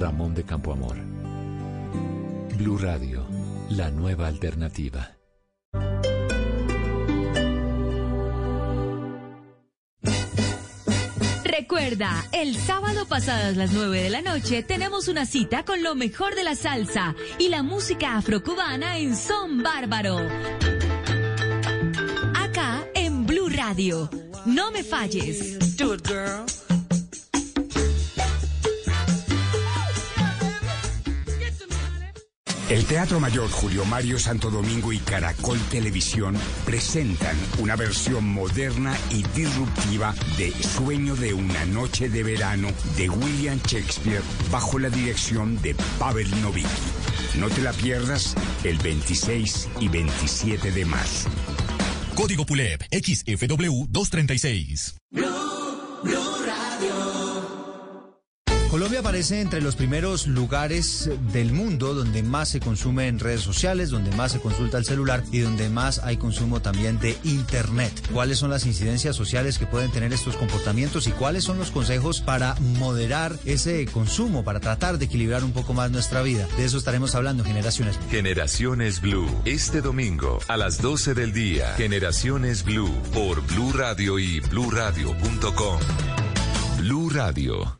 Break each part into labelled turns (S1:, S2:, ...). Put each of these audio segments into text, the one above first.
S1: Ramón de Campoamor. Blue Radio, la nueva alternativa.
S2: Recuerda, el sábado pasadas las 9 de la noche tenemos una cita con lo mejor de la salsa y la música afrocubana en Son Bárbaro. Acá en Blue Radio. No me falles. Do it, girl.
S3: El Teatro Mayor Julio Mario Santo Domingo y Caracol Televisión presentan una versión moderna y disruptiva de Sueño de una noche de verano de William Shakespeare bajo la dirección de Pavel Novicki. No te la pierdas el 26 y 27 de marzo.
S4: Código PULEP XFW 236.
S5: Colombia aparece entre los primeros lugares del mundo donde más se consume en redes sociales, donde más se consulta el celular y donde más hay consumo también de Internet. ¿Cuáles son las incidencias sociales que pueden tener estos comportamientos y cuáles son los consejos para moderar ese consumo, para tratar de equilibrar un poco más nuestra vida? De eso estaremos hablando en Generaciones.
S1: Generaciones Blue, este domingo a las 12 del día. Generaciones Blue por Blue Radio y bluradio.com. Blue Radio,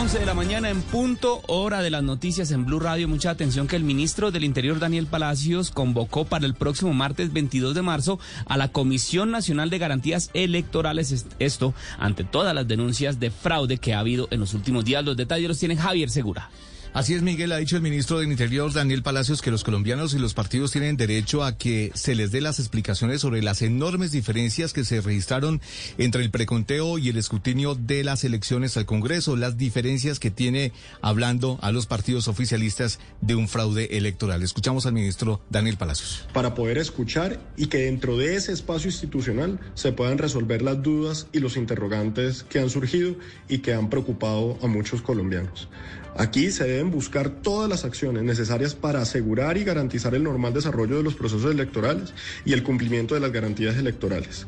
S6: 11 de la mañana en punto, hora de las noticias en Blue Radio. Mucha atención que el ministro del Interior, Daniel Palacios, convocó para el próximo martes 22 de marzo a la Comisión Nacional de Garantías Electorales. Esto ante todas las denuncias de fraude que ha habido en los últimos días. Los detalles los tiene Javier Segura.
S7: Así es, Miguel, ha dicho el ministro del Interior, Daniel Palacios, que los colombianos y los partidos tienen derecho a que se les dé las explicaciones sobre las enormes diferencias que se registraron entre el preconteo y el escrutinio de las elecciones al Congreso, las diferencias que tiene hablando a los partidos oficialistas de un fraude electoral. Escuchamos al ministro Daniel Palacios.
S8: Para poder escuchar y que dentro de ese espacio institucional se puedan resolver las dudas y los interrogantes que han surgido y que han preocupado a muchos colombianos. Aquí se deben buscar todas las acciones necesarias para asegurar y garantizar el normal desarrollo de los procesos electorales y el cumplimiento de las garantías electorales.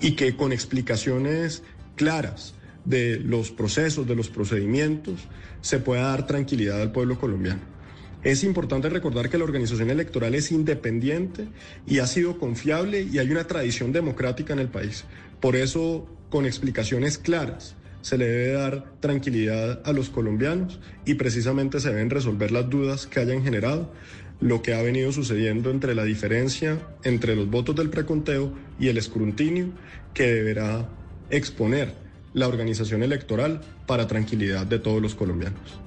S8: Y que con explicaciones claras de los procesos, de los procedimientos, se pueda dar tranquilidad al pueblo colombiano. Es importante recordar que la organización electoral es independiente y ha sido confiable y hay una tradición democrática en el país. Por eso, con explicaciones claras, se le debe dar tranquilidad a los colombianos y precisamente se deben resolver las dudas que hayan generado lo que ha venido sucediendo entre la diferencia entre los votos del preconteo y el escrutinio que deberá exponer la organización electoral para tranquilidad de todos los colombianos.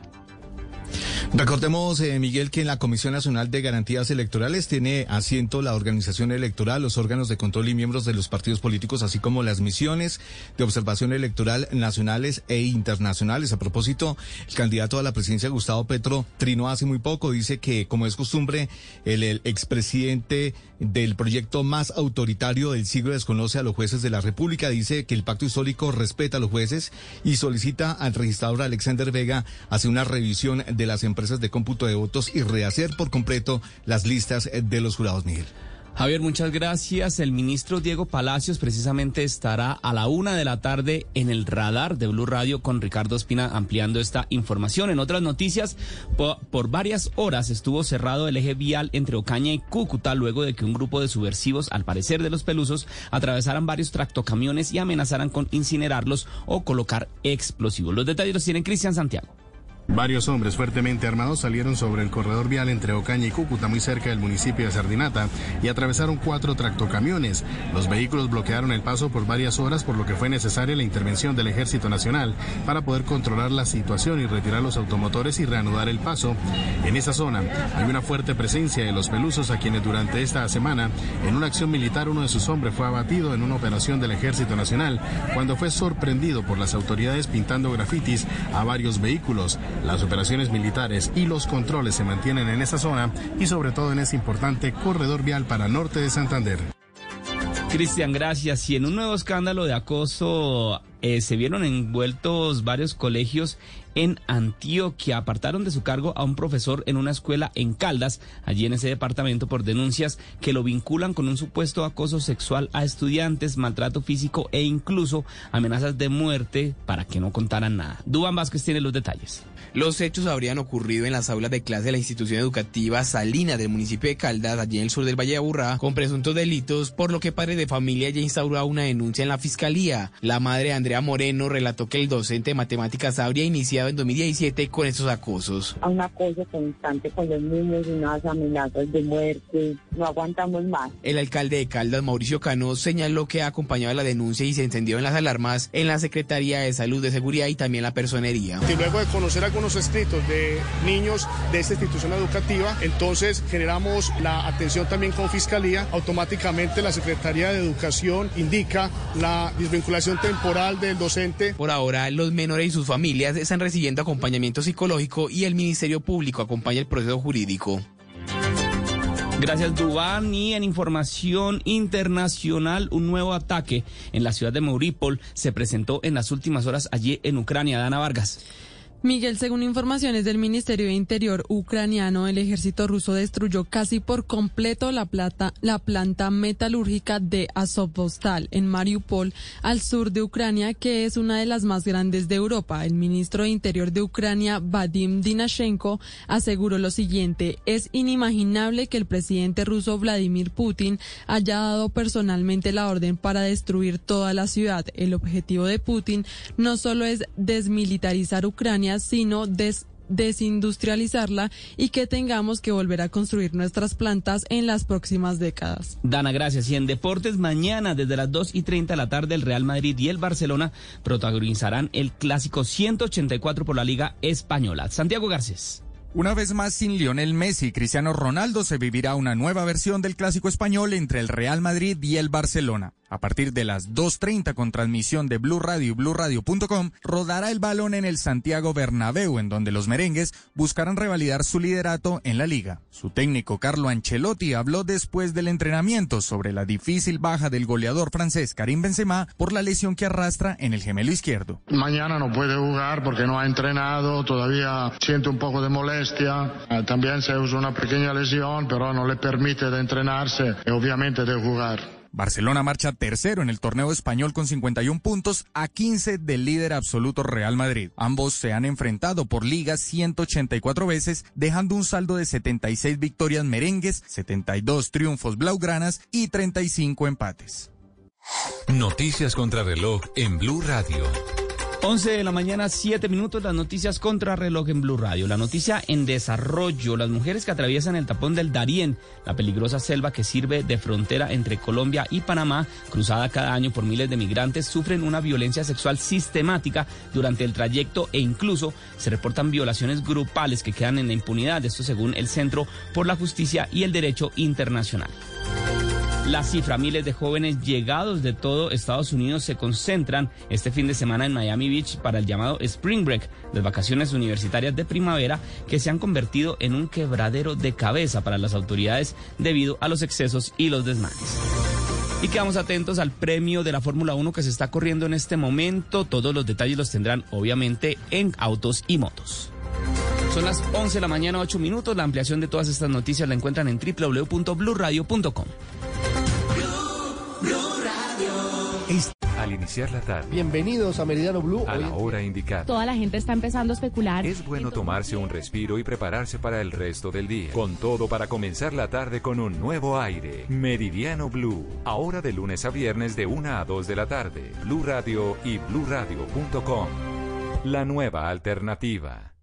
S7: Recordemos, eh, Miguel, que en la Comisión Nacional de Garantías Electorales tiene asiento la organización electoral, los órganos de control y miembros de los partidos políticos, así como las misiones de observación electoral nacionales e internacionales. A propósito, el candidato a la presidencia, Gustavo Petro, trinó hace muy poco, dice que, como es costumbre, el, el expresidente del proyecto más autoritario del siglo desconoce a los jueces de la República, dice que el pacto histórico respeta a los jueces y solicita al registrador Alexander Vega hacer una revisión de las empresas de cómputo de votos y rehacer por completo las listas de los jurados, Miguel.
S6: Javier, muchas gracias. El ministro Diego Palacios precisamente estará a la una de la tarde en el radar de Blue Radio con Ricardo Espina ampliando esta información. En otras noticias, por, varias horas estuvo cerrado el eje vial entre Ocaña y Cúcuta luego de que un grupo de subversivos, al parecer de los pelusos, atravesaran varios tractocamiones y amenazaran con incinerarlos o colocar explosivos. Los detalles los tiene Cristian Santiago.
S9: Varios hombres fuertemente armados salieron sobre el corredor vial entre Ocaña y Cúcuta, muy cerca del municipio de Sardinata, y atravesaron cuatro tractocamiones. Los vehículos bloquearon el paso por varias horas, por lo que fue necesaria la intervención del Ejército Nacional para poder controlar la situación y retirar los automotores y reanudar el paso. En esa zona hay una fuerte presencia de los pelusos a quienes durante esta semana, en una acción militar, uno de sus hombres fue abatido en una operación del Ejército Nacional cuando fue sorprendido por las autoridades pintando grafitis a varios vehículos. Las operaciones militares y los controles se mantienen en esa zona y sobre todo en ese importante corredor vial para norte de Santander.
S6: Cristian, gracias. Y en un nuevo escándalo de acoso eh, se vieron envueltos varios colegios en Antioquia. Apartaron de su cargo a un profesor en una escuela en Caldas, allí en ese departamento, por denuncias que lo vinculan con un supuesto acoso sexual a estudiantes, maltrato físico e incluso amenazas de muerte para que no contaran nada. Dubán Vázquez tiene los detalles.
S10: Los hechos habrían ocurrido en las aulas de clase de la institución educativa Salina del municipio de Caldas, allí en el sur del Valle de Aburrá, con presuntos delitos, por lo que padre de familia ya instauró una denuncia en la fiscalía. La madre Andrea Moreno relató que el docente de matemáticas habría iniciado en 2017 con estos acosos.
S11: A un acoso constante con los niños, unas amenazas de muerte, no aguantamos más.
S10: El alcalde de Caldas, Mauricio Cano, señaló que ha acompañado la denuncia y se encendió en las alarmas en la Secretaría de Salud, de Seguridad y también la personería.
S12: Y luego de conocer algunos escritos de niños de esta institución educativa, entonces generamos la atención también con Fiscalía. Automáticamente la Secretaría de Educación indica la desvinculación temporal del docente.
S10: Por ahora, los menores y sus familias están recibiendo acompañamiento psicológico y el Ministerio Público acompaña el proceso jurídico.
S6: Gracias, Dubán. Y en información internacional, un nuevo ataque en la ciudad de Mariupol se presentó en las últimas horas allí en Ucrania. Dana Vargas.
S13: Miguel, según informaciones del Ministerio de Interior ucraniano, el ejército ruso destruyó casi por completo la, plata, la planta metalúrgica de Azovstal en Mariupol, al sur de Ucrania, que es una de las más grandes de Europa. El ministro de Interior de Ucrania, Vadim Dinashenko, aseguró lo siguiente: es inimaginable que el presidente ruso Vladimir Putin haya dado personalmente la orden para destruir toda la ciudad. El objetivo de Putin no solo es desmilitarizar Ucrania, sino desindustrializarla y que tengamos que volver a construir nuestras plantas en las próximas décadas.
S6: Dana, gracias. Y en deportes, mañana desde las 2 y 30 de la tarde, el Real Madrid y el Barcelona protagonizarán el clásico 184 por la Liga Española. Santiago Garcés.
S14: Una vez más sin Lionel Messi y Cristiano Ronaldo se vivirá una nueva versión del clásico español entre el Real Madrid y el Barcelona. A partir de las 2.30 con transmisión de Blue Radio y BlueRadio.com, rodará el balón en el Santiago Bernabéu, en donde los merengues buscarán revalidar su liderato en la liga. Su técnico Carlo Ancelotti habló después del entrenamiento sobre la difícil baja del goleador francés Karim Benzema por la lesión que arrastra en el gemelo izquierdo.
S15: Mañana no puede jugar porque no ha entrenado, todavía siente un poco de molestia, eh, también se usa una pequeña lesión, pero no le permite de entrenarse y obviamente de jugar.
S14: Barcelona marcha tercero en el torneo español con 51 puntos a 15 del líder absoluto Real Madrid. Ambos se han enfrentado por liga 184 veces, dejando un saldo de 76 victorias merengues, 72 triunfos blaugranas y 35 empates.
S1: Noticias contra reloj en Blue Radio.
S6: 11 de la mañana, 7 minutos, las noticias contra reloj en Blue Radio. La noticia en desarrollo, las mujeres que atraviesan el tapón del Darién, la peligrosa selva que sirve de frontera entre Colombia y Panamá, cruzada cada año por miles de migrantes, sufren una violencia sexual sistemática durante el trayecto e incluso se reportan violaciones grupales que quedan en la impunidad, esto según el Centro por la Justicia y el Derecho Internacional. La cifra, miles de jóvenes llegados de todo Estados Unidos se concentran este fin de semana en Miami Beach para el llamado Spring Break, las vacaciones universitarias de primavera que se han convertido en un quebradero de cabeza para las autoridades debido a los excesos y los desmanes. Y quedamos atentos al premio de la Fórmula 1 que se está corriendo en este momento. Todos los detalles los tendrán obviamente en Autos y Motos. Son las 11 de la mañana, 8 minutos. La ampliación de todas estas noticias la encuentran en www.bluradio.com.
S1: Al iniciar la tarde.
S16: Bienvenidos a Meridiano Blue.
S1: A la hora indicada.
S17: Toda la gente está empezando a especular.
S1: Es bueno tomarse un respiro y prepararse para el resto del día. Con todo para comenzar la tarde con un nuevo aire. Meridiano Blue. Ahora de lunes a viernes de 1 a 2 de la tarde. Blue Radio y bluradio.com. La nueva alternativa.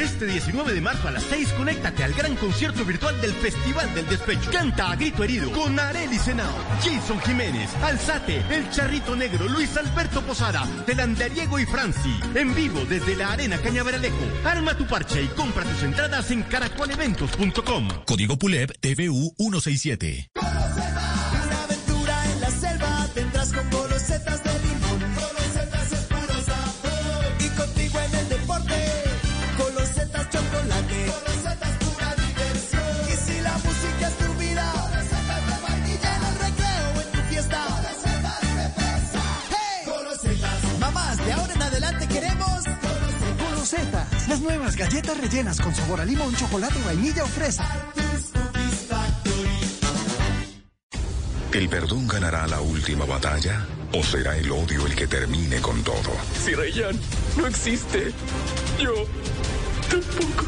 S3: Este 19 de marzo a las 6, conéctate al gran concierto virtual del Festival del Despecho. Canta a grito herido con Arely Senao, Jason Jiménez, Alzate, El Charrito Negro, Luis Alberto Posada, Telandariego y Franci. En vivo desde la Arena Cañaveralejo. Arma tu parche y compra tus entradas en caracoleventos.com.
S4: Código PULEP TVU 167.
S18: Una aventura en la selva tendrás con golosetas de
S19: Las nuevas galletas rellenas con sabor a limón, chocolate, vainilla o fresa.
S20: ¿El perdón ganará la última batalla? ¿O será el odio el que termine con todo?
S21: Si Rayan no existe, yo tampoco.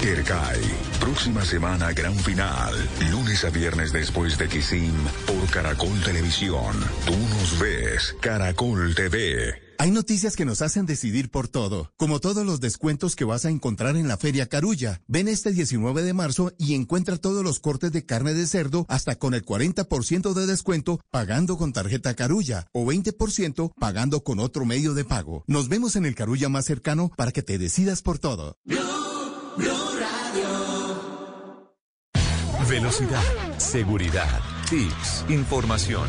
S20: Tercay, próxima semana gran final, lunes a viernes después de Kisim por Caracol Televisión. Tú nos ves, Caracol TV.
S4: Hay noticias que nos hacen decidir por todo, como todos los descuentos que vas a encontrar en la Feria Carulla. Ven este 19 de marzo y encuentra todos los cortes de carne de cerdo hasta con el 40% de descuento pagando con tarjeta Carulla o 20% pagando con otro medio de pago. Nos vemos en el Carulla más cercano para que te decidas por todo.
S1: Velocidad, seguridad, tips, información.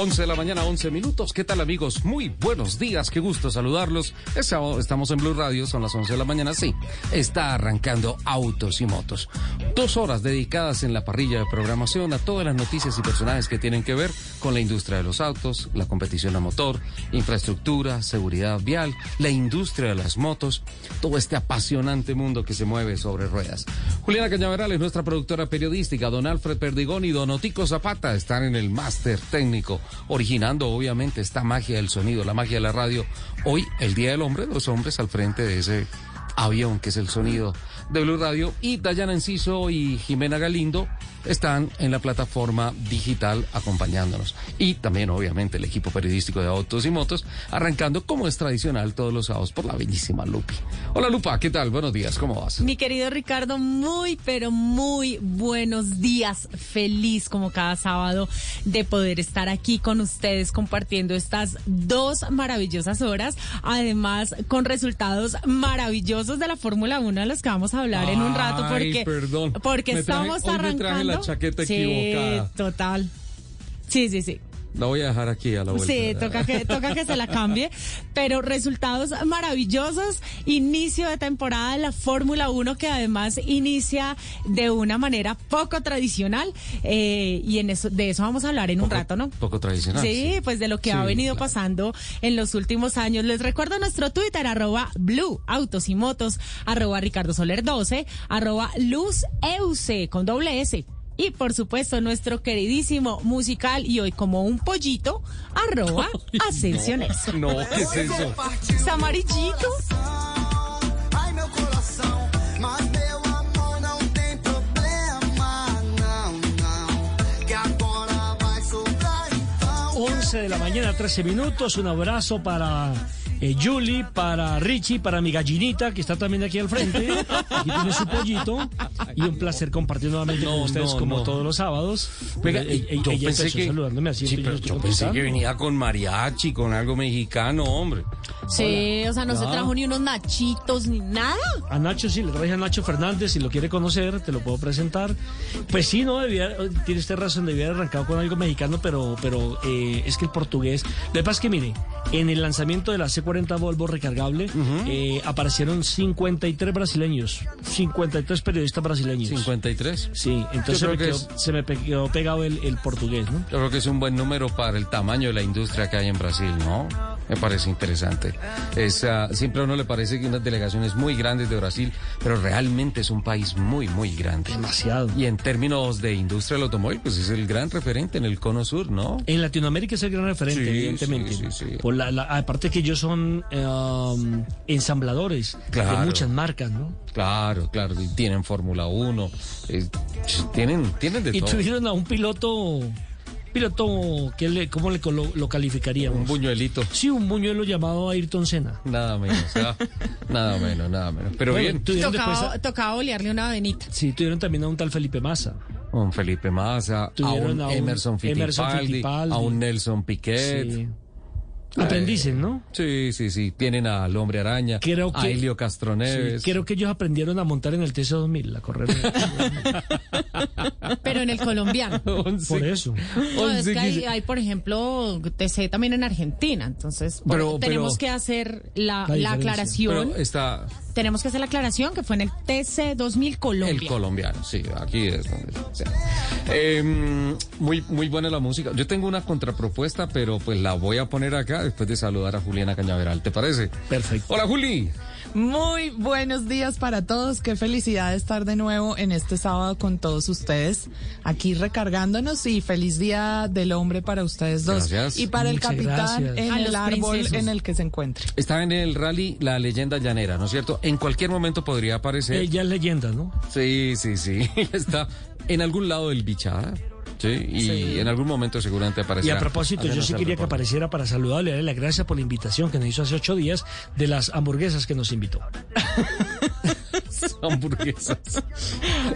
S22: 11 de la mañana, 11 minutos. ¿Qué tal amigos? Muy buenos días, qué gusto saludarlos. Estamos en Blue Radio, son las 11 de la mañana, sí. Está arrancando Autos y Motos. Dos horas dedicadas en la parrilla de programación a todas las noticias y personajes que tienen que ver con la industria de los autos, la competición a motor, infraestructura, seguridad vial, la industria de las motos, todo este apasionante mundo que se mueve sobre ruedas. Juliana Cañaveral es nuestra productora periodística, don Alfred Perdigón y don Otico Zapata están en el máster técnico originando obviamente esta magia del sonido, la magia de la radio. Hoy, el Día del Hombre, los hombres al frente de ese avión que es el sonido de Blue Radio y Dayana Enciso y Jimena Galindo están en la plataforma digital acompañándonos. Y también, obviamente, el equipo periodístico de Autos y Motos, arrancando como es tradicional todos los sábados por la bellísima Lupi. Hola Lupa, ¿qué tal? Buenos días, ¿cómo vas?
S17: Mi querido Ricardo, muy, pero muy buenos días. Feliz como cada sábado de poder estar aquí con ustedes compartiendo estas dos maravillosas horas. Además, con resultados maravillosos de la Fórmula 1 de los que vamos a hablar en un rato porque,
S22: perdón.
S17: porque estamos
S22: traje
S17: arrancando.
S22: La chaqueta
S17: sí,
S22: equivocada.
S17: total. Sí, sí, sí.
S22: La voy a dejar aquí a la vuelta.
S17: Sí, toca que, toca que se la cambie. Pero resultados maravillosos. Inicio de temporada de la Fórmula 1 que además inicia de una manera poco tradicional. eh, y en eso, de eso vamos a hablar en un rato, ¿no?
S22: Poco tradicional.
S17: Sí, pues de lo que
S22: Sí,
S17: ha venido
S22: claro.
S17: pasando en los últimos años. Les recuerdo nuestro Twitter, arroba Blue Autos y Motos, arroba Ricardo Soler 12, arroba Luz Euse, con doble S. Y por supuesto, nuestro queridísimo musical y hoy como un pollito, arroba Ascensiones.
S22: No, ¿qué es eso?
S17: ¿Está amarillito?
S18: Ai, meu coração, mas meu amor não tem problema, não, não. Que agora vai sobrar então.
S23: 11 de la mañana, 13 minutos. Un abrazo para eh, Julie, para Richie, para mi gallinita, que está también aquí al frente. Aquí tiene su pollito. Y un placer compartir nuevamente
S22: No,
S23: con ustedes,
S22: no,
S17: eh,
S23: como
S22: no.
S23: todos los sábados.
S22: Venga,
S23: Ella- ella-
S22: yo
S23: ella
S22: pensé que,
S23: saludándome así,
S22: sí, pero
S23: estoy
S22: yo pensé que venía con mariachi, con algo mexicano, hombre.
S17: Sí, o sea, no se
S23: Ah.
S17: trajo ni unos nachitos ni nada.
S23: A Nacho sí, le traje a Nacho Fernández, si lo quiere conocer, te lo puedo presentar. Pues sí, no, debía, tiene usted razón, debía haber arrancado con algo mexicano, pero, pero eh, es que el portugués... Lo que pasa es que, mire, en el lanzamiento de la C40 Volvo recargable eh, aparecieron 53 brasileños, 53 periodistas brasileños.
S22: 53.
S23: Sí, entonces se me,
S22: que
S23: quedó, se me pe- quedó pegado el, el portugués, ¿no?
S22: Yo creo que es un buen número para el tamaño de la industria que hay en Brasil, ¿no? Me parece interesante. Es, ah, siempre a uno le parece que unas delegaciones muy grandes de Brasil, pero realmente es un país muy, muy grande.
S23: Demasiado.
S22: Y en términos de industria del automóvil, pues es el gran referente en el cono sur, ¿no?
S23: En Latinoamérica es el gran referente,
S22: Sí,
S23: evidentemente.
S22: sí, sí, sí.
S23: Por la, la- aparte que ellos son um, ensambladores
S22: Claro.
S23: de muchas marcas, ¿no?
S22: Claro, claro, y tienen Fórmula 1, eh, tienen, tienen de
S23: Y
S22: todo.
S23: tuvieron a un piloto, piloto, ¿qué le, ¿cómo le colo- lo calificaríamos?
S22: Un buñuelito.
S23: Sí, un buñuelo llamado Ayrton Senna.
S22: Nada menos, ah, nada menos, nada menos. Pero
S23: Bueno,
S22: bien.
S23: tuvieron
S17: Tocaba,
S23: a-
S17: tocaba olearle una venita.
S23: sí, tuvieron también a un tal Felipe Massa.
S22: un Felipe Massa, a
S23: Tuvieron
S22: un
S23: a un
S22: Emerson Fittipaldi,
S23: Emerson Fittipaldi.
S22: a un Nelson Piquet.
S23: Sí. Aprendices, ¿no?
S22: Sí, sí, sí. Tienen al Hombre Araña,
S23: Creo
S22: a
S23: que-
S22: Helio Castroneves.
S23: Sí, creo que ellos aprendieron a montar en el TC2000, la correr.
S17: Pero en el colombiano.
S23: Por eso.
S17: No, es que hay, por ejemplo, TC también en Argentina. Entonces,
S22: Pero-
S17: tenemos
S22: pero-
S17: que hacer la,
S22: La
S17: la,
S22: diferencia.
S17: aclaración.
S22: Pero está
S17: Tenemos que hacer la aclaración que fue en el TC 2000 Colombia.
S22: el colombiano, sí, aquí es donde. sí. Eh, muy, muy buena la música. Yo tengo una contrapropuesta, pero pues la voy a poner acá después de saludar a Juliana Cañaveral. ¿Te parece?
S23: Perfecto.
S22: Hola, Juli.
S24: Muy buenos días para todos. Qué felicidad estar de nuevo en este sábado con todos ustedes, aquí recargándonos y feliz día del hombre para ustedes dos.
S22: Gracias.
S24: Y para el capitán
S22: gracias.
S24: en
S17: A
S24: el árbol
S17: princesos.
S24: en el que se encuentre.
S22: Está en el rally La Leyenda Llanera, ¿no es cierto? En cualquier momento podría aparecer.
S23: Ella es leyenda, ¿no?
S22: Sí, sí, sí. Está en algún lado del bichada. Sí, y
S23: Sí.
S22: en algún momento seguramente
S23: Y
S22: aparecerá.
S23: a propósito, yo sí quería que apareciera para saludarle, darle las gracias por la invitación que nos hizo hace ocho días de las hamburguesas que nos invitó.
S22: hamburguesas.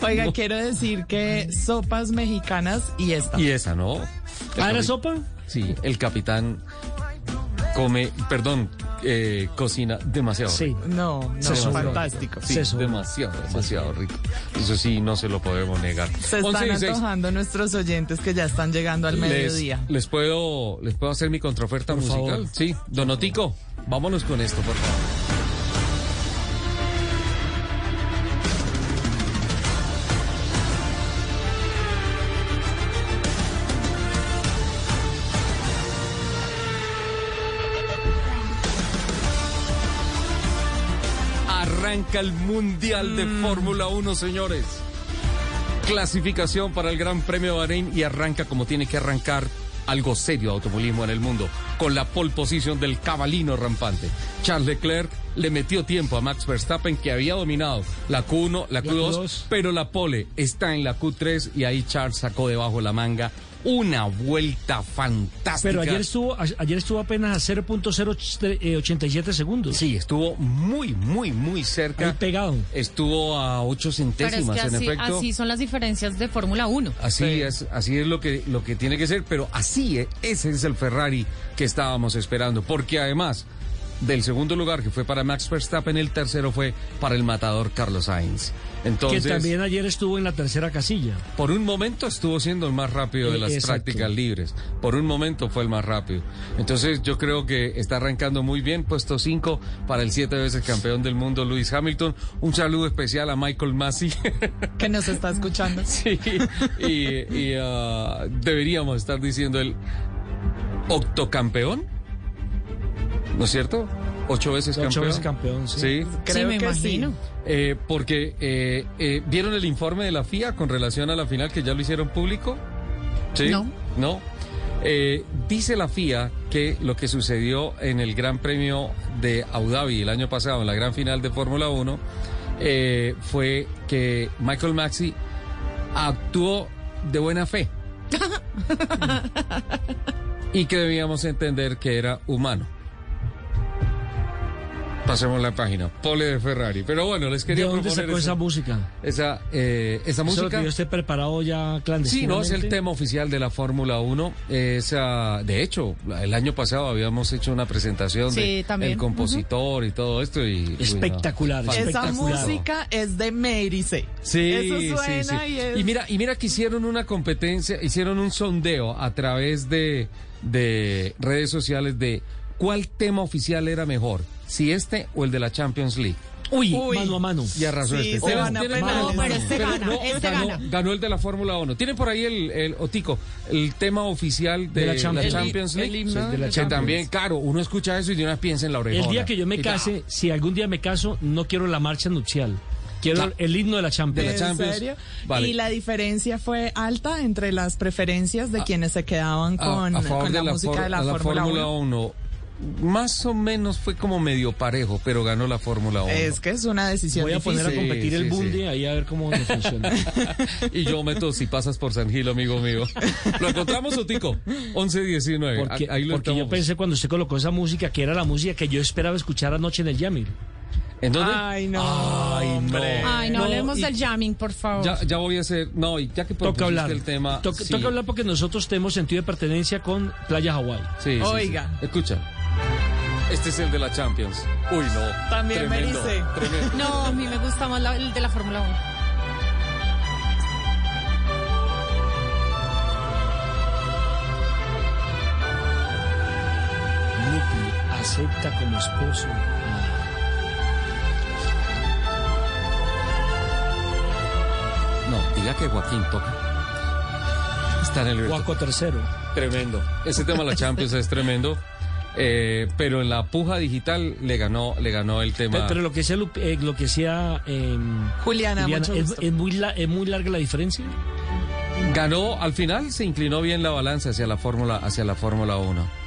S24: Oiga, quiero decir que sopas mexicanas y esta.
S22: Y esa, ¿no?
S23: ¿Ah, era sopa?
S22: Sí, el capitán come, perdón, eh, cocina demasiado.
S23: Sí.
S22: rico.
S24: No, no,
S22: Demasiado
S24: fantástico.
S22: Sí,
S23: Se
S22: demasiado, demasiado rico. Eso sí, no se lo podemos negar.
S24: Se están antojando nuestros oyentes que ya están llegando al
S22: Les,
S24: mediodía.
S22: les puedo, les puedo hacer mi contraoferta
S23: Por
S22: musical.
S23: favor.
S22: Sí, Donotico, vámonos con esto, por favor. Arranca el Mundial de Fórmula 1, señores. Clasificación para el Gran Premio de Bahrein y arranca como tiene que arrancar algo serio de automovilismo en el mundo, con la pole position del cabalino rampante. Charles Leclerc le metió tiempo a Max Verstappen, que había dominado la Q1, la Q2,
S23: Q2.
S22: pero la pole está en la Q3 y ahí Charles sacó debajo la manga una vuelta fantástica.
S23: Pero ayer estuvo, a- ayer estuvo apenas a 0.087 segundos.
S22: Sí, estuvo muy, muy, muy cerca.
S23: Ahí pegado.
S22: Estuvo a ocho
S17: Pero es
S22: centésimas,
S17: que
S22: en
S17: así,
S22: efecto.
S17: así son las diferencias de Fórmula 1.
S22: Así es, así es lo que, lo que tiene que ser, pero así es, ese es el Ferrari que estábamos esperando, porque además del segundo lugar que fue para Max Verstappen, el tercero fue para el matador Carlos Sainz. Entonces,
S23: que también ayer estuvo en la tercera casilla.
S22: por un momento estuvo siendo el más rápido de
S23: Eh,
S22: las
S23: exacto.
S22: prácticas libres. Por un momento fue el más rápido. Entonces yo creo que está arrancando muy bien, puesto 5 para el siete veces campeón del mundo Lewis Hamilton. Un saludo especial a Michael Massey.
S24: Que nos está escuchando.
S22: Sí, y, y, ah, deberíamos estar diciendo el octocampeón, ¿no es cierto? Ocho veces
S23: Ocho
S22: campeón.
S23: veces campeón, sí.
S24: Creo
S17: me
S24: que
S17: imagino.
S24: sí.
S22: Eh, porque eh, eh, vieron el informe de la FIA con relación a la final que ya lo hicieron público. Sí.
S17: No.
S22: No. Eh, dice la FIA que lo que sucedió en el Gran Premio de Abu Dhabi el año pasado, en la gran final de Fórmula 1, eh, fue que Michael Maxi actuó de buena fe y que debíamos entender que era humano. Pasemos la página. Pole de Ferrari. Pero bueno, les
S23: ¿De
S22: quería
S23: dónde
S22: proponer
S23: sacó
S22: esa,
S23: esa música?
S22: esa, eh, esa
S23: Eso es lo
S22: música.
S23: que yo esté preparado ya
S22: Sí,
S23: clandestinamente.
S22: no, es el tema oficial de la Fórmula 1. Esa, de hecho, el año pasado habíamos hecho una presentación
S17: Sí,
S22: de
S17: también.
S22: el compositor y todo esto. Y,
S23: Espectacular,
S22: uy, no,
S24: Esa música es de C.
S22: Sí,
S24: Eso
S22: sí,
S24: suena
S22: sí.
S24: y es...
S22: Y mira, y mira que hicieron una competencia, hicieron un sondeo a través de, de redes sociales de cuál tema oficial era mejor, si este o el de la Champions League.
S23: Uy,
S24: Uy.
S23: mano a mano.
S22: Y arrasó
S24: Sí,
S22: este.
S24: se
S22: ¿Tienen-
S24: van a.
S17: No, pero este gana,
S22: no,
S17: este
S22: ganó,
S17: gana.
S22: ganó el de la Fórmula 1. Tienen por ahí el, el Otico, el tema oficial de,
S23: De la
S22: la
S23: Champions.
S22: Champions,
S24: El-
S22: League.
S24: el himno
S23: Sí, de la
S22: que
S23: Champions.
S22: también, claro, uno escucha eso y de una piensa en la orejona.
S23: El día que yo me case, si algún día me caso, no quiero la marcha nupcial. Quiero
S22: Claro.
S23: el himno de la Champions.
S22: De la
S24: ¿En
S22: Champions.
S24: serio?
S22: Vale.
S24: Y la diferencia fue alta entre las preferencias de quienes se quedaban
S22: a-
S24: con,
S22: a favor
S24: con la,
S22: de
S24: música
S22: for-
S24: de la,
S22: a
S24: Fórmula 1.
S22: 1. Más o menos fue como medio parejo, pero ganó la Fórmula 1.
S24: Es que es una decisión
S23: Voy a poner a.
S22: Sí,
S23: competir el
S22: sí,
S23: Bundy
S22: sí.
S23: ahí a ver cómo nos funciona.
S22: y yo meto si pasas por San Gil, amigo mío. ¿Lo encontramos, Otico? 11-19.
S23: Porque,
S22: Ahí lo
S23: porque yo pensé cuando usted colocó esa música que era la música que yo esperaba escuchar anoche en el Yamil.
S22: ¿En dónde?
S24: Ay, no.
S22: Ay, no.
S17: Ay, no,
S22: No,
S17: hablemos
S22: y-
S17: del jamming, por favor.
S22: Ya, ya voy a hacer. No, y ya que
S23: Toca hablar.
S22: el tema.
S23: Toca,
S22: sí.
S23: toca hablar porque nosotros tenemos sentido de pertenencia con Playa Hawái.
S22: Sí, sí, sí.
S24: Oiga.
S22: Escucha. Este es el de la Champions. Uy, no.
S24: También me dice.
S22: Tremendo.
S17: No, a mí me gusta más la- el de la Fórmula 1.
S23: Nicky acepta como esposo.
S22: No, diga que Joaquín toca. Está en el
S23: Guaco tercero.
S22: Tremendo. Ese tema de la Champions es tremendo. Eh, pero en la puja digital le ganó, le ganó el tema.
S23: Pero, pero lo que sea, eh, lo que sea em,
S24: Juliana, mucho
S23: es,
S24: gusto.
S23: es muy la- es muy larga la diferencia.
S22: Ganó, al final se inclinó bien la balanza hacia la Fórmula, hacia la Fórmula 1.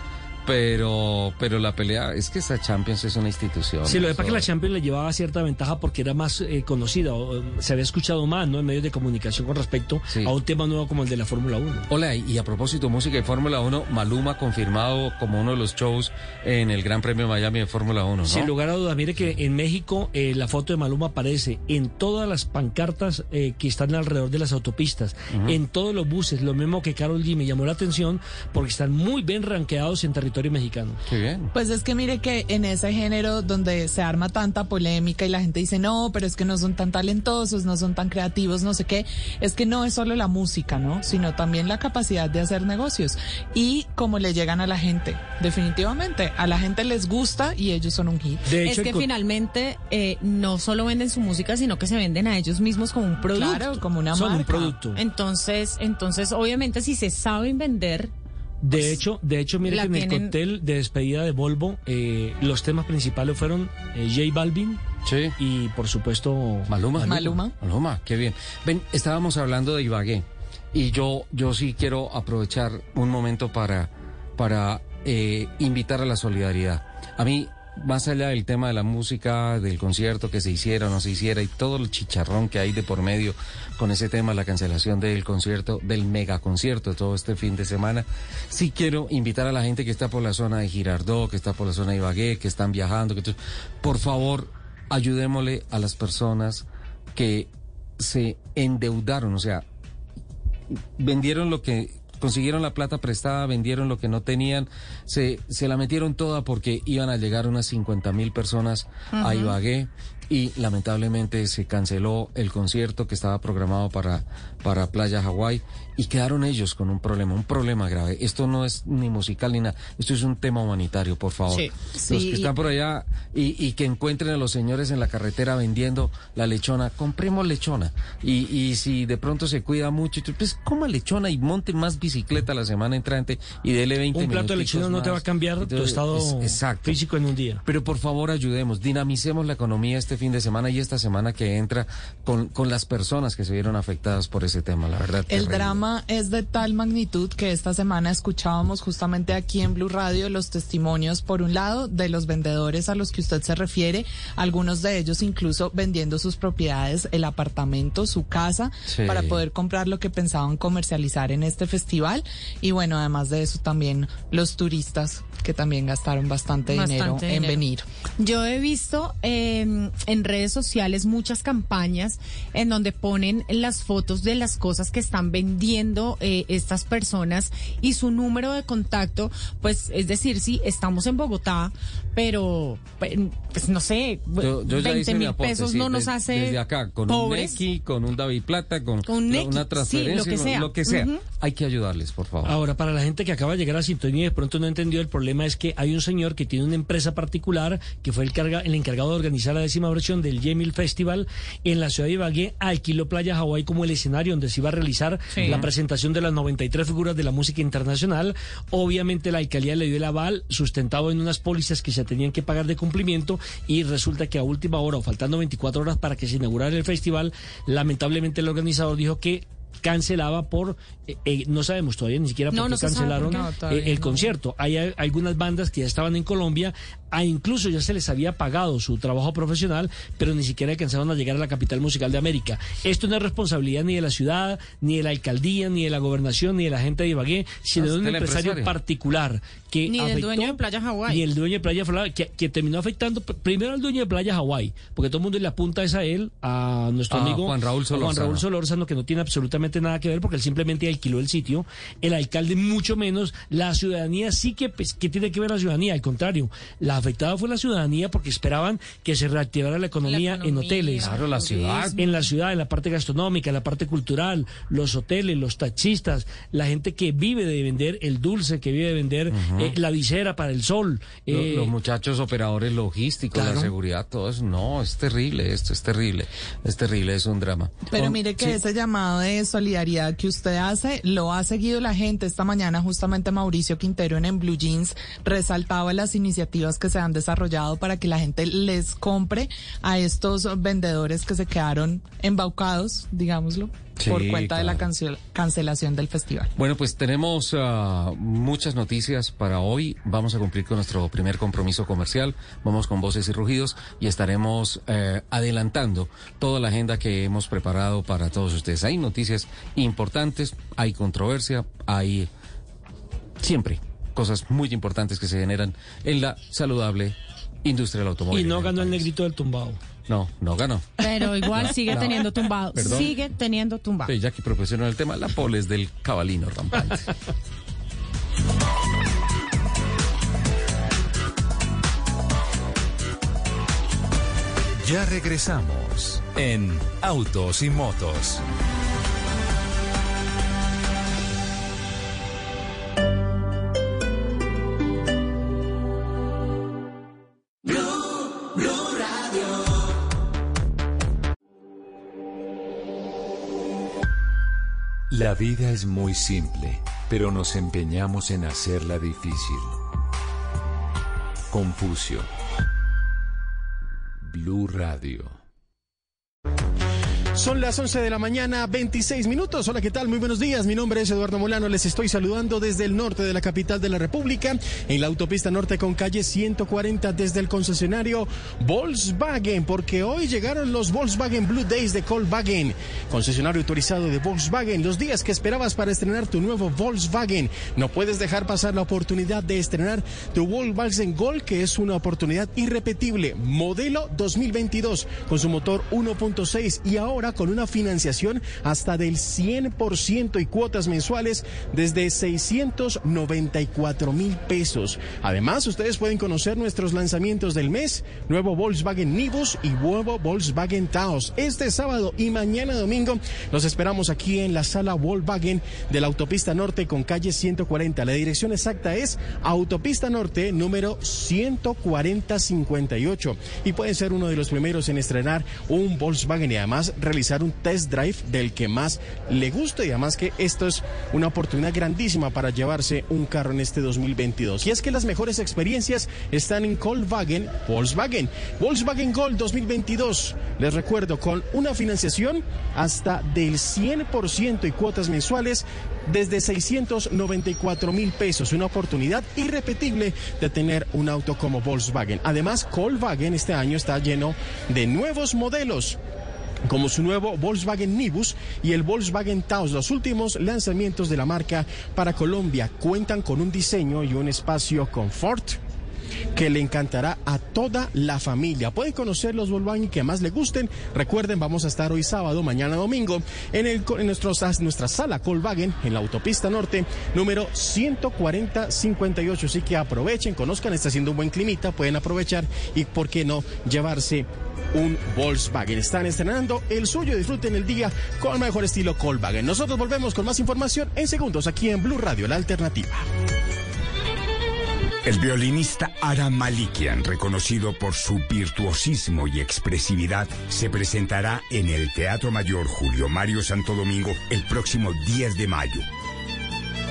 S22: Pero, pero la pelea, es que esta Champions es una institución.
S23: Sí, lo que pasa es que la Champions le llevaba cierta ventaja porque era más eh, conocida, o, eh, se había escuchado más ¿no? en medios de comunicación con respecto a un tema nuevo como el de la Fórmula 1.
S22: Hola, y a propósito, música y Fórmula 1, Maluma confirmado como uno de los shows en el Gran Premio Miami de Fórmula 1, ¿no?
S23: Sin lugar a dudas, mire que en México eh, la foto de Maluma aparece en todas las pancartas eh, que están alrededor de las autopistas, en todos los buses, lo mismo que Carol G me llamó la atención porque están muy bien ranqueados en territorio mexicano.
S22: Qué bien.
S24: Pues es que mire que en ese género donde se arma tanta polémica y la gente dice, no, pero es que no son tan talentosos, no son tan creativos, no sé qué, es que no es solo la música, ¿no? Sino también la capacidad de hacer negocios y cómo le llegan a la gente. Definitivamente, a la gente les gusta y ellos son un hit.
S17: es que finalmente eh, no solo venden su música, sino que se venden a ellos mismos como un producto.
S24: Claro, como una
S23: Son un
S24: marca.
S23: producto.
S17: Entonces, entonces, obviamente, si se saben vender,
S23: De hecho, de hecho, mire que en el cóctel de despedida de Volvo, eh, los temas principales fueron eh, J Balvin y, por supuesto,
S22: Maluma.
S24: Maluma.
S22: Maluma, qué bien. Ven, estábamos hablando de Ibagué y yo, yo sí quiero aprovechar un momento para, para eh, invitar a la solidaridad. A mí, más allá del tema de la música, del concierto que se hiciera o no se hiciera y todo el chicharrón que hay de por medio con ese tema, la cancelación del concierto, del mega concierto todo este fin de semana, sí quiero invitar a la gente que está por la zona de Girardot, que está por la zona de Ibagué, que están viajando, que por favor, ayudémosle a las personas que se endeudaron, o sea, vendieron lo que consiguieron la plata prestada, vendieron lo que no tenían, se, se la metieron toda porque iban a llegar unas 50 mil personas a. Ibagué y lamentablemente se canceló el concierto que estaba programado para, para Playa Hawái y quedaron ellos con un problema, un problema grave. Esto no es ni musical ni nada, esto es un tema humanitario, por favor.
S24: Sí.
S22: Los
S24: Sí,
S22: que
S24: y-
S22: están por allá y, y que encuentren a los señores en la carretera vendiendo la lechona, compremos lechona. Y, y si de pronto se cuida mucho, pues coma lechona y monte más bicicleta la semana entrante y dele 20
S23: un plato de lechona no te va a cambiar tu
S22: Entonces,
S23: estado
S22: es- exacto.
S23: físico en un día.
S22: Pero por favor ayudemos, dinamicemos la economía este fin de semana y esta semana que entra con, con las personas que se vieron afectadas por ese tema, la verdad.
S24: El
S22: terrible.
S24: drama es de tal magnitud que esta semana escuchábamos justamente aquí en Blue Radio los testimonios, por un lado, de los vendedores a los que usted se refiere, algunos de ellos incluso vendiendo sus propiedades, el apartamento, su casa,
S25: Sí.
S24: para poder comprar lo que pensaban comercializar en este festival. Y bueno, además de eso también los turistas que también gastaron bastante, dinero en venir.
S17: Yo he visto eh, en redes sociales muchas campañas en donde ponen las fotos de las cosas que están vendiendo eh, estas personas y su número de contacto, pues es decir, sí, estamos en Bogotá, pero pe- pues no sé,
S22: Yo, yo ya
S17: 20
S22: hice mi
S17: mil
S22: aporte,
S17: pesos
S22: sí,
S17: no nos hace
S22: desde acá con
S17: pobres.
S22: un Neki, con un David Plata, con,
S17: Con un Neki,
S22: una
S17: sí,
S22: transferencia,
S17: lo que sea.
S22: lo que sea. Hay que ayudarles, por favor.
S23: Ahora, para la gente que acaba de llegar a sintonía y de pronto no entendió el problema es que hay un señor que tiene una empresa particular que fue el, carga- el encargado de organizar la décima versión del Yemil Festival en la ciudad de Ibagué, alquiló Playa Hawái como el escenario donde se iba a realizar
S25: Sí.
S23: la presentación de las 93 figuras de la música internacional. Obviamente la alcaldía le dio el aval sustentado en unas pólizas que se tenían que pagar de cumplimiento y resulta que a última hora o faltando 24 horas para que se inaugurara el festival, lamentablemente el organizador dijo que cancelaba por, eh, eh, no sabemos todavía ni siquiera por
S17: No,
S23: qué
S17: no se sabe
S23: cancelaron.
S17: No,
S23: eh, el
S17: no.
S23: concierto. Hay algunas bandas que ya estaban en Colombia, a incluso ya se les había pagado su trabajo profesional, pero ni siquiera alcanzaron a llegar a la capital musical de América. Esto no es responsabilidad ni de la ciudad, ni de la alcaldía, ni de la gobernación, ni de la gente de Ibagué, sino
S22: No,
S23: de un empresario. particular que
S17: Ni del
S23: afectó-
S17: dueño de Playa Hawái.
S23: Ni el dueño de Playa Hawái, que, que terminó afectando pr- primero al dueño de Playa Hawái, porque todo el mundo le apunta es a él, a nuestro
S22: A
S23: amigo
S22: Juan Raúl
S23: a Juan
S22: Solórzano.
S23: Raúl Solórzano, que no tiene absolutamente nada que ver porque él simplemente alquiló el sitio. El alcalde mucho menos. La ciudadanía sí que, pues, que tiene que ver la ciudadanía. Al contrario, la afectada fue la ciudadanía porque esperaban que se reactivara la economía, en hoteles.
S22: Claro, la ciudad.
S23: En la ciudad, en la parte gastronómica, en la parte cultural, los hoteles, los taxistas, la gente que vive de vender el dulce, que vive de vender eh, la visera para el sol.
S22: Lo-
S23: eh,
S22: los muchachos operadores logísticos,
S23: claro.
S22: la seguridad, todo eso. No, es terrible esto, es terrible. Es terrible, es un drama.
S24: Pero mire que
S22: sí.
S24: ese llamado de solidaridad que usted hace lo ha seguido la gente. Esta mañana justamente Mauricio Quintero en, en Blue Jeans resaltaba las iniciativas que se han desarrollado para que la gente les compre a estos vendedores que se quedaron embaucados, digámoslo,
S22: Sí,
S24: por cuenta de la cancel- cancelación del festival.
S22: Bueno, pues tenemos ah, muchas noticias para hoy. Vamos a cumplir con nuestro primer compromiso comercial. Vamos con voces y rugidos y estaremos eh, adelantando toda la agenda que hemos preparado para todos ustedes. Hay noticias importantes, hay controversia, hay siempre cosas muy importantes que se generan en la saludable industria del automóvil.
S23: y no
S22: el
S23: ganó el negrito del tumbado.
S22: No, no ganó.
S17: Pero igual sigue
S22: No.
S17: teniendo tumbado.
S22: Perdón.
S17: Sigue teniendo tumbado.
S22: Sí, ya que profesional el tema, la pole es del cabalino rampante.
S1: Ya regresamos en Autos y Motos. La vida es muy simple, pero nos empeñamos en hacerla difícil. Confucio. Blue Radio.
S25: Son las 11 de la mañana, 26 minutos. Hola, ¿qué tal? Muy buenos días. Mi nombre es Eduardo Molano. Les estoy saludando desde el norte de la capital de la República, en la autopista norte con calle 140 desde el concesionario Volkswagen, porque hoy llegaron los Volkswagen Blue Days de Volkswagen, concesionario autorizado de Volkswagen. Los días que esperabas para estrenar tu nuevo Volkswagen. No puedes dejar pasar la oportunidad de estrenar tu Volkswagen Gol, que es una oportunidad irrepetible. Modelo 2022 con su motor 1.6 y ahora con una financiación hasta del 100% y cuotas mensuales desde 694 mil pesos. Además, ustedes pueden conocer nuestros lanzamientos del mes, nuevo Volkswagen Nibus y nuevo Volkswagen Taos. Este sábado y mañana domingo los esperamos aquí en la sala Volkswagen de la Autopista Norte con calle 140. La dirección exacta es Autopista Norte número 14058 y pueden ser uno de los primeros en estrenar un Volkswagen y además realizar un test drive del que más le guste y además que esto es una oportunidad grandísima para llevarse un carro en este 2022. Y es que las mejores experiencias están en Volkswagen, Volkswagen, Volkswagen Gol 2022. Les recuerdo con una financiación hasta del 100% y cuotas mensuales desde 694 mil pesos. Una oportunidad irrepetible de tener un auto como Volkswagen. Además, Volkswagen este año está lleno de nuevos modelos como su nuevo Volkswagen Nibus y el Volkswagen Taos. Los últimos lanzamientos de la marca para Colombia cuentan con un diseño y un espacio confort que le encantará a toda la familia. Pueden conocer los Volkswagen que más le gusten. Recuerden, vamos a estar hoy sábado, mañana domingo, en, nuestro, nuestra sala Volkswagen, en la autopista norte, número 14058. Así que aprovechen, conozcan, está haciendo un buen climita, pueden aprovechar y, ¿por qué no, llevarse un Volkswagen. Están estrenando el suyo. Disfruten el día con mejor estilo Volkswagen. Nosotros volvemos con más información en segundos aquí en Blue Radio, la alternativa.
S26: El violinista Aram Malikian, reconocido por su virtuosismo y expresividad, se presentará en el Teatro Mayor Julio Mario Santo Domingo el próximo 10 de mayo.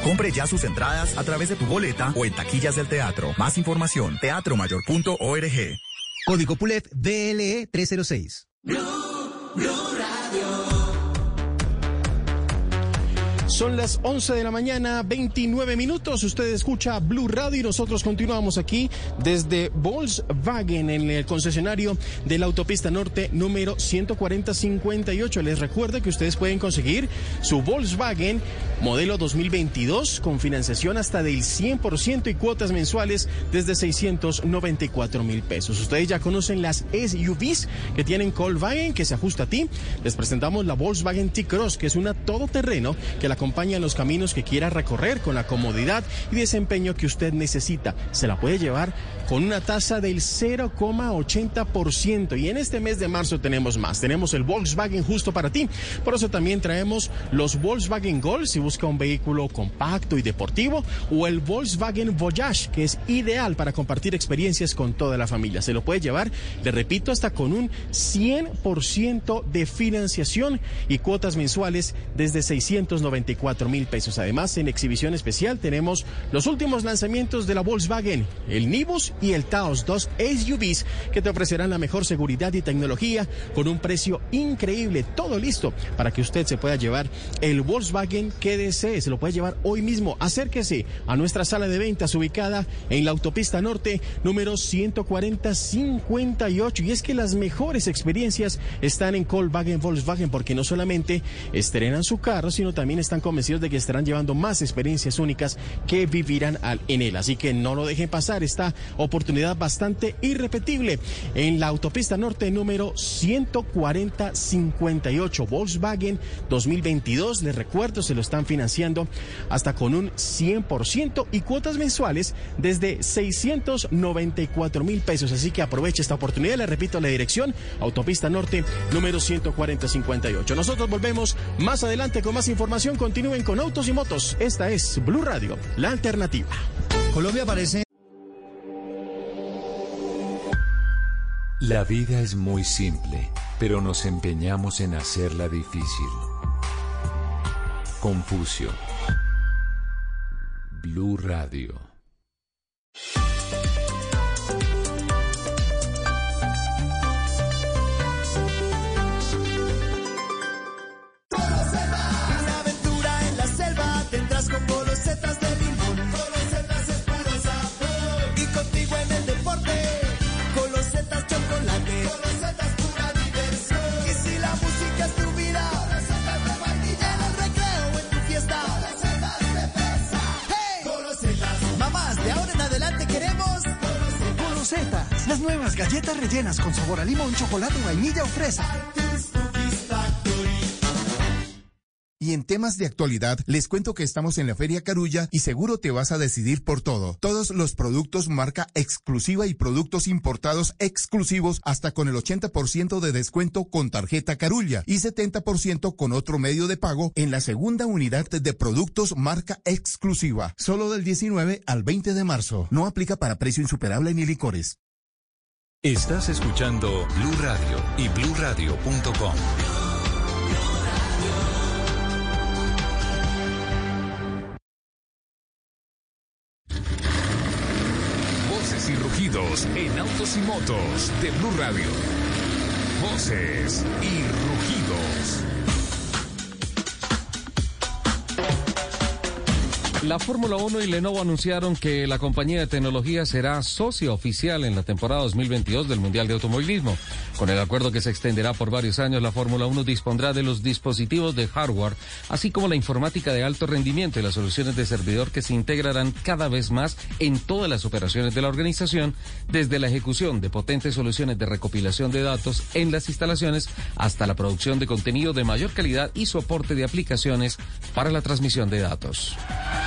S27: Compre ya sus entradas a través de tu boleta o en taquillas del teatro. Más información, teatromayor.org.
S19: Código PULET DLE 306.
S25: Son las 11 de la mañana, 29 minutos. Usted escucha Blue Radio y nosotros continuamos aquí desde Volkswagen en el concesionario de la autopista norte número 14058. Les recuerdo que ustedes pueden conseguir su Volkswagen modelo 2022 con financiación hasta del 100% y cuotas mensuales desde 694 mil pesos. Ustedes ya conocen las SUVs que tienen Volkswagen que se ajusta a ti. Les presentamos la Volkswagen T-Cross que es una todoterreno que la acompaña en los caminos que quiera recorrer con la comodidad y desempeño que usted necesita. Se la puede llevar con una tasa del 0,80% y en este mes de marzo tenemos más. Tenemos el Volkswagen justo para ti. Por eso también traemos los Volkswagen Gol si busca un vehículo compacto y deportivo o el Volkswagen Voyage que es ideal para compartir experiencias con toda la familia. Se lo puede llevar, le repito, hasta con un 100% de financiación y cuotas mensuales desde 694 mil pesos. Además, en exhibición especial tenemos los últimos lanzamientos de la Volkswagen, el Nibus y el Taos, dos SUVs que te ofrecerán la mejor seguridad y tecnología con un precio increíble. Todo listo para que usted se pueda llevar el Volkswagen que desee. Se lo puede llevar hoy mismo. Acérquese a nuestra sala de ventas ubicada en la autopista norte número 14058. Y es que las mejores experiencias están en Volkswagen Volkswagen porque no solamente estrenan su carro, sino también están convencidos de que estarán llevando más experiencias únicas que vivirán en él. Así que no lo dejen pasar esta oportunidad bastante irrepetible en la autopista norte número 14058 Volkswagen 2022. Les recuerdo, se lo están financiando hasta con un 100% y cuotas mensuales desde 694 mil pesos. Así que aproveche esta oportunidad. Le repito la dirección, autopista norte número 14058. Nosotros volvemos más adelante con más información. Continúen con autos y motos. Esta es Blue Radio, la alternativa.
S28: Colombia parece.
S1: La vida es muy simple, pero nos empeñamos en hacerla difícil. Confucio. Blue Radio.
S19: Nuevas galletas rellenas con sabor a limón, chocolate, vainilla o fresa.
S4: Y en temas de actualidad, les cuento que estamos en la Feria Carulla y seguro te vas a decidir por todo. Todos los productos marca exclusiva y productos importados exclusivos hasta con el 80% de descuento con tarjeta Carulla y 70% con otro medio de pago en la segunda unidad de productos marca exclusiva. Solo del 19 al 20 de marzo. No aplica para precio insuperable ni licores.
S1: Estás escuchando Blue Radio y bluradio.com. Voces y rugidos en autos y motos de Blue Radio. Voces y rugidos.
S22: La Fórmula 1 y Lenovo anunciaron que la compañía de tecnología será socia oficial en la temporada 2022 del Mundial de Automovilismo. Con el acuerdo que se extenderá por varios años, la Fórmula 1 dispondrá de los dispositivos de hardware, así como la informática de alto rendimiento y las soluciones de servidor que se integrarán cada vez más en todas las operaciones de la organización, desde la ejecución de potentes soluciones de recopilación de datos en las instalaciones hasta la producción de contenido de mayor calidad y soporte de aplicaciones para la transmisión de datos.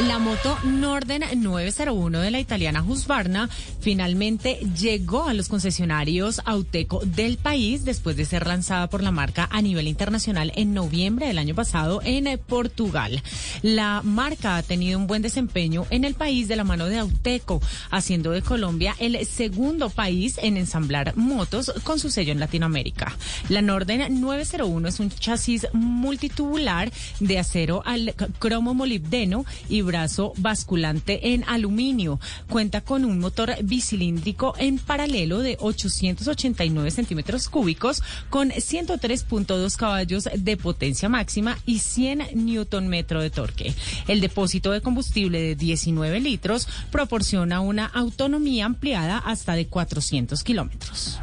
S17: La moto Norden 901 de la italiana Husqvarna finalmente llegó a los concesionarios Auteco del país después de ser lanzada por la marca a nivel internacional en noviembre del año pasado en eh, Portugal. La marca ha tenido un buen desempeño en el país de la mano de Auteco, haciendo de Colombia el segundo país en ensamblar motos con su sello en Latinoamérica. La Norden 901 es un chasis multitubular de acero al cromo molibdeno y brazo basculante en aluminio. Cuenta con un motor bicilíndrico en paralelo de 889 centímetros cúbicos con 103.2 caballos de potencia máxima y 100 newton metro de torque. El depósito de combustible de 19 litros proporciona una autonomía ampliada hasta de 400 kilómetros.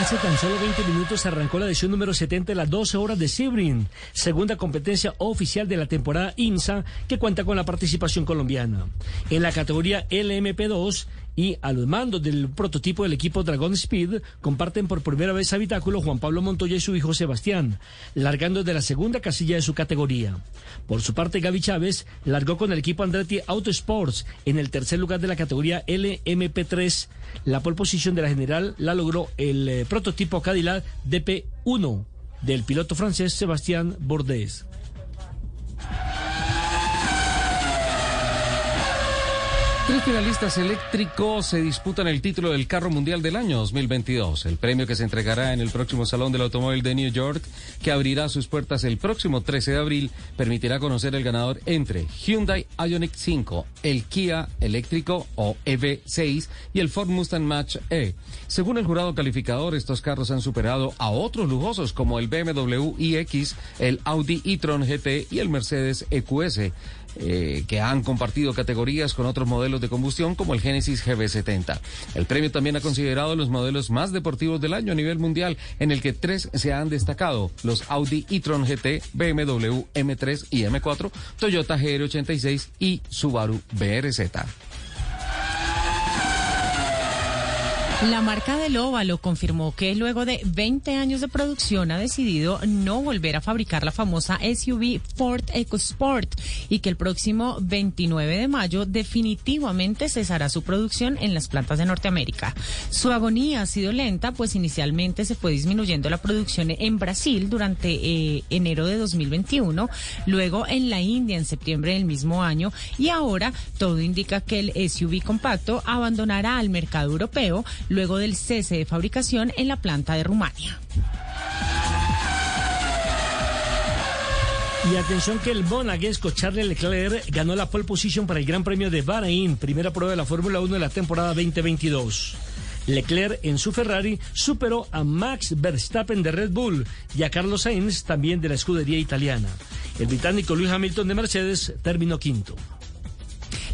S23: Hace tan solo 20 minutos arrancó la edición número 70 de las 12 horas de Sebring, segunda competencia oficial de la temporada INSA que cuenta con la participación colombiana. En la categoría LMP2 y a los mandos del prototipo del equipo Dragon Speed comparten por primera vez habitáculo Juan Pablo Montoya y su hijo Sebastián, largando de la segunda casilla de su categoría. Por su parte, Gaby Chávez largó con el equipo Andretti Auto Sports en el tercer lugar de la categoría LMP3. La pole position de la general la logró el eh, prototipo Cadillac DP1 del piloto francés Sebastián Bordes.
S22: Tres finalistas eléctricos se disputan el título del Carro Mundial del año 2022, el premio que se entregará en el próximo Salón del Automóvil de New York, que abrirá sus puertas el próximo 13 de abril, permitirá conocer el ganador entre Hyundai Ioniq 5, el Kia eléctrico o EV6 y el Ford Mustang Match E. Según el jurado calificador, estos carros han superado a otros lujosos como el BMW iX, el Audi e-tron GT y el Mercedes EQS eh, que han compartido categorías con otros modelos de combustión como el Genesis GB70. El premio también ha considerado los modelos más deportivos del año a nivel mundial, en el que tres se han destacado, los Audi e-tron GT, BMW M3 y M4, Toyota GR86 y Subaru BRZ.
S17: La marca del óvalo confirmó que luego de 20 años de producción ha decidido no volver a fabricar la famosa SUV Ford EcoSport y que el próximo 29 de mayo definitivamente cesará su producción en las plantas de Norteamérica. Su agonía ha sido lenta, pues inicialmente se fue disminuyendo la producción en Brasil durante eh, enero de 2021, luego en la India en septiembre del mismo año y ahora todo indica que el SUV compacto abandonará al mercado europeo luego del cese de fabricación en la planta de Rumania.
S23: Y atención que el monaguesco Charles Leclerc ganó la pole position para el Gran Premio de Bahrein, primera prueba de la Fórmula 1 de la temporada 2022. Leclerc en su Ferrari superó a Max Verstappen de Red Bull y a Carlos Sainz también de la escudería italiana. El británico Lewis Hamilton de Mercedes terminó quinto.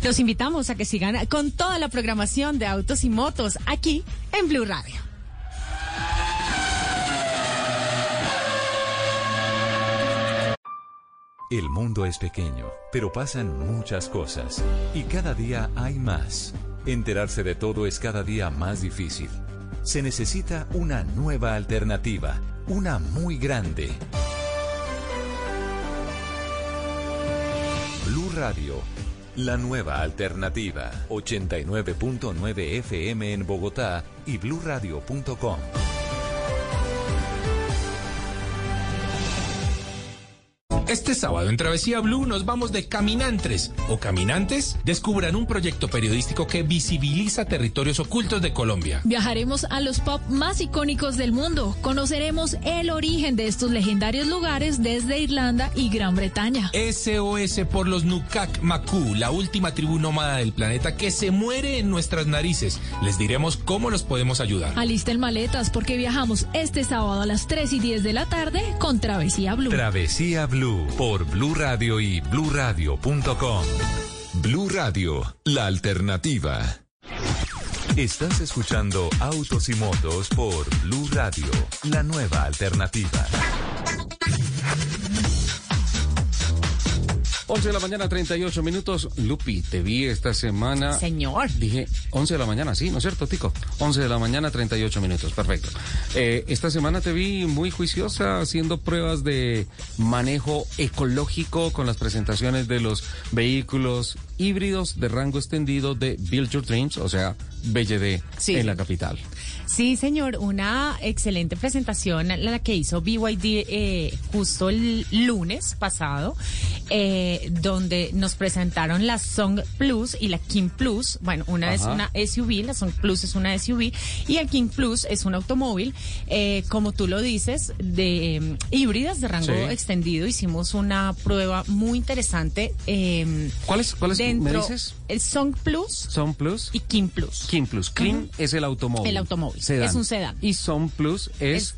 S17: Los invitamos a que sigan con toda la programación de autos y motos aquí en Blue Radio.
S1: El mundo es pequeño, pero pasan muchas cosas. Y cada día hay más. Enterarse de todo es cada día más difícil. Se necesita una nueva alternativa, una muy grande. Blue Radio, la nueva alternativa. 89.9 FM en Bogotá y bluradio.com.
S28: Este sábado en Travesía Blue nos vamos de caminantes o caminantes. Descubran un proyecto periodístico que visibiliza territorios ocultos de Colombia.
S29: Viajaremos a los pop más icónicos del mundo. Conoceremos el origen de estos legendarios lugares desde Irlanda y Gran Bretaña.
S28: SOS por los Nukak Maku, la última tribu nómada del planeta que se muere en nuestras narices. Les diremos cómo los podemos ayudar.
S29: Alisten maletas porque viajamos este sábado a las 3 y 10 de la tarde con Travesía Blue.
S1: Travesía Blue por Blue Radio y bluradio.com. Blue Radio, la alternativa. Estás escuchando Autos y Motos por Blue Radio, la nueva alternativa.
S22: 11 de la mañana, 38 minutos. Lupi, te vi esta semana.
S17: Señor.
S22: Dije 11 de la mañana, sí, ¿no es cierto, Tico? 11 de la mañana, 38 minutos, perfecto. Eh, esta semana te vi muy juiciosa haciendo pruebas de manejo ecológico con las presentaciones de los vehículos híbridos de rango extendido de Build Your Dreams, o sea, BYD
S17: Sí,
S22: en la capital.
S17: Sí, señor, una excelente presentación la que hizo BYD eh, justo el lunes pasado, eh, donde nos presentaron la Song Plus y la King Plus. Bueno, una es una SUV, la Song Plus es una SUV y el King Plus es un automóvil, eh, como tú lo dices, de eh, híbridas de rango
S22: Sí.
S17: extendido. Hicimos una prueba muy interesante. eh,
S22: ¿Cuál es, cuál es, me
S17: dentro,
S22: dices?
S17: El Song Plus
S22: Son Plus
S17: y King Plus.
S22: King Plus. Clean es el automóvil.
S17: El automóvil. Es un sedán.
S22: Y Son Plus es,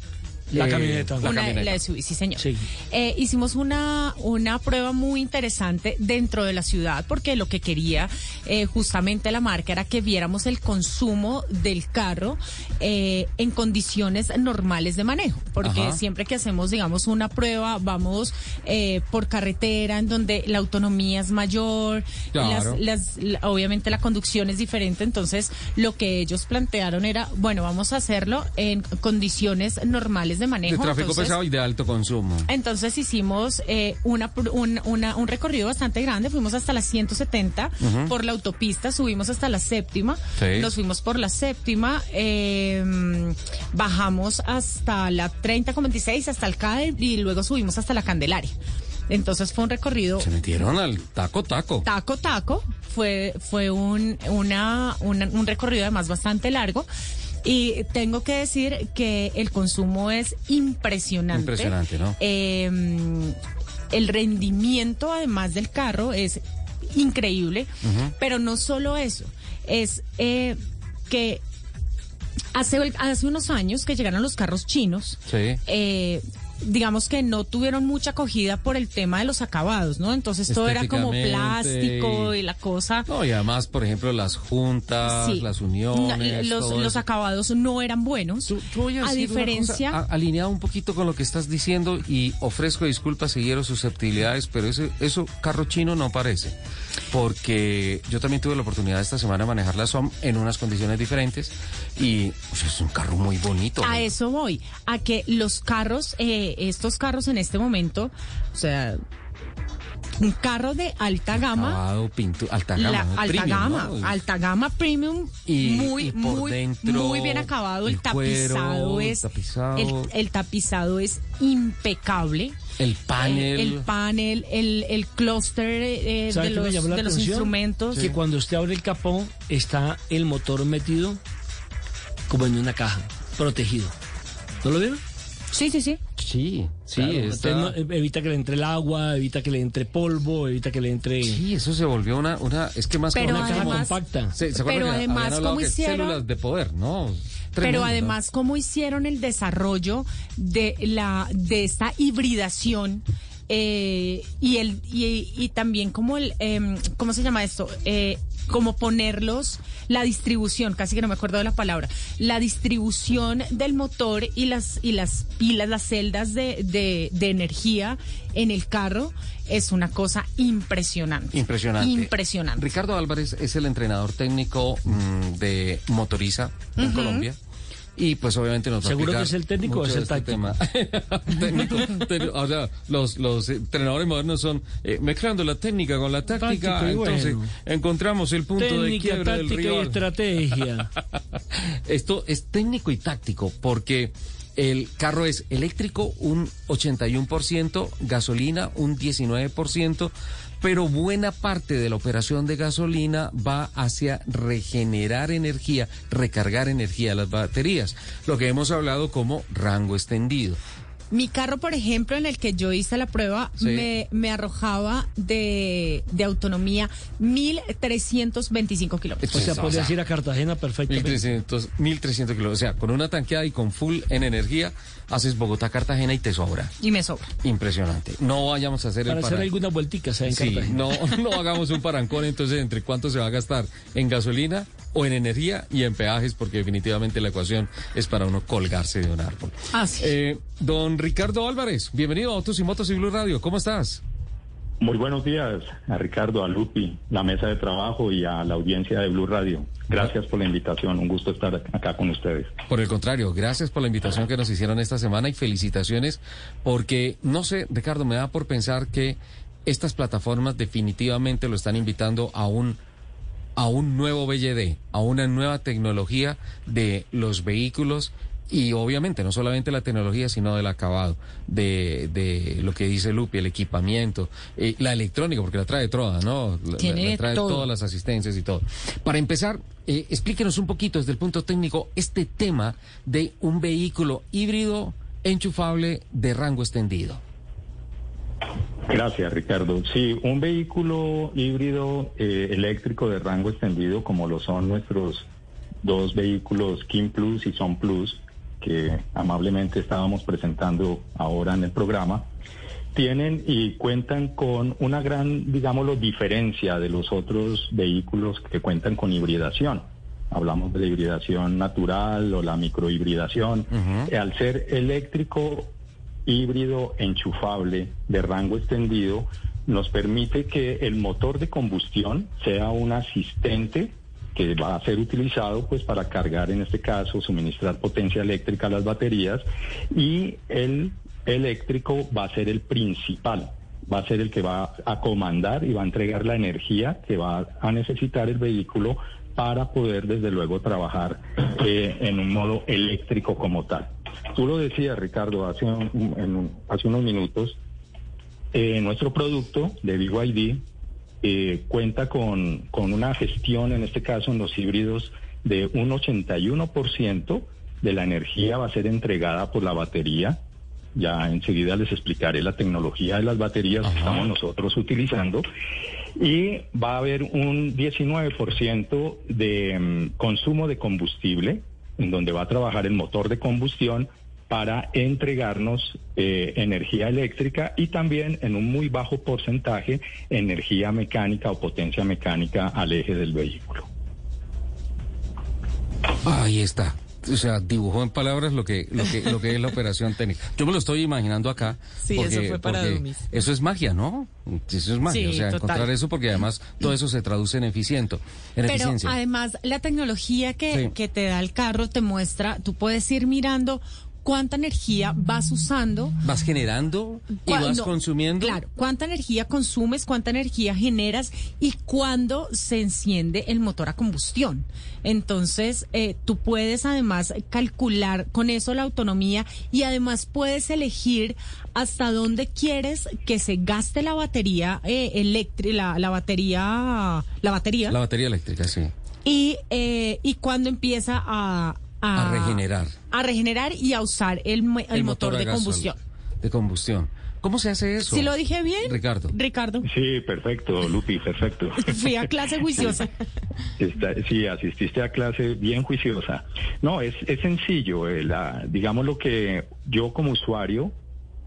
S23: La
S22: eh,
S23: camioneta.
S22: La
S17: Una-
S22: camioneta.
S17: la SUV, sí, señor.
S23: Sí.
S17: Eh, hicimos una, una prueba muy interesante dentro de la ciudad porque lo que quería eh, justamente la marca era que viéramos el consumo del carro eh, en condiciones normales de manejo. Porque
S30: Ajá.
S17: siempre que hacemos, digamos, una prueba, vamos por carretera en donde la autonomía es mayor,
S30: Claro.
S17: las, las- la- obviamente la conducción es diferente. Entonces, lo que ellos plantearon era, bueno, vamos a hacerlo en condiciones normales de manejo.
S22: De tráfico
S17: Entonces,
S22: pesado y de alto consumo.
S17: entonces hicimos eh, una, un, una- un recorrido bastante grande, fuimos hasta la 170
S30: Ujú.
S17: por la autopista, subimos hasta la séptima,
S30: Sí.
S17: nos fuimos por la séptima, eh, bajamos hasta la 3026, hasta el CAE y luego subimos hasta la Candelaria. Entonces fue un recorrido
S22: Se metieron al taco taco.
S17: taco taco fue fue un una, una- un recorrido además bastante largo y tengo que decir que el consumo es impresionante
S22: Impresionante, ¿no?
S17: Eh, el rendimiento además del carro es increíble pero no solo eso es eh, que hace hace unos años que llegaron los carros chinos
S22: Sí.
S17: eh, digamos que no tuvieron mucha acogida por el tema de los acabados, ¿no? Entonces todo era como plástico
S22: y-
S17: y la cosa.
S22: No, y además, por ejemplo, las juntas,
S17: Sí.
S22: las
S17: No,
S22: uniones.
S17: los,
S22: todo
S17: los
S22: eso.
S17: acabados no eran buenos.
S22: Voy
S17: a
S22: decir una
S17: diferencia.
S22: cosa, a- alineado un poquito con lo que estás diciendo y ofrezco disculpas si hiero susceptibilidades, pero ese, eso carro chino no parece. Porque yo también tuve la oportunidad esta semana de manejar la SOM en unas condiciones diferentes y pues, es un carro muy bonito.
S17: A eso voy, a que los carros, eh, estos carros en este momento, o sea, un carro de alta gama,
S22: Acabado, pintu- alta
S17: la
S22: gama.
S17: alta
S22: premium,
S17: gama,
S22: ¿no?
S17: alta gama premium,
S22: Y-
S17: muy,
S22: y por
S17: muy,
S22: dentro,
S17: muy bien acabado. El,
S22: el cuero,
S17: tapizado
S22: el
S17: es,
S22: tapizado.
S17: El, el tapizado es impecable.
S22: El panel.
S17: El, el panel, el, el clúster eh,
S23: ¿Sabe
S17: de los, de los instrumentos.
S23: Que cuando usted abre el capó está el motor metido como en una caja, protegido. ¿No lo vieron?
S17: Sí, sí, sí.
S22: Sí, sí,
S23: Claro,
S22: está-
S23: no- evita que le entre el agua, evita que le entre polvo, evita que le entre...
S22: Sí, eso se volvió una, una es que más que
S17: Pero
S23: una caja
S17: además-
S23: compacta.
S22: Se- ¿se acuerdan
S17: pero
S22: que
S17: además, ¿cómo
S22: que
S17: hicieron?
S22: Células de poder, ¿no?
S17: Pero además, ¿cómo hicieron el desarrollo de la de esta hibridación eh, y el y, y también como el em, cómo se llama esto eh, como ponerlos la distribución casi que no me acuerdo de la palabra la distribución del motor y las y las pilas las celdas de, de, de energía en el carro es una cosa impresionante
S22: Impresionante.
S17: impresionante
S22: Ricardo Álvarez es el entrenador técnico mm, de Motoriza en. Colombia. Y pues obviamente nos va a
S23: ¿Seguro que es el técnico o es el
S22: de este técnico, o sea, los, los entrenadores modernos son eh, mezclando la técnica con la táctica.
S23: Y
S22: entonces
S23: bueno.
S22: encontramos el punto de
S23: Técnica,
S22: quiebre del
S23: táctica y
S22: rival.
S23: estrategia.
S22: Esto es técnico y táctico porque el carro es eléctrico un 81%, gasolina un 19%, pero buena parte de la operación de gasolina va hacia regenerar energía, recargar energía de las baterías, lo que hemos hablado como rango extendido.
S17: Mi carro, por ejemplo, en el que yo hice la prueba,
S22: Sí.
S17: me, me arrojaba de, de autonomía 1.325 kilómetros.
S23: O sea, podrías ir a Cartagena perfectamente.
S22: 1300, 1300 kilómetros, o sea, con una tanqueada y con full en energía, haces Bogotá-Cartagena y te sobra.
S17: Y me sobra.
S22: Impresionante. No vayamos a hacer
S23: Para
S22: el
S23: hacer
S22: para-
S23: alguna vueltica, ¿sabes? En
S22: Sí,
S23: Cartagena.
S22: no, no hagamos un parancón entonces entre cuánto se va a gastar en gasolina o en energía y en peajes, porque definitivamente la ecuación es para uno colgarse de un árbol.
S17: Ah, sí.
S22: Eh, don Ricardo Álvarez, bienvenido a Autos y Motos y Blue Radio, ¿cómo estás?
S31: Muy buenos días a Ricardo, a Lupi, la mesa de trabajo y a la audiencia de Blue Radio. Gracias por la invitación, un gusto estar acá con ustedes.
S22: Por el contrario, gracias por la invitación que nos hicieron esta semana y felicitaciones porque, no sé, Ricardo, me da por pensar que estas plataformas definitivamente lo están invitando a un a un nuevo BLD, a una nueva tecnología de los vehículos y obviamente no solamente la tecnología, sino del acabado, de, de lo que dice Lupi, el equipamiento, eh, la electrónica, porque la trae toda, ¿no? La,
S17: Tiene
S22: la trae
S17: todo.
S22: todas las asistencias y todo. Para empezar, eh, explíquenos un poquito desde el punto técnico este tema de un vehículo híbrido enchufable de rango extendido.
S31: Gracias, Ricardo. Sí, un vehículo híbrido eh, eléctrico de rango extendido, como lo son nuestros dos vehículos Kim Plus y Son Plus, que amablemente estábamos presentando ahora en el programa, tienen y cuentan con una gran, digámoslo, diferencia de los otros vehículos que cuentan con hibridación. Hablamos de la hibridación natural o la microhibridación. Al ser eléctrico híbrido enchufable de rango extendido, nos permite que el motor de combustión sea un asistente que va a ser utilizado pues para cargar en este caso, suministrar potencia eléctrica a las baterías y el eléctrico va a ser el principal, va a ser el que va a comandar y va a entregar la energía que va a necesitar el vehículo para poder desde luego trabajar eh, en un modo eléctrico como tal. Tú lo decías, Ricardo, hace, un- hace unos minutos, eh, nuestro producto de BYD eh, cuenta con, con una gestión, en este caso en los híbridos, de un 81% de la energía va a ser entregada por la batería. Ya enseguida les explicaré la tecnología de las baterías que estamos nosotros utilizando. Y va a haber un 19% de mm, consumo de combustible, en donde va a trabajar el motor de combustión para entregarnos eh, energía eléctrica y también en un muy bajo porcentaje energía mecánica o potencia mecánica al eje del vehículo.
S22: Ahí está. O sea, dibujó en palabras lo que, lo que, lo que es la operación técnica. Yo me lo estoy imaginando acá.
S24: Sí, eso fue para
S22: porque. Eso es magia, ¿no? Eso es magia.
S17: Sí,
S22: o sea,
S17: total.
S22: encontrar eso porque además todo eso se traduce en eficiente, en
S17: Pero
S22: eficiencia.
S17: además la tecnología que,
S22: Sí.
S17: que te da el carro te muestra, tú puedes ir mirando cuánta energía vas usando.
S22: Vas generando y vas
S17: no,
S22: consumiendo.
S17: Claro, cuánta energía consumes, cuánta energía generas y cuándo se enciende el motor a combustión. Entonces, eh, tú puedes además calcular con eso la autonomía y además puedes elegir hasta dónde quieres que se gaste la batería eh, eléctrica, la, la batería, la batería
S22: La batería eléctrica, sí.
S17: y, eh, y cuando empieza a,
S22: A regenerar.
S17: a regenerar y a usar el, el motor, de combustión.
S22: De combustión. ¿Cómo se hace eso?
S17: ¿Sí lo dije bien?
S22: Ricardo.
S17: Ricardo.
S31: Sí, perfecto, Lupi, perfecto.
S17: Fui a clase juiciosa.
S31: Está- sí, asististe a clase bien juiciosa. No, es, es sencillo. eh, la- digamos lo que yo como usuario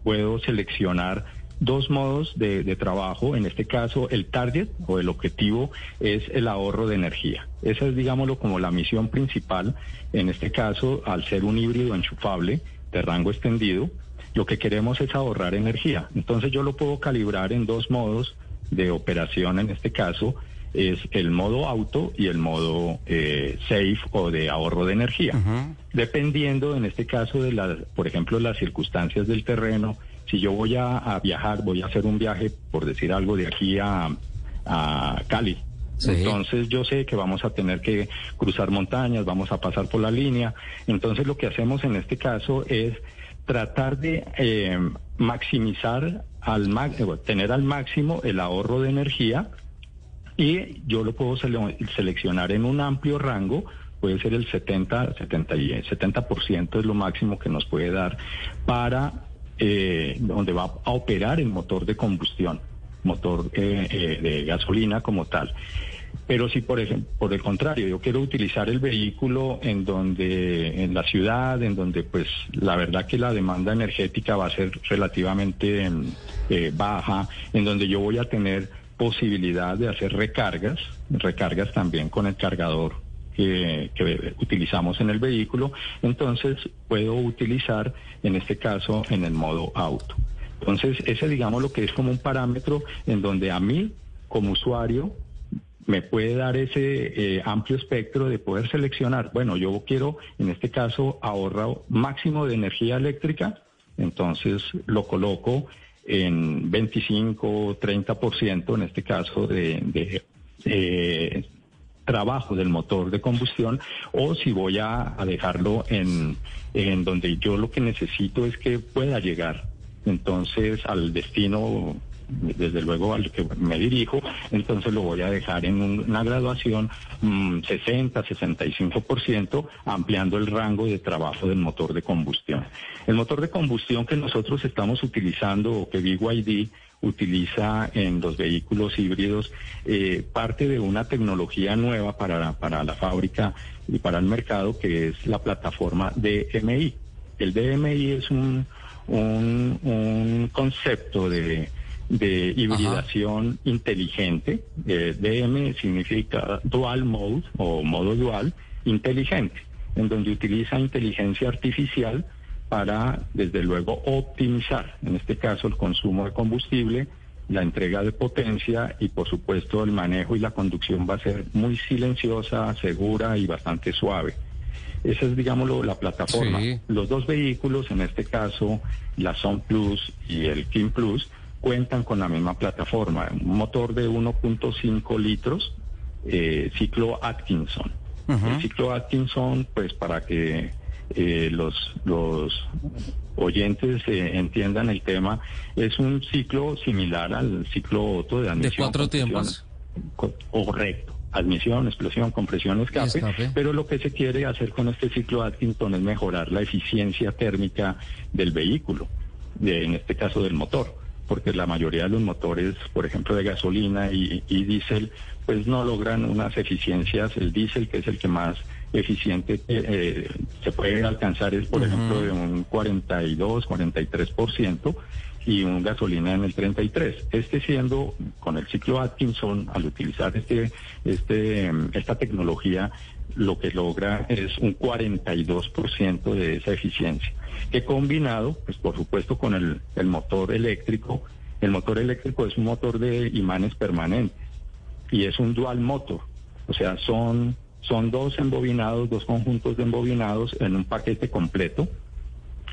S31: puedo seleccionar dos modos de, de trabajo. En este caso, el target o el objetivo es el ahorro de energía. Esa es, digámoslo, como la misión principal. En este caso, al ser un híbrido enchufable de rango extendido, lo que queremos es ahorrar energía. Entonces yo lo puedo calibrar en dos modos de operación, en este caso es el modo auto y el modo eh, safe o de ahorro de energía. Dependiendo, en este caso, de las, por ejemplo, las circunstancias del terreno, si yo voy a, a viajar, voy a hacer un viaje, por decir algo, de aquí a, a Cali.
S22: Sí.
S31: Entonces yo sé que vamos a tener que cruzar montañas, vamos a pasar por la línea. Entonces lo que hacemos en este caso es tratar de eh, maximizar al eh, tener al máximo el ahorro de energía y yo lo puedo sele- seleccionar en un amplio rango, puede ser el 70, 70, y- 70% es lo máximo que nos puede dar para eh, donde va a operar el motor de combustión, motor eh, eh, de gasolina como tal. Pero si por ejemplo, por el contrario, yo quiero utilizar el vehículo en donde, en la ciudad, en donde pues la verdad que la demanda energética va a ser relativamente eh, baja, en donde yo voy a tener posibilidad de hacer recargas, recargas también con el cargador que, utilizamos en el vehículo, entonces puedo utilizar en este caso en el modo auto. Entonces, ese digamos lo que es como un parámetro en donde a mí como usuario me puede dar ese eh, amplio espectro de poder seleccionar, bueno, yo quiero en este caso ahorrar máximo de energía eléctrica, entonces lo coloco en 25 o 30% en este caso de, de, eh, trabajo del motor de combustión o si voy a, dejarlo en, en donde yo lo que necesito es que pueda llegar entonces al destino desde luego al que me dirijo, entonces lo voy a dejar en un- una graduación mm, 60-65%, ampliando el rango de trabajo del motor de combustión. El motor de combustión que nosotros estamos utilizando o que BYD utiliza en los vehículos híbridos eh, parte de una tecnología nueva para, para la fábrica y para el mercado que es la plataforma DMI. El DMI es un, un, un concepto de, de hibridación inteligente. Eh, DM significa dual mode o modo dual inteligente, en donde utiliza inteligencia artificial para, desde luego, optimizar, en este caso, el consumo de combustible, la entrega de potencia y, por supuesto, el manejo y la conducción va a ser muy silenciosa, segura y bastante suave. Esa es, digámoslo, la plataforma.
S22: Sí.
S31: Los dos vehículos, en este caso, la Son Plus y el Kim Plus, cuentan con la misma plataforma. Un motor de 1.5 litros, eh, ciclo Atkinson. El ciclo Atkinson, pues para que eh, los, los oyentes eh, entiendan el tema, es un ciclo similar al ciclo Otto de admisión.
S22: cuatro
S31: compresión.
S22: tiempos.
S31: Co- Correcto. Admisión, explosión, compresión, escape,
S22: escape.
S31: Pero lo que se quiere hacer con este ciclo Atkinson es mejorar la eficiencia térmica del vehículo, de- en este caso del motor, porque la mayoría de los motores, por ejemplo, de gasolina y, y diésel, pues no logran unas eficiencias. El diésel, que es el que más eficiente eh, eh, se puede alcanzar, es por ejemplo de un 42, 43% y un gasolina en el 33. Este siendo con el ciclo Atkinson, al utilizar este, este, em, esta tecnología, lo que logra es un 42% de esa eficiencia, que combinado, pues por supuesto con el, el motor eléctrico, el motor eléctrico es un motor de imanes permanentes y es un dual motor, o sea, son, son dos embobinados, dos conjuntos de embobinados en un paquete completo,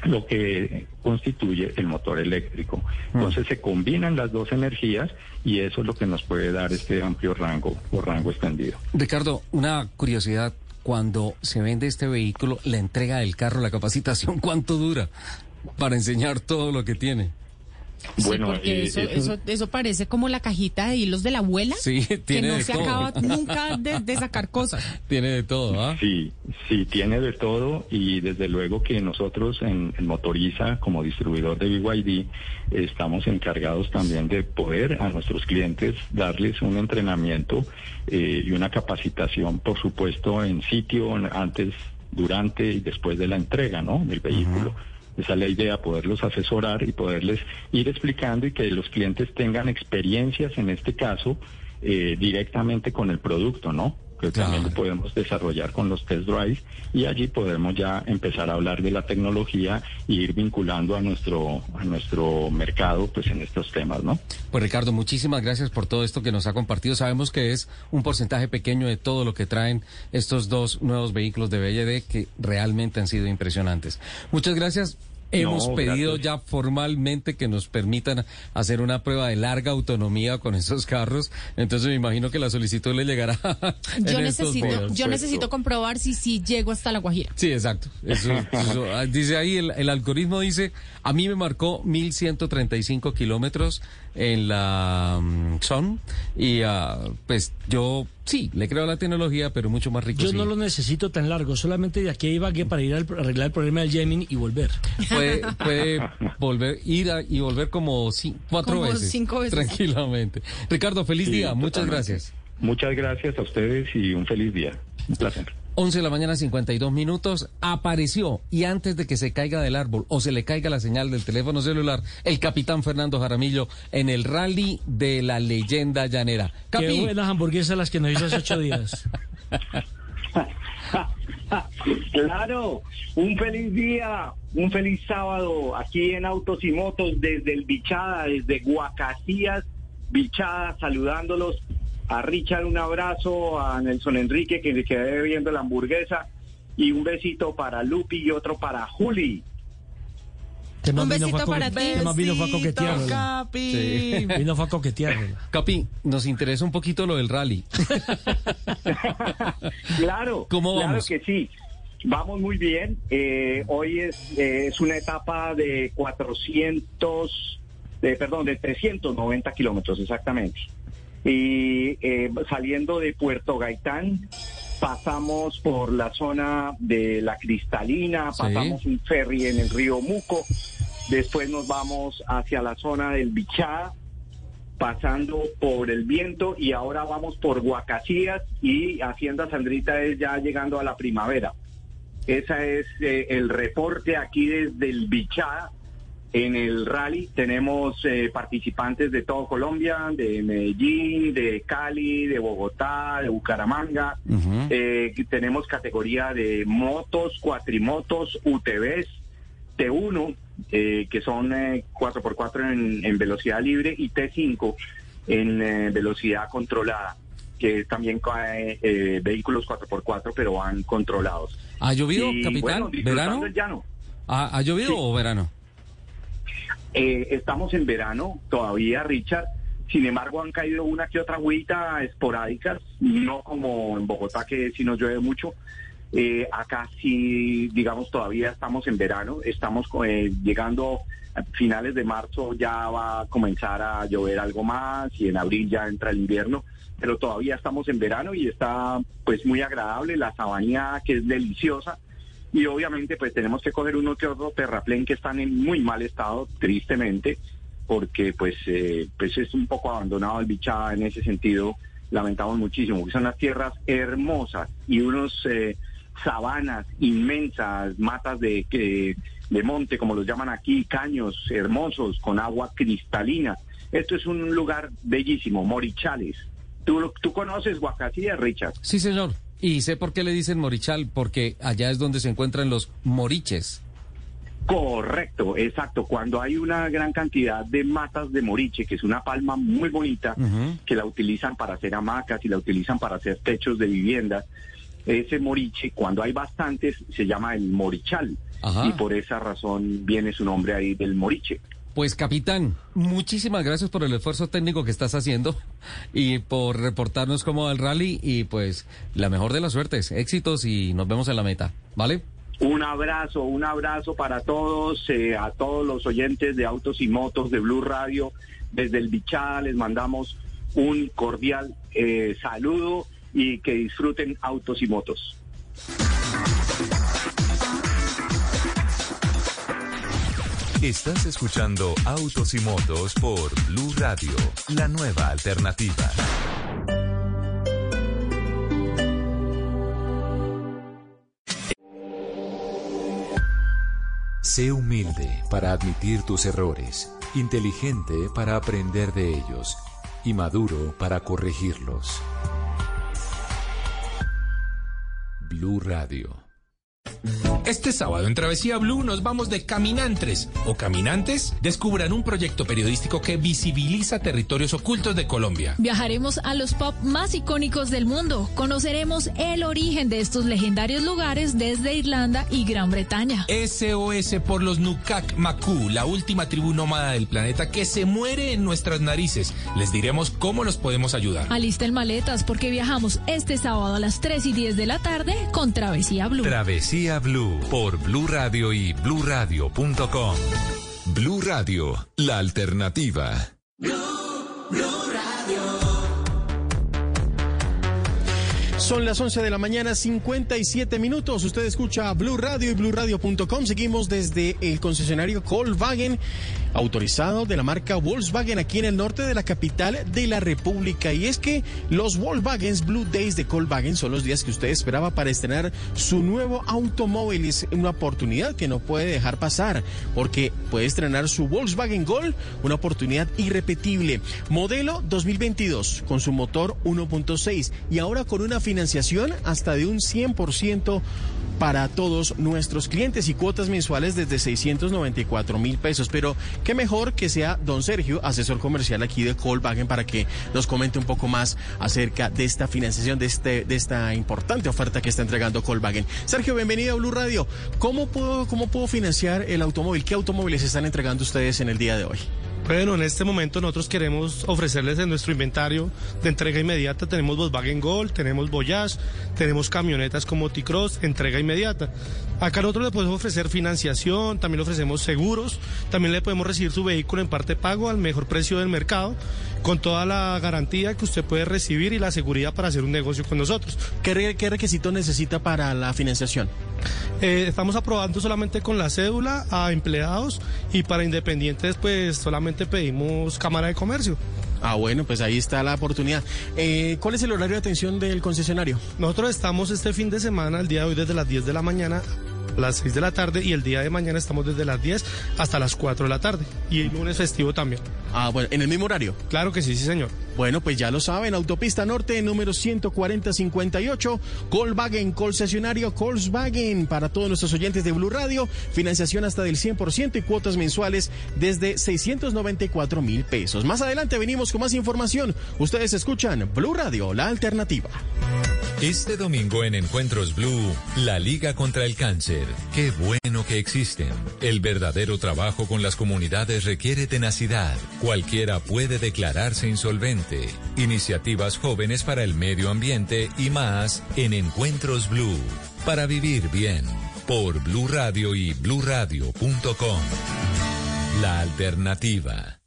S31: lo que constituye el motor eléctrico. Entonces se combinan las dos energías y eso es lo que nos puede dar este amplio rango o rango extendido.
S22: Ricardo, una curiosidad. Cuando se vende este vehículo, la entrega del carro, la capacitación, ¿cuánto dura para enseñar todo lo que tiene?
S31: Bueno,
S17: Porque
S31: eh,
S17: eso,
S31: eso-
S17: eso, eso parece como la cajita de hilos de la abuela.
S22: Sí,
S17: que
S22: tiene
S17: no
S22: de
S17: se
S22: todo.
S17: acaba nunca de, de sacar cosas.
S22: Tiene de todo, ¿ah?
S31: Sí, sí, tiene de todo y desde luego que nosotros en, en Motoriza, como distribuidor de BYD, estamos encargados también de poder a nuestros clientes darles un entrenamiento eh, y una capacitación, por supuesto, en sitio, antes, durante y después de la entrega, ¿no? Del vehículo. Esa es la idea, poderlos asesorar y poderles ir explicando y que los clientes tengan experiencias, en este caso, eh, directamente con el producto, ¿no? Que también lo podemos desarrollar con los test drives y allí podemos ya empezar a hablar de la tecnología e ir vinculando a nuestro, a nuestro mercado, pues en estos temas, ¿no?
S22: Pues Ricardo, muchísimas gracias por todo esto que nos ha compartido. Sabemos que es un porcentaje pequeño de todo lo que traen estos dos nuevos vehículos de BLD que realmente han sido impresionantes. Muchas gracias. Hemos
S31: No,
S22: pedido
S31: gracias.
S22: ya formalmente que nos permitan hacer una prueba de larga autonomía con esos carros. Entonces me imagino que la solicitud le llegará. en
S17: Yo
S22: estos
S17: necesito, yo necesito comprobar si sí llego hasta la Guajira.
S22: Sí, exacto. Eso, eso, ah, dice ahí, el, el algoritmo dice, a mí me marcó 1135 kilómetros en la Son y ah, pues yo sí, le creo a la tecnología, pero mucho más rico.
S23: Yo
S22: sí.
S23: no lo necesito tan largo, solamente de aquí a Ibagué para ir a arreglar el problema del Yemen y volver.
S22: Puede, puede volver, ir a- y volver como ci- cuatro
S17: Como
S22: veces.
S17: cinco veces.
S22: Tranquilamente. Ricardo, feliz
S31: Sí,
S22: día. Muchas gracias.
S31: Muchas gracias a ustedes y un feliz día. Un placer.
S22: 11 de la mañana, 52 minutos, apareció y antes de que se caiga del árbol o se le caiga la señal del teléfono celular, el capitán Fernando Jaramillo en el rally de la leyenda llanera.
S23: Qué
S22: Capi,
S23: buenas hamburguesas las que nos hizo hace ocho días.
S30: Claro, un feliz día, un feliz sábado aquí en Autos y Motos desde el Bichada, desde Guacacías, Bichada, saludándolos. A Richard un abrazo, a Nelson Enrique que se quede viendo la hamburguesa y un besito para Lupi y otro para Juli.
S17: Un
S23: vino fue a
S17: besito para ti.
S23: tema vino fue a coquetearla.
S24: Capi.
S23: Sí. Vino fue a coquetearla.
S22: Capi, nos interesa un poquito lo del rally.
S30: Claro,
S22: ¿Cómo
S30: claro
S22: vamos?
S30: que sí. Vamos muy bien. Eh, hoy es, eh, es una etapa de 400, de, perdón, de 390 kilómetros exactamente. Y eh, saliendo de Puerto Gaitán, pasamos por la zona de la Cristalina,
S22: Sí.
S30: pasamos un ferry en el río Muco, después nos vamos hacia la zona del Bichá, pasando por el viento y ahora vamos por Guacacías y Hacienda Sandrita es ya llegando a la primavera. Ese es eh, el reporte aquí desde el Bichá. En el rally tenemos eh, participantes de todo Colombia, de Medellín, de Cali, de Bogotá, de Bucaramanga. Eh, tenemos categoría de motos, cuatrimotos, UTVs, T1, eh, que son eh, 4x4 en, en velocidad libre, y T5 en eh, velocidad controlada, que también cae eh, vehículos 4x4, pero van controlados.
S22: ¿Ha llovido,
S30: Y,
S22: capitán?
S30: bueno,
S22: ¿Verano?
S30: el llano.
S22: ¿Ha, ha llovido
S30: Sí.
S22: o verano?
S30: Eh, estamos en verano todavía, Richard. Sin embargo, han caído una que otra agüita esporádicas, no como en Bogotá, que sí nos llueve mucho. Eh, acá sí, digamos, todavía estamos en verano. Estamos eh, llegando a finales de marzo, ya va a comenzar a llover algo más y en abril ya entra el invierno. Pero todavía estamos en verano y está pues muy agradable. La sabanía que es deliciosa. Y obviamente pues tenemos que coger uno que otro terraplén que están en muy mal estado, tristemente, porque pues, eh, pues es un poco abandonado el bichada en ese sentido, lamentamos muchísimo, porque son unas tierras hermosas y unos eh, sabanas inmensas, matas de, de monte, como los llaman aquí, caños hermosos, con agua cristalina. Esto es un lugar bellísimo, Morichales. ¿Tú, tú conoces Guacasía, Richard?
S22: Sí, señor. Y sé por qué le dicen morichal, porque allá es donde se encuentran los moriches.
S30: Correcto, exacto. Cuando hay una gran cantidad de matas de moriche, que es una palma muy bonita, que la utilizan para hacer hamacas y la utilizan para hacer techos de vivienda, ese moriche, cuando hay bastantes, se llama el morichal.
S22: Ajá.
S30: Y por esa razón viene su nombre ahí del moriche.
S22: Pues capitán, muchísimas gracias por el esfuerzo técnico que estás haciendo y por reportarnos cómo va el rally y pues la mejor de las suertes, éxitos y nos vemos en la meta, ¿vale?
S30: Un abrazo, un abrazo para todos, eh, a todos los oyentes de Autos y Motos de Blue Radio. Desde el Bichada les mandamos un cordial eh, saludo y que disfruten Autos y Motos.
S1: Estás escuchando Autos y Motos por Blue Radio, la nueva alternativa. Sé humilde para admitir tus errores, inteligente para aprender de ellos y maduro para corregirlos. Blue Radio.
S28: Este sábado en Travesía Blue nos vamos de caminantes o caminantes. Descubran un proyecto periodístico que visibiliza territorios ocultos de Colombia.
S29: Viajaremos a los pop más icónicos del mundo. Conoceremos el origen de estos legendarios lugares desde Irlanda y Gran Bretaña.
S28: SOS por los Nukak Maku, la última tribu nómada del planeta que se muere en nuestras narices. Les diremos cómo los podemos ayudar.
S29: Alisten maletas porque viajamos este sábado a las 3 y 10 de la tarde con Travesía Blue.
S1: Travesía Blue por Blue Radio y bluradio.com. Blue Radio, la alternativa.
S25: Son las 11 de la mañana, 57 minutos. Usted escucha Blue Radio y BlueRadio.com. Seguimos desde el concesionario Volkswagen, autorizado de la marca Volkswagen aquí en el norte de la capital de la República. Y es que los Volkswagen Blue Days de Volkswagen son los días que usted esperaba para estrenar su nuevo automóvil. Es una oportunidad que no puede dejar pasar porque puede estrenar su Volkswagen Gol, una oportunidad irrepetible. Modelo 2022 con su motor 1.6 y ahora con una financiación hasta de un 100% para todos nuestros clientes y cuotas mensuales desde 694 mil pesos. Pero, qué mejor que sea don Sergio, asesor comercial aquí de Volkswagen, para que nos comente un poco más acerca de esta financiación, de, este, de esta importante oferta que está entregando Volkswagen. Sergio, bienvenido a Blue Radio. ¿Cómo puedo, ¿Cómo puedo financiar el automóvil? ¿Qué automóviles están entregando ustedes en el día de hoy?
S32: Bueno, en este momento nosotros queremos ofrecerles en nuestro inventario de entrega inmediata. Tenemos Volkswagen Gol, tenemos Voyage, tenemos camionetas como T-Cross, entrega inmediata. Acá nosotros le podemos ofrecer financiación, también le ofrecemos seguros, también le podemos recibir su vehículo en parte pago al mejor precio del mercado, con toda la garantía que usted puede recibir y la seguridad para hacer un negocio con nosotros.
S25: ¿Qué, re- qué requisito necesita para la financiación?
S32: Eh, estamos aprobando solamente con la cédula a empleados y para independientes pues solamente pedimos cámara de comercio.
S25: Ah, bueno, pues ahí está la oportunidad. Eh, ¿Cuál es el horario de atención del concesionario?
S32: Nosotros estamos este fin de semana, el día de hoy desde las 10 de la mañana las 6 de la tarde y el día de mañana estamos desde las 10 hasta las 4 de la tarde y el lunes festivo también.
S25: Ah, bueno, ¿en el mismo horario?
S32: Claro que sí, sí señor.
S25: Bueno, pues ya lo saben, Autopista Norte, número 14058, Volkswagen, concesionario Volkswagen, para todos nuestros oyentes de Blue Radio, financiación hasta del 100% y cuotas mensuales desde 694 mil pesos. Más adelante venimos con más información. Ustedes escuchan Blue Radio, la alternativa.
S1: Este domingo en Encuentros Blue, la Liga contra el Cáncer. Qué bueno que existen. El verdadero trabajo con las comunidades requiere tenacidad. Cualquiera puede declararse insolvente. Iniciativas jóvenes para el medio ambiente y más en Encuentros Blue. Para vivir bien. Por Blue Radio y bluradio.com. La alternativa.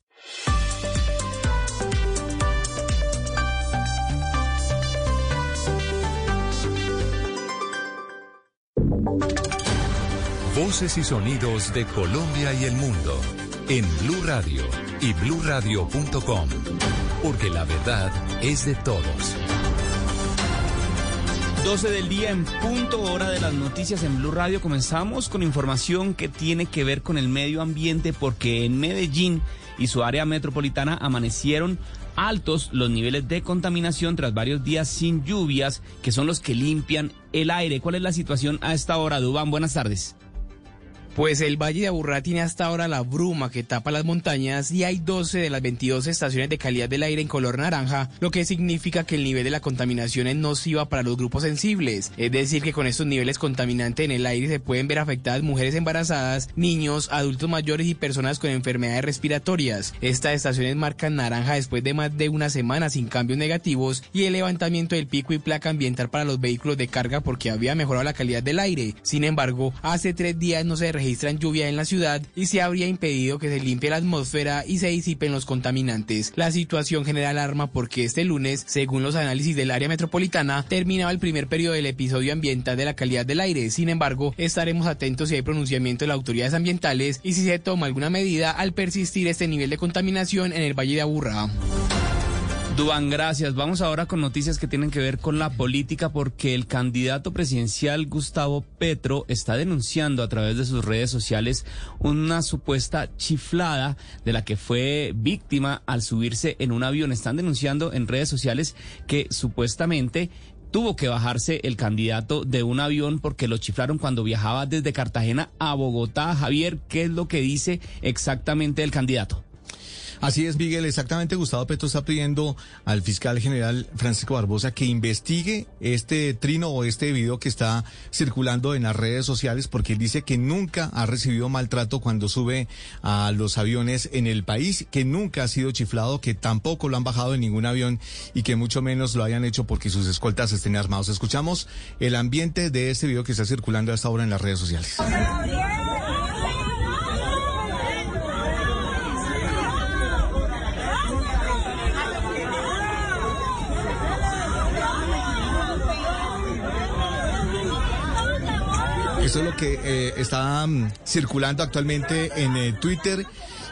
S1: Voces y sonidos de Colombia y el mundo en Blue Radio y bluradio.com, porque la verdad es de todos.
S6: 12 del día en punto hora de las noticias en Blue Radio. Comenzamos con información que tiene que ver con el medio ambiente porque en Medellín y su área metropolitana amanecieron altos los niveles de contaminación tras varios días sin lluvias que son los que limpian el aire. ¿Cuál es la situación a esta hora, Dubán? Buenas tardes.
S10: Pues el Valle de Aburrá tiene hasta ahora la bruma que tapa las montañas y hay 12 de las 22 estaciones de calidad del aire en color naranja, lo que significa que el nivel de la contaminación es nociva para los grupos sensibles. Es decir, que con estos niveles contaminantes en el aire se pueden ver afectadas mujeres embarazadas, niños, adultos mayores y personas con enfermedades respiratorias. Estas estaciones marcan naranja después de más de una semana sin cambios negativos y el levantamiento del pico y placa ambiental para los vehículos de carga porque había mejorado la calidad del aire. Sin embargo, hace tres días no se registran lluvia en la ciudad y se habría impedido que se limpie la atmósfera y se disipen los contaminantes. La situación genera alarma porque este lunes, según los análisis del área metropolitana, terminaba el primer periodo del episodio ambiental de la calidad del aire. Sin embargo, estaremos atentos si hay pronunciamiento de las autoridades ambientales y si se toma alguna medida al persistir este nivel de contaminación en el Valle de Aburrá.
S6: Duan, gracias. Vamos ahora con noticias que tienen que ver con la política porque el candidato presidencial Gustavo Petro está denunciando a través de sus redes sociales una supuesta chiflada de la que fue víctima al subirse en un avión. Están denunciando en redes sociales que supuestamente tuvo que bajarse el candidato de un avión porque lo chiflaron cuando viajaba desde Cartagena a Bogotá. Javier, ¿qué es lo que dice exactamente el candidato?
S7: Así es, Miguel. Exactamente, Gustavo Petro está pidiendo al fiscal general Francisco Barbosa que investigue este trino o este video que está circulando en las redes sociales porque él dice que nunca ha recibido maltrato cuando sube a los aviones en el país, que nunca ha sido chiflado, que tampoco lo han bajado en ningún avión y que mucho menos lo hayan hecho porque sus escoltas estén armados. Escuchamos el ambiente de este video que está circulando hasta ahora en las redes sociales. Que eh, está mm, circulando actualmente en eh, Twitter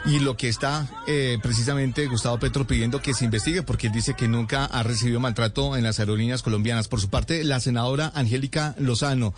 S7: y lo que está eh, precisamente Gustavo Petro pidiendo que se investigue porque él dice que nunca ha recibido maltrato en las aerolíneas colombianas. Por su parte, la senadora Angélica Lozano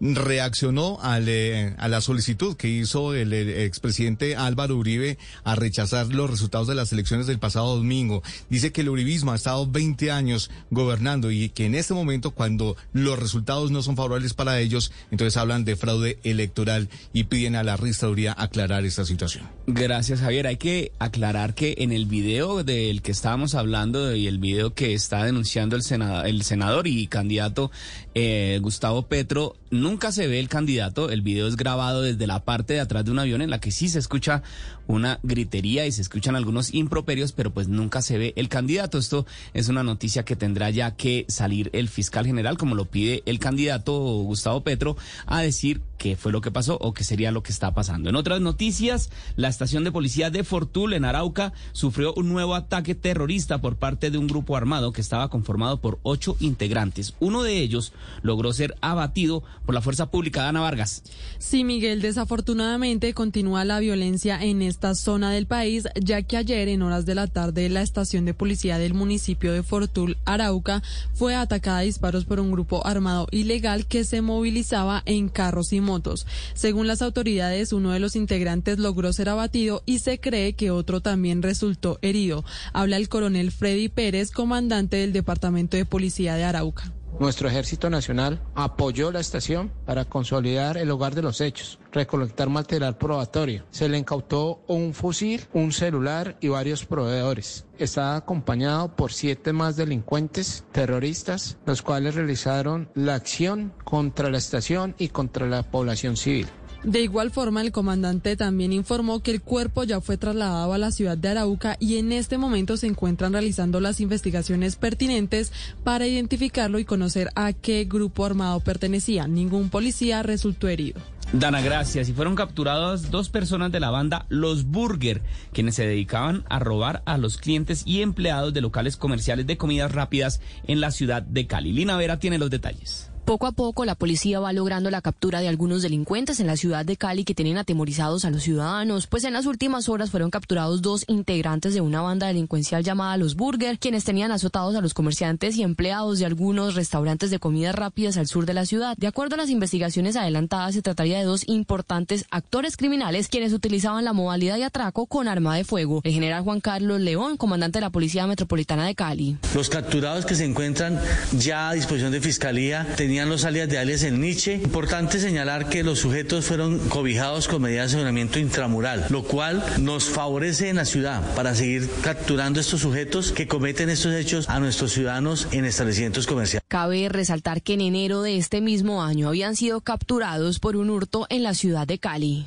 S7: reaccionó al, eh, a la solicitud que hizo el, el expresidente Álvaro Uribe a rechazar los resultados de las elecciones del pasado domingo. Dice que el uribismo ha estado 20 años gobernando y que en este momento cuando los resultados no son favorables para ellos, entonces hablan de fraude electoral y piden a la registraduría aclarar esta situación.
S6: Gracias. Gracias, Javier. Hay que aclarar que en el video del que estábamos hablando y el video que está denunciando el el senador y candidato eh, Gustavo Petro, nunca se ve el candidato. El video es grabado desde la parte de atrás de un avión en la que sí se escucha una gritería y se escuchan algunos improperios, pero pues nunca se ve el candidato. Esto es una noticia que tendrá ya que salir el fiscal general, como lo pide el candidato Gustavo Petro, a decir qué fue lo que pasó o qué sería lo que está pasando. En otras noticias, la estación de policía de Fortul en Arauca sufrió un nuevo ataque terrorista por parte de un grupo armado que estaba conformado por ocho integrantes. Uno de ellos logró ser abatido por la fuerza pública. Ana Vargas.
S13: Sí, Miguel, desafortunadamente continúa la violencia en esta zona del país, ya que ayer en horas de la tarde la estación de policía del municipio de Fortul, Arauca, fue atacada a disparos por un grupo armado ilegal que se movilizaba en carros y motos. Según las autoridades, uno de los integrantes logró ser abatido y se cree que otro también resultó herido. Habla el coronel Freddy Pérez, comandante del Departamento de Policía de Arauca.
S33: Nuestro Ejército Nacional apoyó la estación para consolidar el hogar de los hechos, recolectar material probatorio. Se le incautó un fusil, un celular y varios proveedores. Está acompañado por siete más delincuentes terroristas, los cuales realizaron la acción contra la estación y contra la población civil.
S13: De igual forma, el comandante también informó que el cuerpo ya fue trasladado a la ciudad de Arauca y en este momento se encuentran realizando las investigaciones pertinentes para identificarlo y conocer a qué grupo armado pertenecía. Ningún policía resultó herido.
S6: Dana, gracias. Y fueron capturadas dos personas de la banda Los Burger, quienes se dedicaban a robar a los clientes y empleados de locales comerciales de comidas rápidas en la ciudad de Cali. Lina Vera tiene los detalles.
S34: Poco a poco la policía va logrando la captura de algunos delincuentes en la ciudad de Cali que tienen atemorizados a los ciudadanos, pues en las últimas horas fueron capturados dos integrantes de una banda delincuencial llamada Los Burger, quienes tenían azotados a los comerciantes y empleados de algunos restaurantes de comidas rápidas al sur de la ciudad. De acuerdo a las investigaciones adelantadas, se trataría de dos importantes actores criminales quienes utilizaban la modalidad de atraco con arma de fuego. El general Juan Carlos León, comandante de la Policía Metropolitana de Cali.
S35: Los capturados que se encuentran ya a disposición de fiscalía tenían los alias de alias en Nietzsche. Importante señalar que los sujetos fueron cobijados con medidas de aseguramiento intramural, lo cual nos favorece en la ciudad para seguir capturando estos sujetos que cometen estos hechos a nuestros ciudadanos en establecimientos comerciales.
S34: Cabe resaltar que en enero de este mismo año habían sido capturados por un hurto en la ciudad de Cali.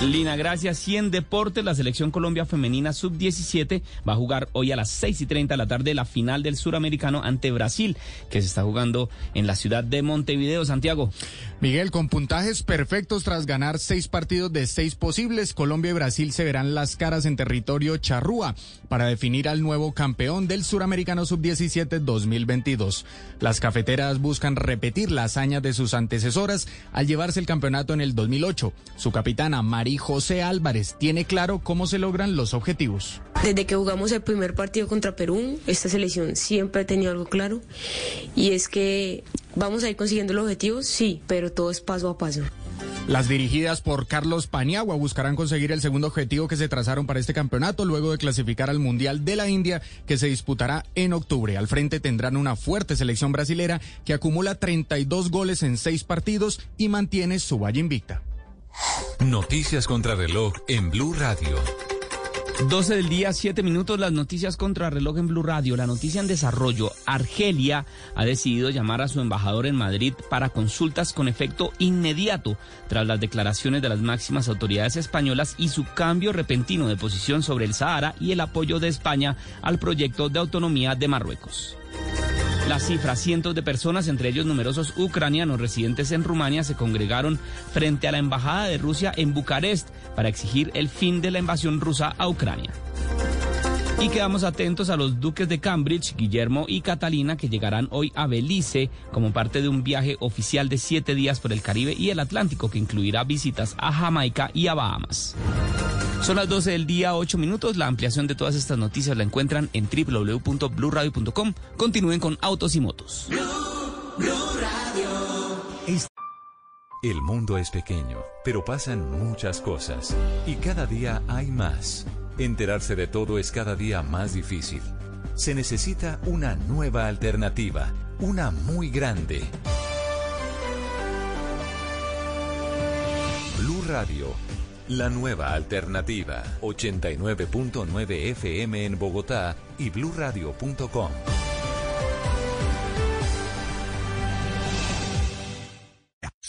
S6: Lina, gracias. 100 deportes. La selección Colombia femenina sub-17 va a jugar hoy a las 6 y 30 de la tarde la final del suramericano ante Brasil, que se está jugando en la ciudad de Montevideo, Santiago.
S14: Miguel, con puntajes perfectos tras ganar seis partidos de seis posibles, Colombia y Brasil se verán las caras en territorio charrúa para definir al nuevo campeón del suramericano sub-17 2022. Las cafeteras buscan repetir la hazaña de sus antecesoras al llevarse el campeonato en el 2008. Su capitana, María José Álvarez tiene claro cómo se logran los objetivos.
S36: Desde que jugamos el primer partido contra Perú, esta selección siempre ha tenido algo claro y es que vamos a ir consiguiendo los objetivos, sí, pero todo es paso a paso.
S14: Las dirigidas por Carlos Paniagua buscarán conseguir el segundo objetivo que se trazaron para este campeonato luego de clasificar al Mundial de la India que se disputará en octubre. Al frente tendrán una fuerte selección brasilera que acumula 32 goles en seis partidos y mantiene su valla invicta.
S1: Noticias contra reloj en Blue Radio.
S6: 12 del día, 7 minutos, las noticias contra reloj en Blue Radio. La noticia en desarrollo. Argelia ha decidido llamar a su embajador en Madrid para consultas con efecto inmediato tras las declaraciones de las máximas autoridades españolas y su cambio repentino de posición sobre el Sahara y el apoyo de España al proyecto de autonomía de Marruecos. La cifra, cientos de personas, entre ellos numerosos ucranianos residentes en Rumania, se congregaron frente a la Embajada de Rusia en Bucarest para exigir el fin de la invasión rusa a Ucrania. Y quedamos atentos a los duques de Cambridge, Guillermo y Catalina, que llegarán hoy a Belice como parte de un viaje oficial de siete días por el Caribe y el Atlántico, que incluirá visitas a Jamaica y a Bahamas. Son las 12 del día, 8 minutos. La ampliación de todas estas noticias la encuentran en www.bluradio.com. Continúen con Autos y Motos.
S1: El mundo es pequeño, pero pasan muchas cosas. Y cada día hay más. Enterarse de todo es cada día más difícil. Se necesita una nueva alternativa, una muy grande. Blue Radio la nueva alternativa. 89.9 FM en Bogotá y bluradio.com.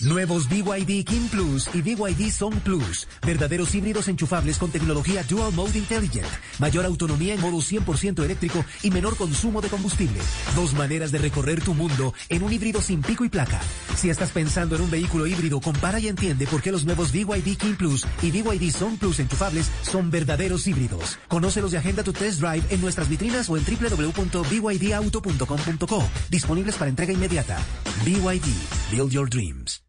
S35: Nuevos BYD King Plus y BYD Song Plus. Verdaderos híbridos enchufables con tecnología Dual Mode Intelligent. Mayor autonomía en modo 100% eléctrico y menor consumo de combustible. Dos maneras de recorrer tu mundo en un híbrido sin pico y placa. Si estás pensando en un vehículo híbrido, compara y entiende por qué los nuevos BYD King Plus y BYD Song Plus enchufables son verdaderos híbridos. Conócelos y agenda tu test drive en nuestras vitrinas o en www.bydauto.com.co. Disponibles para entrega inmediata. BYD. Build your dreams.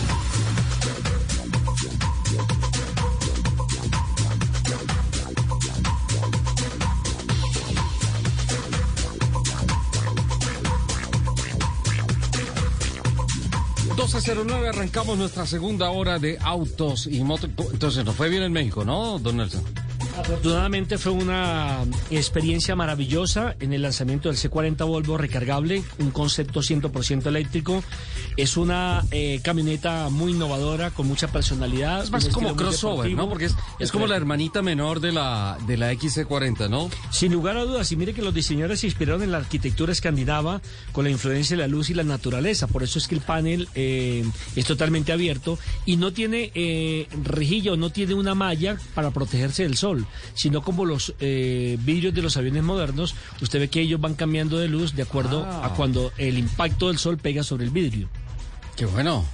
S22: 12.09 arrancamos nuestra segunda hora de autos y motos. Entonces nos fue bien en México, ¿no, don Nelson?
S23: Afortunadamente fue una experiencia maravillosa en el lanzamiento del C40 Volvo recargable, un concepto 100% eléctrico. Es una eh, camioneta muy innovadora, con mucha personalidad.
S22: Es más como crossover. ¿no? Porque es, es como la hermanita menor de la, de la XC40, ¿no?
S23: Sin lugar a dudas, y mire que los diseñadores se inspiraron en la arquitectura escandinava con la influencia de la luz y la naturaleza. Por eso es que el panel eh, es totalmente abierto y no tiene eh, rejilla o no tiene una malla para protegerse del sol, sino como los eh, vidrios de los aviones modernos, usted ve que ellos van cambiando de luz de acuerdo
S22: Ah.
S23: a cuando el impacto del sol pega sobre el vidrio.
S22: Qué bueno.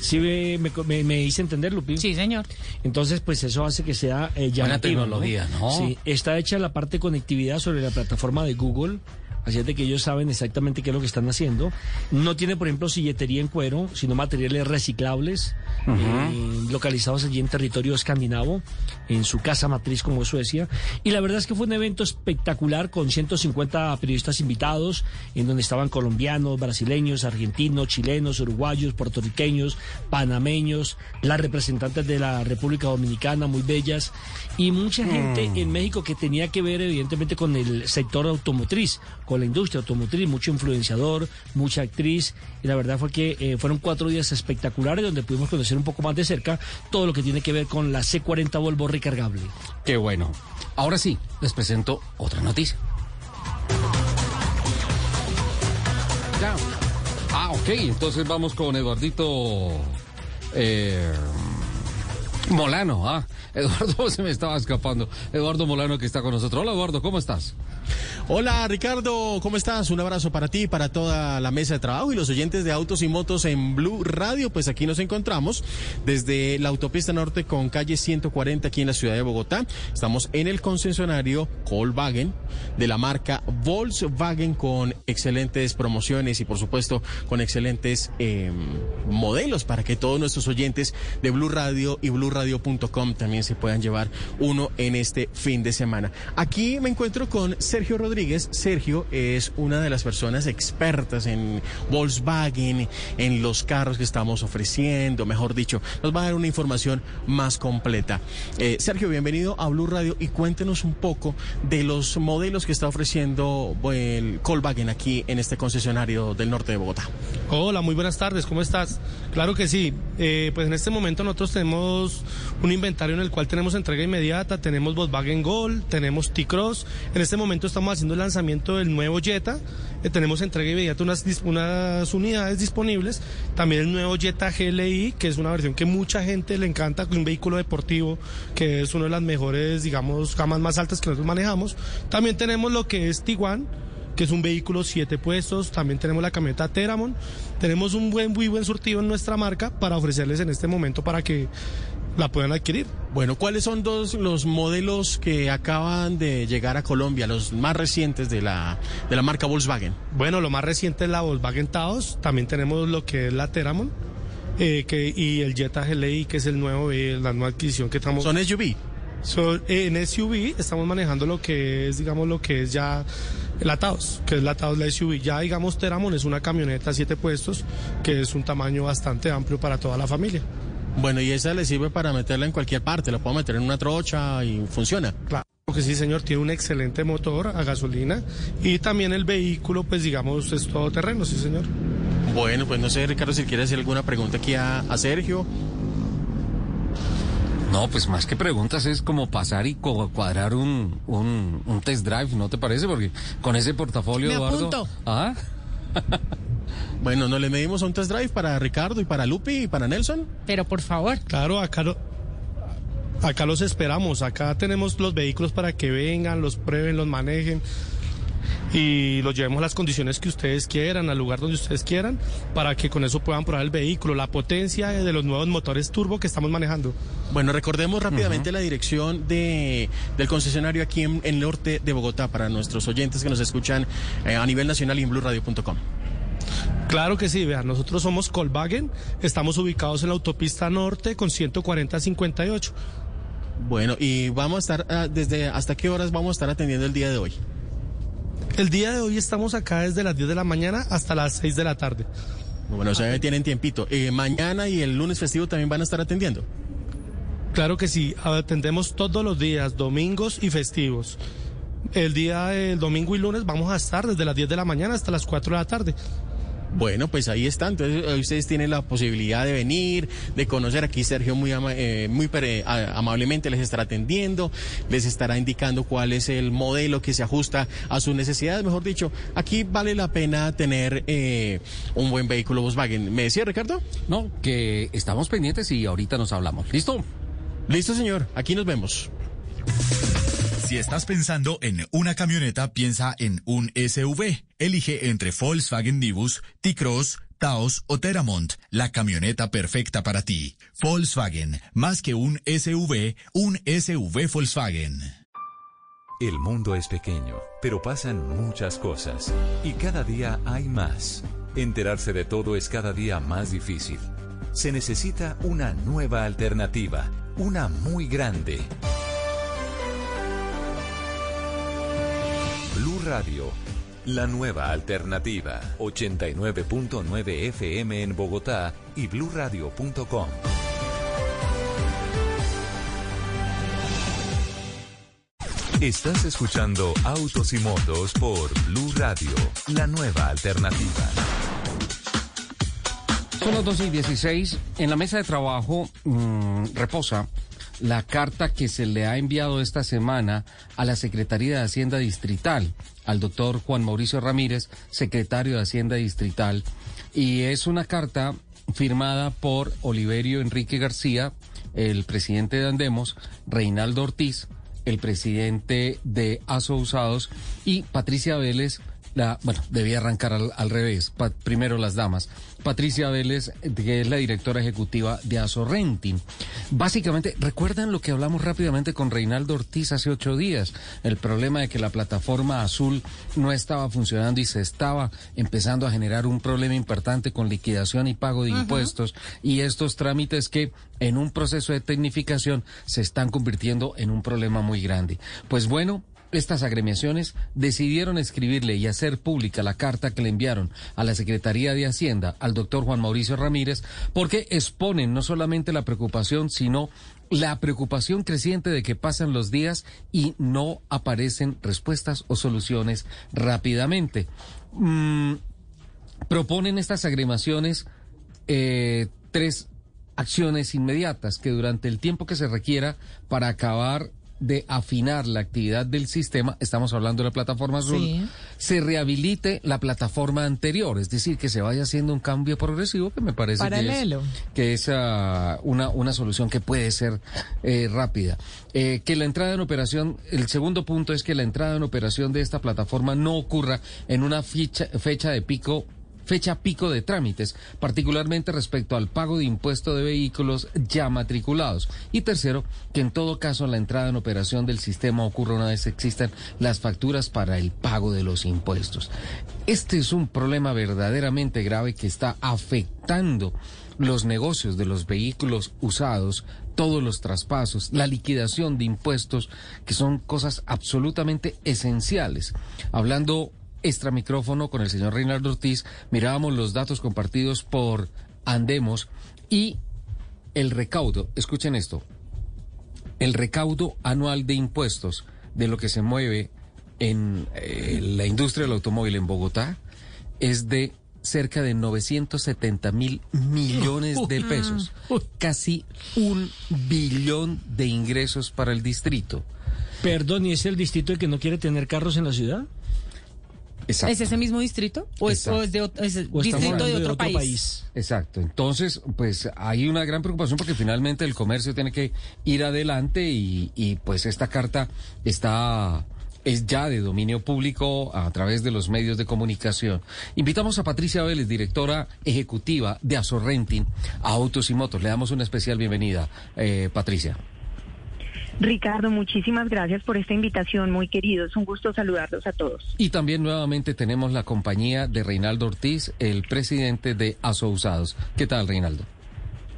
S23: ¿Sí me, me, me- me hice entender, Lupín?
S17: Sí, señor.
S23: Entonces, pues eso hace que sea eh, llamativo,
S22: tecnología, ¿no?
S23: Sí, está hecha la parte de conectividad sobre la plataforma de Google. Así es de que ellos saben exactamente qué es lo que están haciendo. No tiene, por ejemplo, silletería en cuero, sino materiales reciclables, eh, localizados allí en territorio escandinavo, en su casa matriz como es Suecia. Y la verdad es que fue un evento espectacular con 150 periodistas invitados, en donde estaban colombianos, brasileños, argentinos, chilenos, uruguayos, puertorriqueños, panameños, las representantes de la República Dominicana, muy bellas, y mucha gente
S22: Mm.
S23: en México que tenía que ver evidentemente con el sector automotriz, con la industria automotriz, mucho influenciador, mucha actriz, y la verdad fue que eh, fueron cuatro días espectaculares donde pudimos conocer un poco más de cerca todo lo que tiene que ver con la C40 Volvo recargable.
S22: Qué bueno. Ahora sí, les presento otra noticia. Ya. Ah, ok. Entonces vamos con Eduardito eh, Molano. Ah, Eduardo se me estaba escapando. Eduardo Molano que está con nosotros. Hola Eduardo, ¿cómo estás?
S25: Hola Ricardo, ¿cómo estás? Un abrazo para ti, para toda la mesa de trabajo y los oyentes de Autos y Motos en Blue Radio. Pues aquí nos encontramos desde la autopista norte con calle 140 aquí en la ciudad de Bogotá. Estamos en el concesionario Volkswagen de la marca Volkswagen con excelentes promociones y por supuesto con excelentes eh, modelos para que todos nuestros oyentes de Blue Radio y BlueRadio.com también se puedan llevar uno en este fin de semana. Aquí me encuentro con Sergio Rodríguez. Sergio es una de las personas expertas en Volkswagen, en los carros que estamos ofreciendo, mejor dicho, nos va a dar una información más completa. Eh, Sergio, bienvenido a Blue Radio y cuéntenos un poco de los modelos que está ofreciendo el Volkswagen aquí en este concesionario del norte de Bogotá.
S32: Hola, muy buenas tardes, ¿cómo estás? Claro que sí, eh, pues en este momento nosotros tenemos un inventario en el cual tenemos entrega inmediata, tenemos Volkswagen Gol, tenemos T-Cross, en este momento estamos haciendo el lanzamiento del nuevo Jetta, eh, tenemos entrega inmediata unas, unas unidades disponibles, también el nuevo Jetta GLI, que es una versión que mucha gente le encanta, un vehículo deportivo, que es una de las mejores, digamos, gamas más altas que nosotros manejamos, también tenemos lo que es Tiguan, que es un vehículo siete puestos. También tenemos la camioneta Teramon. Tenemos un buen, muy buen surtido en nuestra marca para ofrecerles en este momento para que la puedan adquirir.
S25: Bueno, ¿cuáles son dos los modelos que acaban de llegar a Colombia, los más recientes de la, de la marca Volkswagen?
S32: Bueno, lo más reciente es la Volkswagen Taos. También tenemos lo que es la Teramon. eh, que, y el Jetta GLI, que es el nuevo, eh, la nueva adquisición que estamos...
S25: ¿Son SUV?
S32: Son- eh, en SUV estamos manejando lo que es, digamos, lo que es ya la Taos, que es la Taos, la SUV. Ya, digamos, Teramon es una camioneta siete puestos, que es un tamaño bastante amplio para toda la familia.
S25: Bueno, y esa le sirve para meterla en cualquier parte, la puedo meter en una trocha y funciona.
S32: Claro que sí, señor, tiene un excelente motor a gasolina y también el vehículo, pues digamos, es todoterreno, sí, señor.
S25: Bueno, pues no sé, Ricardo, si quiere hacer alguna pregunta aquí a, a Sergio.
S22: No, pues más que preguntas es como pasar y cuadrar un, un, un test drive, ¿no te parece? Porque con ese portafolio,
S37: Me
S22: Eduardo.
S37: apunto.
S22: ¿Ah?
S25: Bueno, ¿no le medimos un test drive para Ricardo y para Lupi y para Nelson?
S17: Pero por favor.
S32: Claro, acá, lo- acá los esperamos. Acá tenemos los vehículos para que vengan, los prueben, los manejen y los llevemos a las condiciones que ustedes quieran, al lugar donde ustedes quieran, para que con eso puedan probar el vehículo, la potencia de los nuevos motores turbo que estamos manejando.
S25: Bueno, recordemos rápidamente la dirección de, del concesionario aquí en, en el norte de Bogotá para nuestros oyentes que nos escuchan eh, a nivel nacional y en blueradio.com.
S32: Claro que sí, vean, nosotros somos Colvagen, estamos ubicados en la autopista norte con 140-58.
S25: Bueno, y vamos a estar, ah, desde hasta qué horas vamos a estar atendiendo el día de hoy.
S32: El día de hoy estamos acá desde las 10 de la mañana hasta las 6 de la tarde.
S25: Bueno, o sea, tienen tiempito. Eh, mañana y el lunes festivo también van a estar atendiendo.
S32: Claro que sí, atendemos todos los días, domingos y festivos. El día del domingo y lunes vamos a estar desde las 10 de la mañana hasta las 4 de la tarde.
S25: Bueno, pues ahí está. Entonces, eh, ustedes tienen la posibilidad de venir, de conocer. Aquí Sergio muy, ama- eh, muy pere- a- amablemente les estará atendiendo, les estará indicando cuál es el modelo que se ajusta a sus necesidades. Mejor dicho, aquí vale la pena tener eh, un buen vehículo Volkswagen. ¿Me decía, Ricardo?
S22: No, que estamos pendientes y ahorita nos hablamos. ¿Listo?
S25: Listo, señor. Aquí nos vemos.
S38: Si estás pensando en una camioneta, piensa en un SUV. Elige entre Volkswagen Nibus, T-Cross, Taos o Teramont, la camioneta perfecta para ti. Volkswagen, más que un SUV, un SUV Volkswagen.
S1: El mundo es pequeño, pero pasan muchas cosas y cada día hay más. Enterarse de todo es cada día más difícil. Se necesita una nueva alternativa, una muy grande. Blue Radio, la nueva alternativa, 89.9 FM en Bogotá y bluradio.com. Estás escuchando Autos y Motos por Blue Radio, la nueva alternativa.
S22: Son las 12 y 16. En la mesa de trabajo mm, reposa la carta que se le ha enviado esta semana a la Secretaría de Hacienda Distrital, al doctor Juan Mauricio Ramírez, secretario de Hacienda Distrital. Y es una carta firmada por Oliverio Enrique García, el presidente de Andemos, Reinaldo Ortiz, el presidente de Aso Usados y Patricia Vélez, la, bueno, debía arrancar al, al revés. Primero las damas. Patricia Vélez, que es la directora ejecutiva de Aso Renting. Básicamente, ¿recuerdan lo que hablamos rápidamente con Reinaldo Ortiz hace ocho días? El problema de que la plataforma azul no estaba funcionando y se estaba empezando a generar un problema importante con liquidación y pago de impuestos y estos trámites que en un proceso de tecnificación se están convirtiendo en un problema muy grande. Pues bueno, estas agremiaciones decidieron escribirle y hacer pública la carta que le enviaron a la Secretaría de Hacienda al doctor Juan Mauricio Ramírez porque exponen no solamente la preocupación, sino la preocupación creciente de que pasan los días y no aparecen respuestas o soluciones rápidamente. Mm, proponen estas agremaciones eh, tres acciones inmediatas que durante el tiempo que se requiera para acabar de afinar la actividad del sistema, estamos hablando de la plataforma azul,
S37: Sí.
S22: se rehabilite la plataforma anterior, es decir, que se vaya haciendo un cambio progresivo que me parece que es,
S37: Paralelo.
S22: que es ah, una, una solución que puede ser eh, rápida. Eh, que la entrada en operación, el segundo punto es que la entrada en operación de esta plataforma no ocurra en una fecha de pico fecha pico de trámites, particularmente respecto al pago de impuesto de vehículos ya matriculados. Y tercero, que en todo caso la entrada en operación del sistema ocurra una vez existan las facturas para el pago de los impuestos. Este es un problema verdaderamente grave que está afectando los negocios de los vehículos usados, todos los traspasos, la liquidación de impuestos, que son cosas absolutamente esenciales. Hablando extra micrófono con el señor Reinaldo Ortiz, mirábamos los datos compartidos por Andemos y el recaudo, escuchen esto, el recaudo anual de impuestos de lo que se mueve en eh, la industria del automóvil en Bogotá es de cerca de 970 mil millones de pesos, casi un billón de ingresos para el distrito.
S23: Perdón, ¿y es el distrito el que no quiere tener carros en la ciudad?
S17: ¿Es ese mismo distrito? ¿O es, o es de, otro- es distrito de otro, país?
S22: Exacto. Entonces, pues hay una gran preocupación porque finalmente el comercio tiene que ir adelante y, y, pues esta carta está es ya de dominio público a través de los medios de comunicación. Invitamos a Patricia Vélez, directora ejecutiva de Azorrenting, a Autos y Motos. Le damos una especial bienvenida, eh, Patricia.
S39: Ricardo, muchísimas gracias por esta invitación, muy queridos. Un gusto saludarlos a todos.
S22: Y también nuevamente tenemos la compañía de Reinaldo Ortiz, el presidente de Aso Usados. ¿Qué tal, Reinaldo?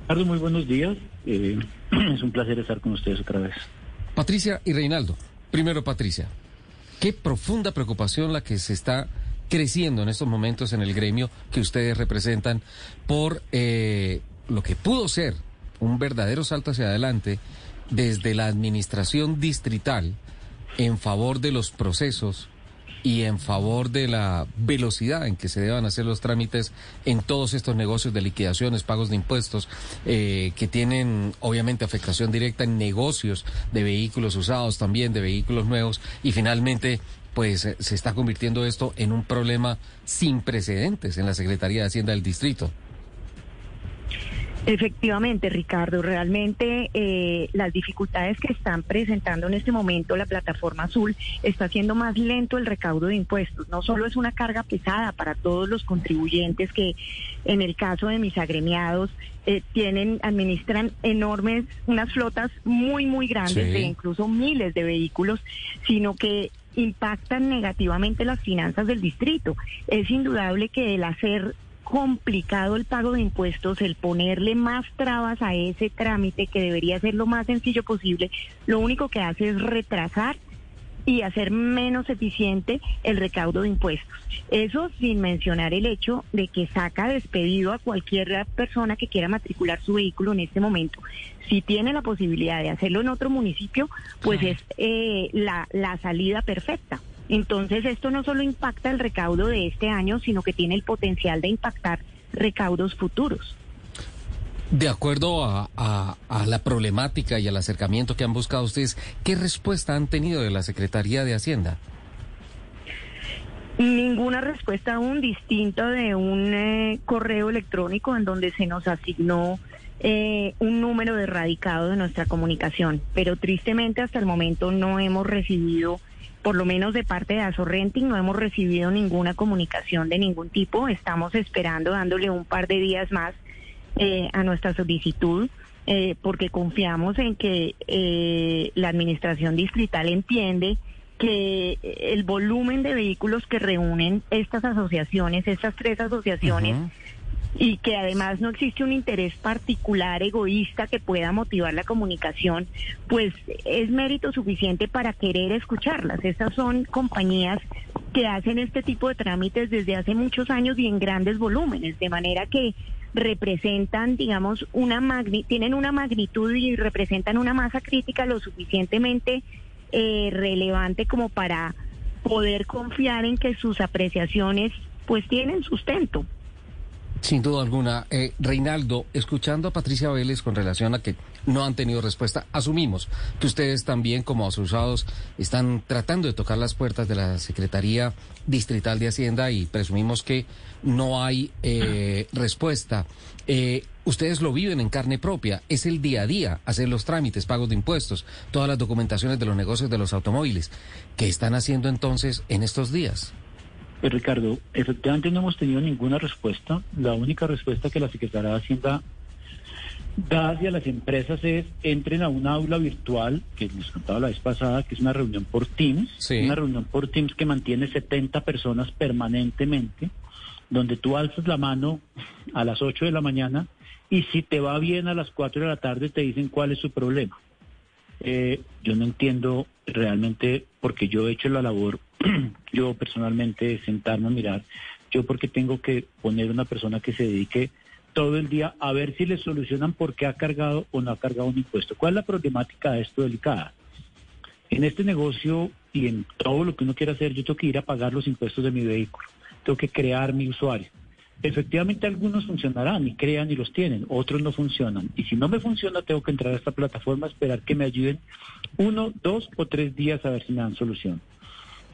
S40: Ricardo, muy buenos días. Eh, es un placer estar con ustedes otra vez.
S22: Patricia y Reinaldo. Primero, Patricia. Qué profunda preocupación la que se está creciendo en estos momentos en el gremio que ustedes representan por eh, lo que pudo ser un verdadero salto hacia adelante desde la administración distrital en favor de los procesos y en favor de la velocidad en que se deban hacer los trámites en todos estos negocios de liquidaciones, pagos de impuestos, eh, que tienen obviamente afectación directa en negocios de vehículos usados también, de vehículos nuevos, y finalmente pues se está convirtiendo esto en un problema sin precedentes en la Secretaría de Hacienda del Distrito.
S39: Efectivamente, Ricardo, realmente eh, las dificultades que están presentando en este momento la plataforma azul está haciendo más lento el recaudo de impuestos. No solo es una carga pesada para todos los contribuyentes que, en el caso de mis agremiados, eh, tienen, administran enormes, unas flotas muy, muy grandes
S41: Sí.
S39: de incluso miles de vehículos, sino que impactan negativamente las finanzas del distrito. Es indudable que el hacer complicado el pago de impuestos, el ponerle más trabas a ese trámite que debería ser lo más sencillo posible, lo único que hace es retrasar y hacer menos eficiente el recaudo de impuestos. Eso sin mencionar el hecho de que saca despedido a cualquier persona que quiera matricular su vehículo en este momento. Si tiene la posibilidad de hacerlo en otro municipio, pues es eh, la, la salida perfecta. Entonces esto no solo impacta el recaudo de este año, sino que tiene el potencial de impactar recaudos futuros.
S22: De acuerdo a, a- a la problemática y al acercamiento que han buscado ustedes, ¿qué respuesta han tenido de la Secretaría de Hacienda?
S39: Ninguna respuesta aún distinta de un eh, correo electrónico en donde se nos asignó eh, un número de radicado de nuestra comunicación, pero tristemente hasta el momento no hemos recibido, por lo menos de parte de Azorrenting, no hemos recibido ninguna comunicación de ningún tipo. Estamos esperando, dándole un par de días más eh, a nuestra solicitud. eh, porque confiamos en que eh, la administración distrital entiende que el volumen de vehículos que reúnen estas asociaciones, estas tres asociaciones, y que además no existe un interés particular egoísta que pueda motivar la comunicación, pues es mérito suficiente para querer escucharlas. Estas son compañías que hacen este tipo de trámites desde hace muchos años y en grandes volúmenes, de manera que representan, digamos, una magni tienen una magnitud y representan una masa crítica lo suficientemente eh, relevante como para poder confiar en que sus apreciaciones pues tienen sustento.
S22: Sin duda alguna. Eh, Reinaldo, escuchando a Patricia Vélez con relación a que no han tenido respuesta, asumimos que ustedes también como asociados están tratando de tocar las puertas de la Secretaría Distrital de Hacienda y presumimos que no hay eh, respuesta. Eh, ustedes lo viven en carne propia, es el día a día, hacer los trámites, pagos de impuestos, todas las documentaciones de los negocios de los automóviles. ¿Qué están haciendo entonces en estos días?
S40: Pues Ricardo, efectivamente no hemos tenido ninguna respuesta. La única respuesta que la Secretaría de Hacienda da hacia las empresas es entren a un aula virtual, que les contaba la vez pasada, que es una reunión por Teams,
S22: Sí.
S40: una reunión por Teams que mantiene 70 personas permanentemente, donde tú alzas la mano a las 8 de la mañana y si te va bien a las 4 de la tarde te dicen cuál es su problema. Eh, yo no entiendo realmente porque yo he hecho la labor, yo personalmente sentarme a mirar, yo porque tengo que poner una persona que se dedique todo el día a ver si le solucionan por qué ha cargado o no ha cargado un impuesto. ¿Cuál es la problemática de esto delicada? En este negocio y en todo lo que uno quiera hacer, yo tengo que ir a pagar los impuestos de mi vehículo, tengo que crear mi usuario. Efectivamente algunos funcionarán y crean y los tienen, otros no funcionan. Y si no me funciona, tengo que entrar a esta plataforma, esperar que me ayuden uno, dos o tres días a ver si me dan solución.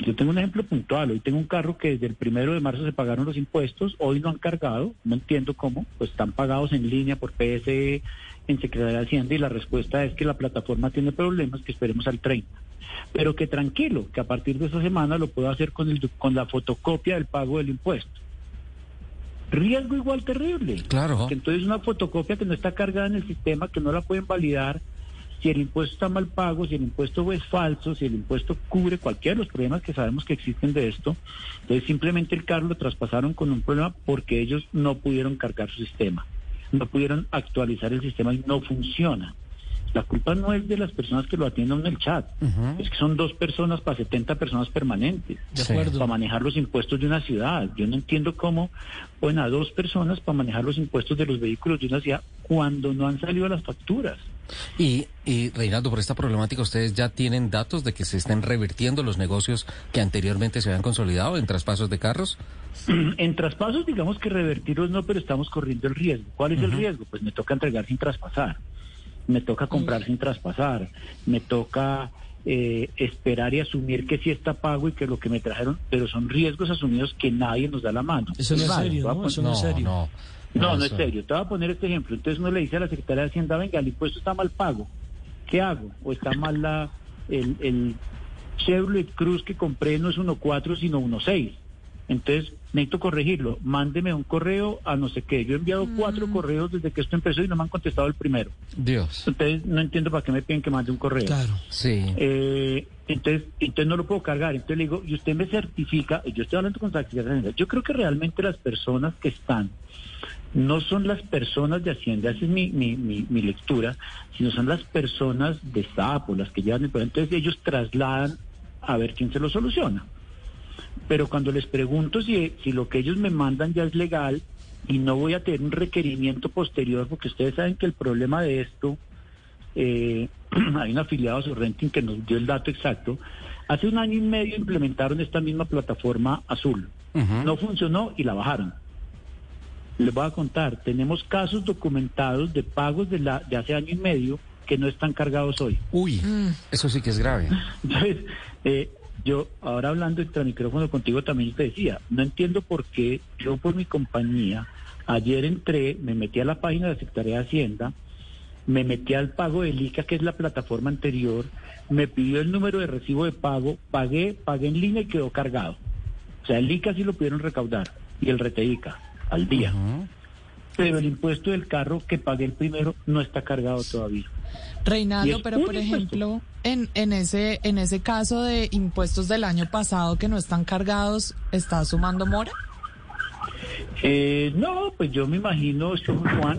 S40: Yo tengo un ejemplo puntual. Hoy tengo un carro que desde el primero de marzo se pagaron los impuestos, hoy no han cargado, no entiendo cómo, pues están pagados en línea por PSE, en Secretaría de Hacienda y la respuesta es que la plataforma tiene problemas, que esperemos al 30. Pero que tranquilo, que a partir de esta semana lo puedo hacer con, el, con la fotocopia del pago del impuesto. Riesgo igual terrible.
S22: Claro.
S40: Que entonces una fotocopia que no está cargada en el sistema, que no la pueden validar, si el impuesto está mal pago, si el impuesto es falso, si el impuesto cubre cualquiera de los problemas que sabemos que existen de esto, entonces simplemente el carro lo traspasaron con un problema porque ellos no pudieron cargar su sistema, no pudieron actualizar el sistema y no funciona. La culpa no es de las personas que lo atienden en el chat, es que son dos personas para 70 personas permanentes,
S23: De acuerdo.
S40: para manejar los impuestos de una ciudad. Yo no entiendo cómo ponen a dos personas para manejar los impuestos de los vehículos de una ciudad cuando no han salido las facturas.
S22: Y, y Reinaldo, por esta problemática, ¿ustedes ya tienen datos de que se estén revirtiendo los negocios que anteriormente se habían consolidado en traspasos de carros?
S40: En traspasos, digamos que revertirlos no, pero estamos corriendo el riesgo. ¿Cuál es el riesgo? Pues me toca entregar sin traspasar, me toca comprar sin traspasar, me toca eh, esperar y asumir que sí está pago y que lo que me trajeron, pero son riesgos asumidos que nadie nos da la mano.
S23: Eso no es serio, ¿no? Eso no es serio.
S22: No,
S40: No, no es serio. Te voy a poner este ejemplo. Entonces uno le dice a la Secretaría de Hacienda, venga, el impuesto está mal pago. ¿Qué hago? O está mal la, el, el Chevrolet Cruz que compré no es 1.4 sino 1.6. Entonces necesito corregirlo. Mándeme un correo a no sé qué. Yo he enviado cuatro correos desde que esto empezó y no me han contestado el primero.
S22: Dios.
S40: Entonces no entiendo para qué me piden que mande un correo.
S23: Claro.
S22: Sí.
S40: Eh, entonces, entonces no lo puedo cargar. Entonces le digo, y usted me certifica, yo estoy hablando con Secretaría de Hacienda. Yo creo que realmente las personas que están no son las personas de Hacienda, esa es mi, mi, mi, mi lectura, sino son las personas de SAPO, las que llevan el problema. Entonces ellos trasladan a ver quién se lo soluciona. Pero cuando les pregunto si, si lo que ellos me mandan ya es legal y no voy a tener un requerimiento posterior, porque ustedes saben que el problema de esto, eh, hay un afiliado a su renting que nos dio el dato exacto, hace un año y medio implementaron esta misma plataforma azul. No funcionó y la bajaron. Les voy a contar, tenemos casos documentados de pagos de, la, de hace año y medio que no están cargados hoy.
S22: Uy, eso sí que es grave.
S40: Entonces, eh, yo ahora hablando entre micrófono contigo también te decía, no entiendo por qué yo por mi compañía, ayer entré, me metí a la página de la Secretaría de Hacienda, me metí al pago del ICA, que es la plataforma anterior, me pidió el número de recibo de pago, pagué, pagué en línea y quedó cargado. O sea, el ICA sí lo pudieron recaudar y el RTICA al día. Pero el impuesto del carro que pagué el primero no está cargado todavía.
S37: Reinaldo, pero por ejemplo, en, en ese en ese caso de impuestos del año pasado que no están cargados, ¿está sumando mora?
S40: Eh, no, pues yo me imagino, Juan,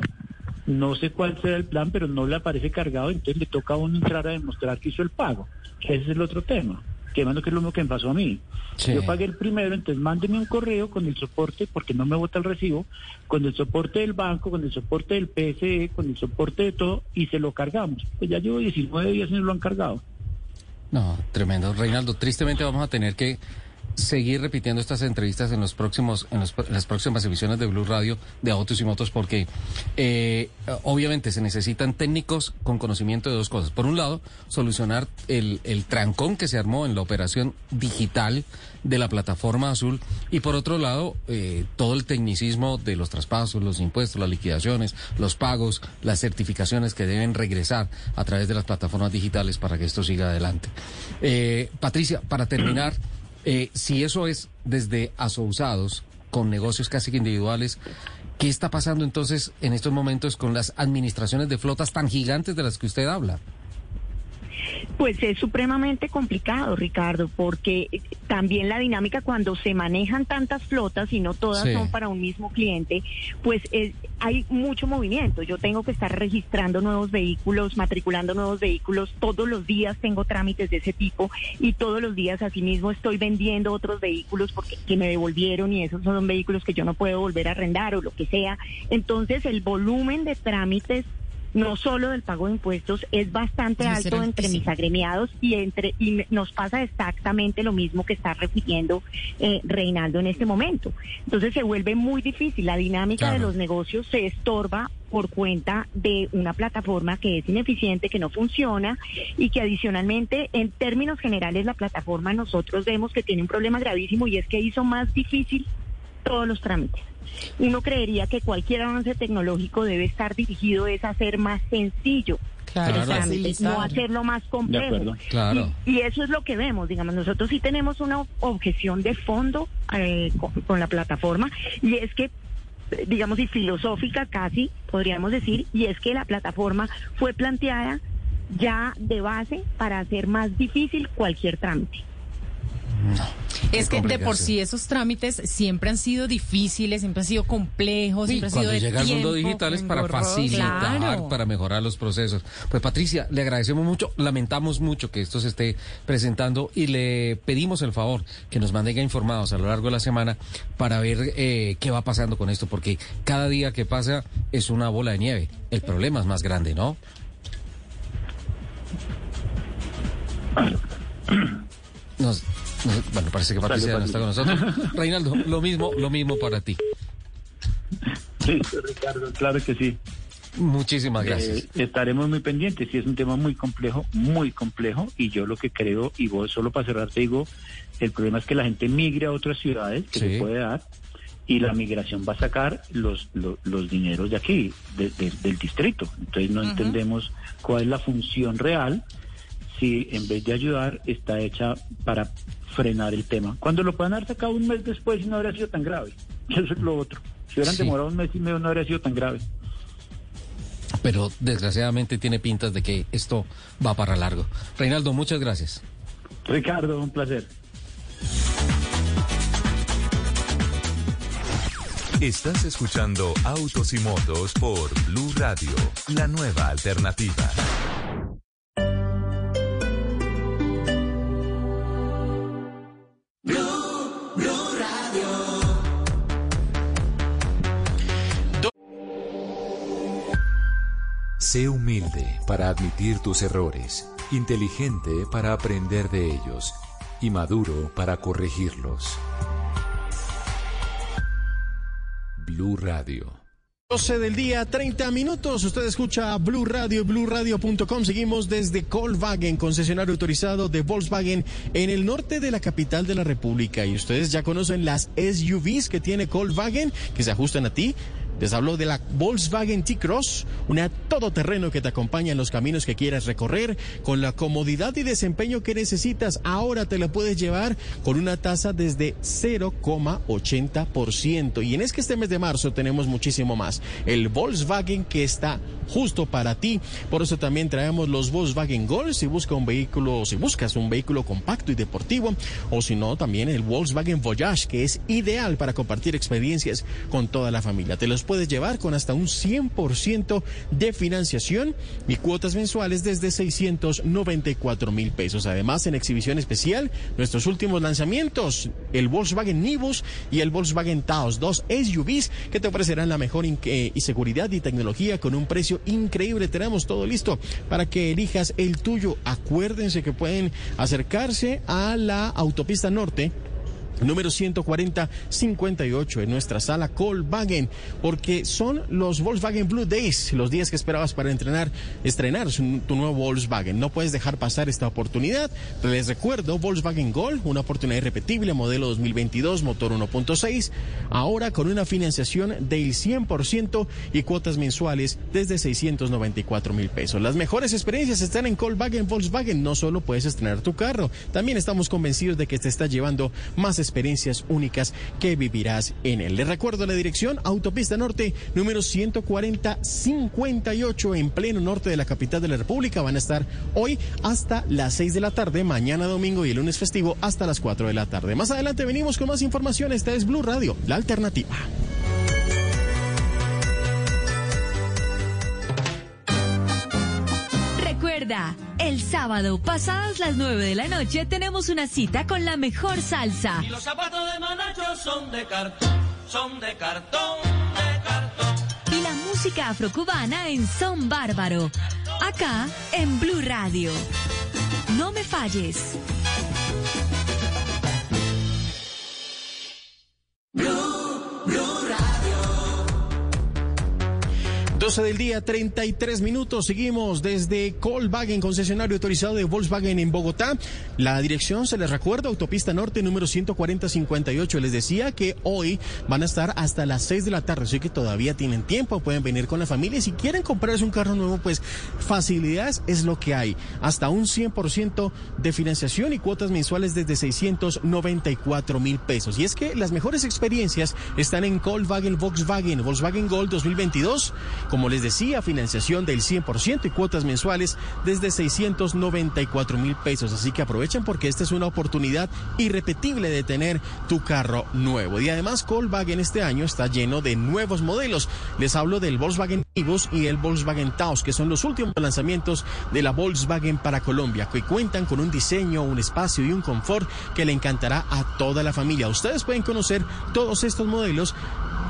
S40: no sé cuál será el plan, pero no le aparece cargado, entonces le toca a uno entrar a demostrar que hizo el pago. Ese es el otro tema, que que es lo mismo que me pasó a mí.
S22: Sí.
S40: Yo pagué el primero, entonces mándeme un correo con el soporte, porque no me vota el recibo, con el soporte del banco, con el soporte del PSE, con el soporte de todo, y se lo cargamos. Pues ya llevo 19 días y no lo han cargado.
S22: No, tremendo. Reinaldo, tristemente vamos a tener que seguir repitiendo estas entrevistas en los próximos, en, los- las próximas emisiones de Blue Radio de Autos y Motos porque eh, obviamente se necesitan técnicos con conocimiento de dos cosas. Por un lado, solucionar el, el trancón que se armó en la operación digital de la plataforma azul y por otro lado, eh, todo el tecnicismo de los traspasos, los impuestos, las liquidaciones, los pagos, las certificaciones que deben regresar a través de las plataformas digitales para que esto siga adelante. Eh, Patricia, para terminar, eh, si eso es desde asousados, con negocios casi que individuales, ¿qué está pasando entonces en estos momentos con las administraciones de flotas tan gigantes de las que usted habla?
S39: Pues es supremamente complicado, Ricardo, porque también la dinámica cuando se manejan tantas flotas y no todas
S22: Sí.
S39: son para un mismo cliente, pues eh, hay mucho movimiento. Yo tengo que estar registrando nuevos vehículos, matriculando nuevos vehículos. Todos los días tengo trámites de ese tipo y todos los días asimismo estoy vendiendo otros vehículos porque que me devolvieron y esos son vehículos que yo no puedo volver a arrendar o lo que sea. Entonces el volumen de trámites no solo del pago de impuestos es bastante
S17: Debe
S39: alto entre mis agremiados y entre y nos pasa exactamente lo mismo que está refiriendo eh, Reinaldo en este momento. Entonces se vuelve muy difícil. La dinámica de los negocios se estorba por cuenta de una plataforma que es ineficiente, que no funciona y que adicionalmente, en términos generales, la plataforma nosotros vemos que tiene un problema gravísimo y es que hizo más difícil todos los trámites. Uno creería que cualquier avance tecnológico debe estar dirigido es a hacer más sencillo
S37: Claro,
S39: no hacerlo más complejo.
S22: Claro.
S39: Y, y eso es lo que vemos, digamos, nosotros sí tenemos una ob- objeción de fondo eh, con, con la plataforma y es que digamos y filosófica casi podríamos decir y es que la plataforma fue planteada ya de base para hacer más difícil cualquier trámite.
S17: Es que de por sí esos trámites siempre han sido difíciles, siempre han sido complejos,
S22: Sí,
S17: siempre han sido
S22: cuando
S17: de
S22: llega al mundo
S17: tiempo,
S22: digital es para facilitar,
S17: Claro.
S22: para mejorar los procesos. Pues Patricia, le agradecemos mucho, lamentamos mucho que esto se esté presentando y le pedimos el favor que nos mantenga informados a lo largo de la semana para ver eh, qué va pasando con esto, porque cada día que pasa es una bola de nieve. El problema es más grande, ¿no? Nos- bueno, parece que Patricia no está con nosotros. Reinaldo, lo mismo, lo mismo para ti.
S40: Listo, Ricardo, claro que sí.
S22: Muchísimas gracias.
S40: Eh, estaremos muy pendientes. Sí, es un tema muy complejo, muy complejo. Y yo lo que creo, y vos solo para cerrar te digo, el problema es que la gente migre a otras ciudades, que
S22: Sí.
S40: se puede dar, y la migración va a sacar los, los, los dineros de aquí, de- de- del distrito. Entonces no entendemos cuál es la función real si en vez de ayudar está hecha para frenar el tema. Cuando lo puedan haber sacado un mes después y no habría sido tan grave. Eso es lo otro. Si hubieran
S22: Sí.
S40: demorado un mes y medio no habría sido tan grave.
S22: pero desgraciadamente tiene pintas de que esto va para largo. Reinaldo, muchas gracias.
S40: Ricardo, un placer.
S1: Estás escuchando Autos y Motos por Blue Radio, la nueva alternativa. Sé humilde para admitir tus errores, inteligente para aprender de ellos y maduro para corregirlos. Blue Radio.
S25: 12 del día, 30 minutos. Usted escucha Blue Radio, BlueRadio.com. Seguimos desde Volkswagen, concesionario autorizado de Volkswagen en el norte de la capital de la República. Y ustedes ya conocen las SUVs que tiene Volkswagen, que se ajustan a ti. Les hablo de la Volkswagen T-Cross, una todoterreno que te acompaña en los caminos que quieras recorrer, con la comodidad y desempeño que necesitas. Ahora te la puedes llevar con una tasa desde 0,80%. Y en es que este mes de marzo tenemos muchísimo más. El Volkswagen que está justo para ti. Por eso también traemos los Volkswagen Gol. Si busca un vehículo, si buscas un vehículo compacto y deportivo, o si no, también el Volkswagen Voyage, que es ideal para compartir experiencias con toda la familia. Te los puedes llevar con hasta un 100% de financiación y cuotas mensuales desde 694 mil pesos. Además, en exhibición especial, nuestros últimos lanzamientos, el Volkswagen Nibus y el Volkswagen Taos, dos SUVs que te ofrecerán la mejor eh, y seguridad y tecnología con un precio increíble. Tenemos todo listo para que elijas el tuyo. Acuérdense que pueden acercarse a la autopista norte número 140-58 en nuestra sala Volkswagen, porque son los Volkswagen Blue Days, los días que esperabas para entrenar, estrenar tu nuevo Volkswagen. No puedes dejar pasar esta oportunidad. Les recuerdo, Volkswagen Gol, una oportunidad irrepetible, modelo 2022, motor 1.6, ahora con una financiación del 100% y cuotas mensuales desde 694 mil pesos. Las mejores experiencias están en Volkswagen Volkswagen. No solo puedes estrenar tu carro, también estamos convencidos de que te está llevando más experiencia experiencias únicas que vivirás en él. Les recuerdo la dirección Autopista Norte número 14058 en pleno norte de la capital de la República. Van a estar hoy hasta las 6 de la tarde, mañana domingo y el lunes festivo hasta las 4 de la tarde. Más adelante venimos con más información. Esta es Blue Radio, la alternativa.
S42: Recuerda, el sábado, pasadas las 9 de la noche, tenemos una cita con la mejor salsa.
S43: Y los zapatos de Manacho son de cartón, son de cartón, de cartón.
S42: Y la música afrocubana en Son Bárbaro. Acá, en Blue Radio. No me falles.
S25: 12 del día, 33 minutos. Seguimos desde Volkswagen, concesionario autorizado de Volkswagen en Bogotá. La dirección, se les recuerda, autopista norte número 14058. Les decía que hoy van a estar hasta las 6 de la tarde, así que todavía tienen tiempo, pueden venir con la familia. Si quieren comprarse un carro nuevo, pues facilidades es lo que hay. Hasta un 100% de financiación y cuotas mensuales desde 694 mil pesos. Y es que las mejores experiencias están en Volkswagen, Volkswagen, Volkswagen Gold 2022 como les decía, financiación del 100% y cuotas mensuales desde 694 mil pesos. Así que aprovechen porque esta es una oportunidad irrepetible de tener tu carro nuevo. Y además, Volkswagen este año está lleno de nuevos modelos. Les hablo del Volkswagen Nivus y el Volkswagen Taos, que son los últimos lanzamientos de la Volkswagen para Colombia, que cuentan con un diseño, un espacio y un confort que le encantará a toda la familia. Ustedes pueden conocer todos estos modelos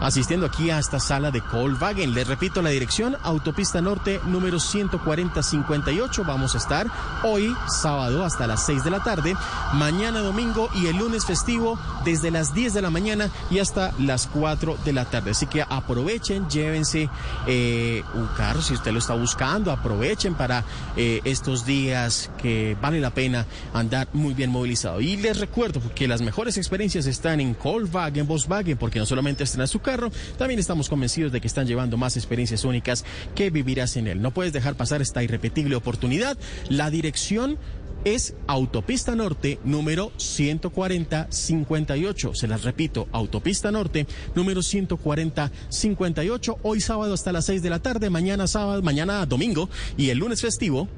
S25: asistiendo aquí a esta sala de Volkswagen. Les repito la dirección, Autopista Norte número 14058. Vamos a estar hoy, sábado, hasta las 6 de la tarde, mañana domingo y el lunes festivo desde las 10 de la mañana y hasta las 4 de la tarde. Así que aprovechen, llévense eh, un carro si usted lo está buscando, aprovechen para eh, estos días que vale la pena andar muy bien movilizado. Y les recuerdo que las mejores experiencias están en Volkswagen, Volkswagen, porque no solamente están en su carro, también estamos convencidos de que están llevando más experiencias únicas que vivirás en él. No puedes dejar pasar esta irrepetible oportunidad. La dirección es Autopista Norte número 14058. Se las repito, Autopista Norte número 14058. Hoy sábado hasta las 6 de la tarde, mañana sábado, mañana domingo y el lunes festivo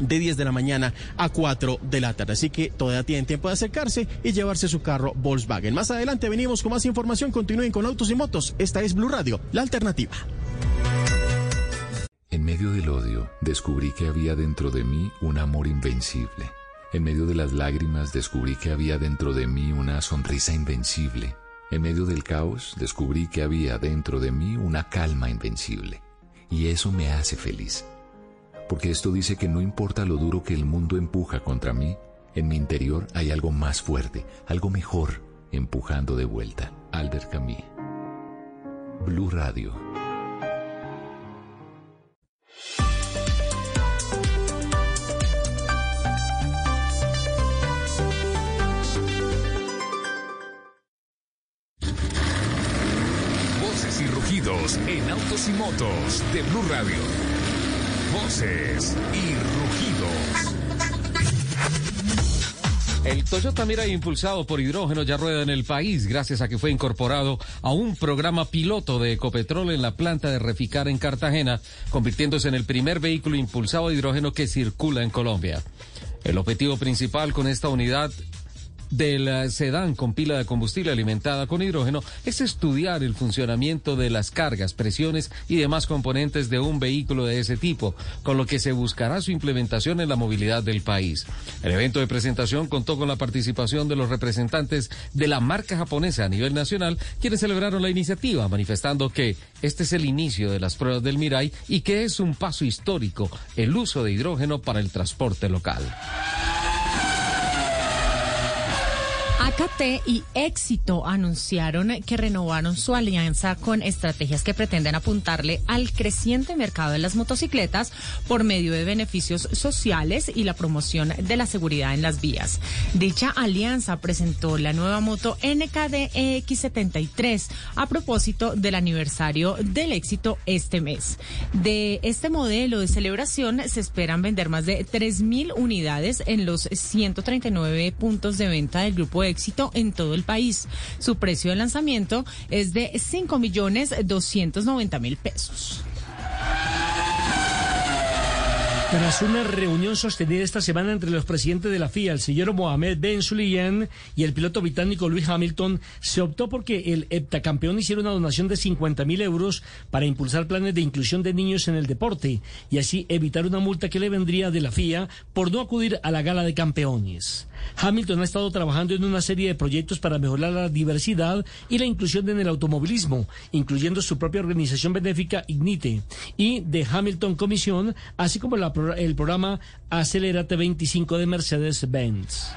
S25: de 10 de la mañana a 4 de la tarde. Así que todavía tienen tiempo de acercarse y llevarse su carro Volkswagen. Más adelante venimos con más información. Continúen con Autos y Motos. Esta es Blue Radio, la alternativa.
S1: En medio del odio, descubrí que había dentro de mí un amor invencible. En medio de las lágrimas, descubrí que había dentro de mí una sonrisa invencible. En medio del caos, descubrí que había dentro de mí una calma invencible. Y eso me hace feliz. Porque esto dice que no importa lo duro que el mundo empuja contra mí, en mi interior hay algo más fuerte, algo mejor, empujando de vuelta. Albert Camus. Blue Radio.
S41: Voces y rugidos en autos y motos de Blue Radio. Voces y rugidos.
S22: El Toyota Mirai impulsado por hidrógeno ya rueda en el país gracias a que fue incorporado a un programa piloto de Ecopetrol en la planta de Reficar en Cartagena, convirtiéndose en el primer vehículo impulsado a hidrógeno que circula en Colombia. El objetivo principal con esta unidad del sedán con pila de combustible alimentada con hidrógeno es estudiar el funcionamiento de las cargas, presiones y demás componentes de un vehículo de ese tipo, con lo que se buscará su implementación en la movilidad del país. El evento de presentación contó con la participación de los representantes de la marca japonesa a nivel nacional, quienes celebraron la iniciativa, manifestando que este es el inicio de las pruebas del Mirai y que es un paso histórico el uso de hidrógeno para el transporte local.
S17: AKT y Éxito anunciaron que renovaron su alianza con estrategias que pretenden apuntarle al creciente mercado de las motocicletas por medio de beneficios sociales y la promoción de la seguridad en las vías. Dicha alianza presentó la nueva moto NKD EX73 a propósito del aniversario del éxito este mes. De este modelo de celebración se esperan vender más de 3.000 unidades en los 139 puntos de venta del grupo Éxito en todo el país. Su precio de lanzamiento es de 5 millones 290 mil pesos.
S23: Tras una reunión sostenida esta semana entre los presidentes de la FIA, el señor Mohamed Ben Sulayem y el piloto británico Lewis Hamilton, se optó porque el heptacampeón hiciera una donación de 50 mil euros para impulsar planes de inclusión de niños en el deporte y así evitar una multa que le vendría de la FIA por no acudir a la gala de campeones. Hamilton ha estado trabajando en una serie de proyectos para mejorar la diversidad y la inclusión en el automovilismo, incluyendo su propia organización benéfica Ignite y de Hamilton Comisión, así como la, el programa Acelérate 25 de Mercedes-Benz.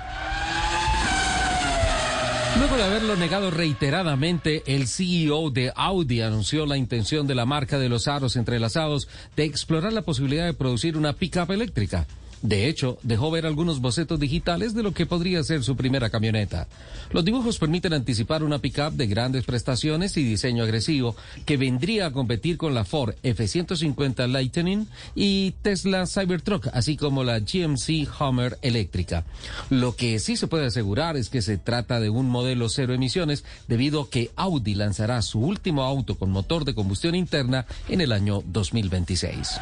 S22: Luego de haberlo negado reiteradamente, el CEO de Audi anunció la intención de la marca de los aros entrelazados de explorar la posibilidad de producir una pickup eléctrica. De hecho, dejó ver algunos bocetos digitales de lo que podría ser su primera camioneta. Los dibujos permiten anticipar una pickup de grandes prestaciones y diseño agresivo que vendría a competir con la Ford F-150 Lightning y Tesla Cybertruck, así como la GMC Hummer eléctrica. Lo que sí se puede asegurar es que se trata de un modelo cero emisiones debido a que Audi lanzará su último auto con motor de combustión interna en el año 2026.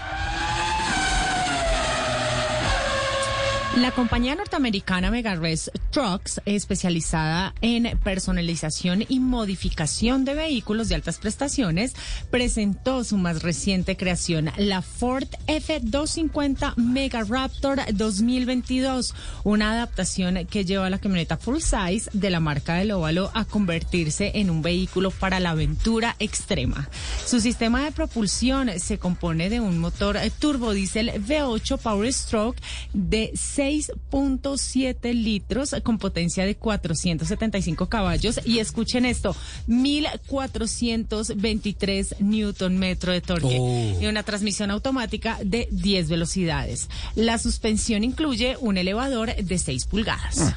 S17: La compañía norteamericana Megares Trucks, especializada en personalización y modificación de vehículos de altas prestaciones, presentó su más reciente creación, la Ford F250 Mega Raptor 2022, una adaptación que lleva a la camioneta full size de la marca del óvalo a convertirse en un vehículo para la aventura extrema. Su sistema de propulsión se compone de un motor turbodiesel V8 Power Stroke de 6.7 litros con potencia de 475 caballos y escuchen esto, 1423 newton metro de torque
S22: Oh.
S17: y una transmisión automática de 10 velocidades. La suspensión incluye un elevador de 6 pulgadas.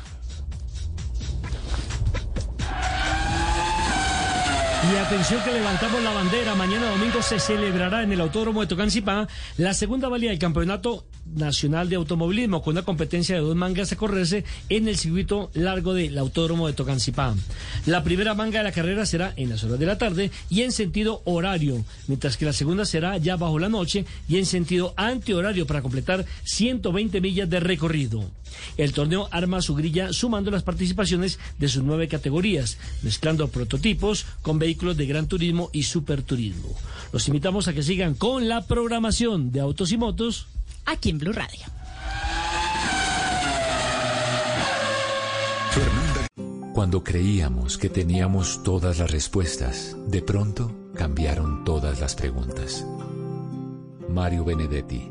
S23: Y atención que levantamos la bandera. Mañana domingo se celebrará en el Autódromo de Tocancipá la segunda valía del Campeonato Nacional de Automovilismo con una competencia de dos mangas a correrse en el circuito largo del Autódromo de Tocancipá. La primera manga de la carrera será en las horas de la tarde y en sentido horario, mientras que la segunda será ya bajo la noche y en sentido antihorario para completar 120 millas de recorrido. El torneo arma su grilla sumando las participaciones de sus nueve categorías, mezclando prototipos con vehículos de gran turismo y superturismo. Los invitamos a que sigan con la programación de Autos y Motos
S17: aquí en Blue Radio.
S1: Cuando creíamos que teníamos todas las respuestas, de pronto cambiaron todas las preguntas. Mario Benedetti,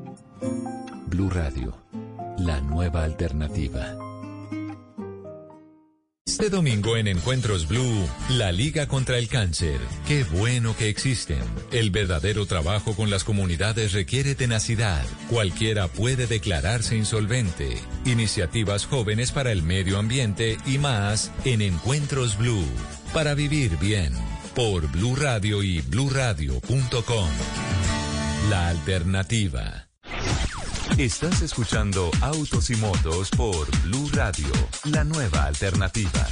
S1: Blue Radio, la nueva alternativa. Este domingo en Encuentros Blue, la Liga contra el Cáncer. Qué bueno que existen. El verdadero trabajo con las comunidades requiere tenacidad. Cualquiera puede declararse insolvente. Iniciativas jóvenes para el medio ambiente y más en Encuentros Blue. Para vivir bien. Por Blue Radio y bluradio.com. La alternativa. Estás escuchando Autos y Motos por Blue Radio, la nueva alternativa.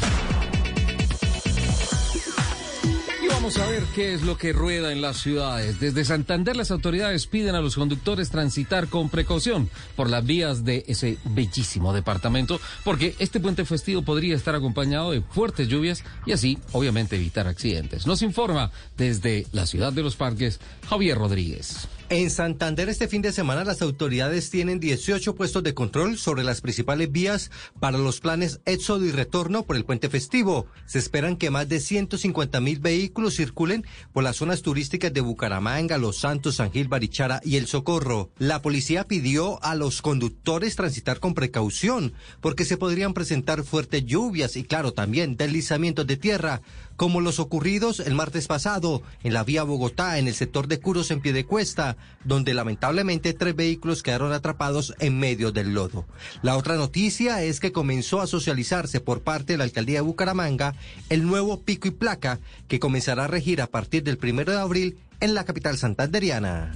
S22: Y vamos a ver qué es lo que rueda en las ciudades. Desde Santander las autoridades piden a los conductores transitar con precaución por las vías de ese bellísimo departamento, porque este puente festivo podría estar acompañado de fuertes lluvias y así, obviamente, evitar accidentes. Nos informa desde la ciudad de los parques Javier Rodríguez.
S44: En Santander este fin de semana las autoridades tienen 18 puestos de control sobre las principales vías para los planes éxodo y retorno por el puente festivo. Se esperan que más de 150 mil vehículos circulen por las zonas turísticas de Bucaramanga, Los Santos, San Gil, Barichara y El Socorro. La policía pidió a los conductores transitar con precaución porque se podrían presentar fuertes lluvias y claro también deslizamientos de tierra como los ocurridos el martes pasado en la vía Bogotá, en el sector de Curos en pie de cuesta, donde lamentablemente tres vehículos quedaron atrapados en medio del lodo. La otra noticia es que comenzó a socializarse por parte de la alcaldía de Bucaramanga el nuevo pico y placa que comenzará a regir a partir del primero de abril en la capital santanderiana.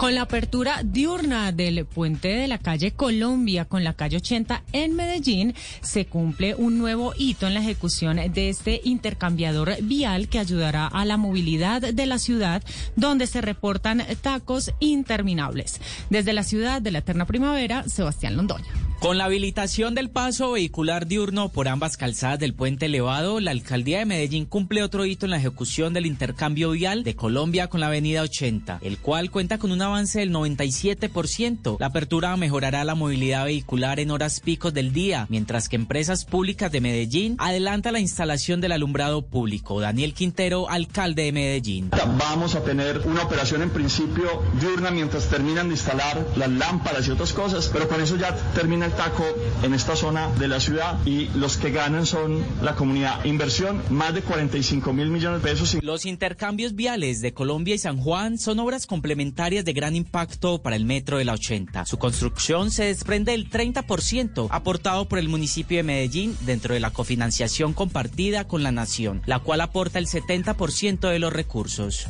S17: Con la apertura diurna del puente de la calle Colombia con la calle 80 en Medellín, se cumple un nuevo hito en la ejecución de este intercambiador vial que ayudará a la movilidad de la ciudad, donde se reportan tacos interminables. Desde la ciudad de la eterna primavera, Sebastián Londoña.
S45: Con la habilitación del paso vehicular diurno por ambas calzadas del puente elevado, la alcaldía de Medellín cumple otro hito en la ejecución del intercambio vial de Colombia con la avenida 80, el cual cuenta con un avance del 97%. La apertura mejorará la movilidad vehicular en horas picos del día, mientras que empresas públicas de Medellín adelanta la instalación del alumbrado público. Daniel Quintero, alcalde de Medellín.
S46: Vamos a tener una operación en principio diurna mientras terminan de instalar las lámparas y otras cosas, pero con eso ya termina el taco en esta zona de la ciudad y los que ganan son la comunidad. Inversión, más de 45 mil millones de pesos.
S45: Los intercambios viales de Colombia y San Juan son obras complementarias de gran impacto para el metro de la 80. Su construcción se desprende del 30% aportado por el municipio de Medellín dentro de la cofinanciación compartida con la nación, la cual aporta el 70% de los recursos.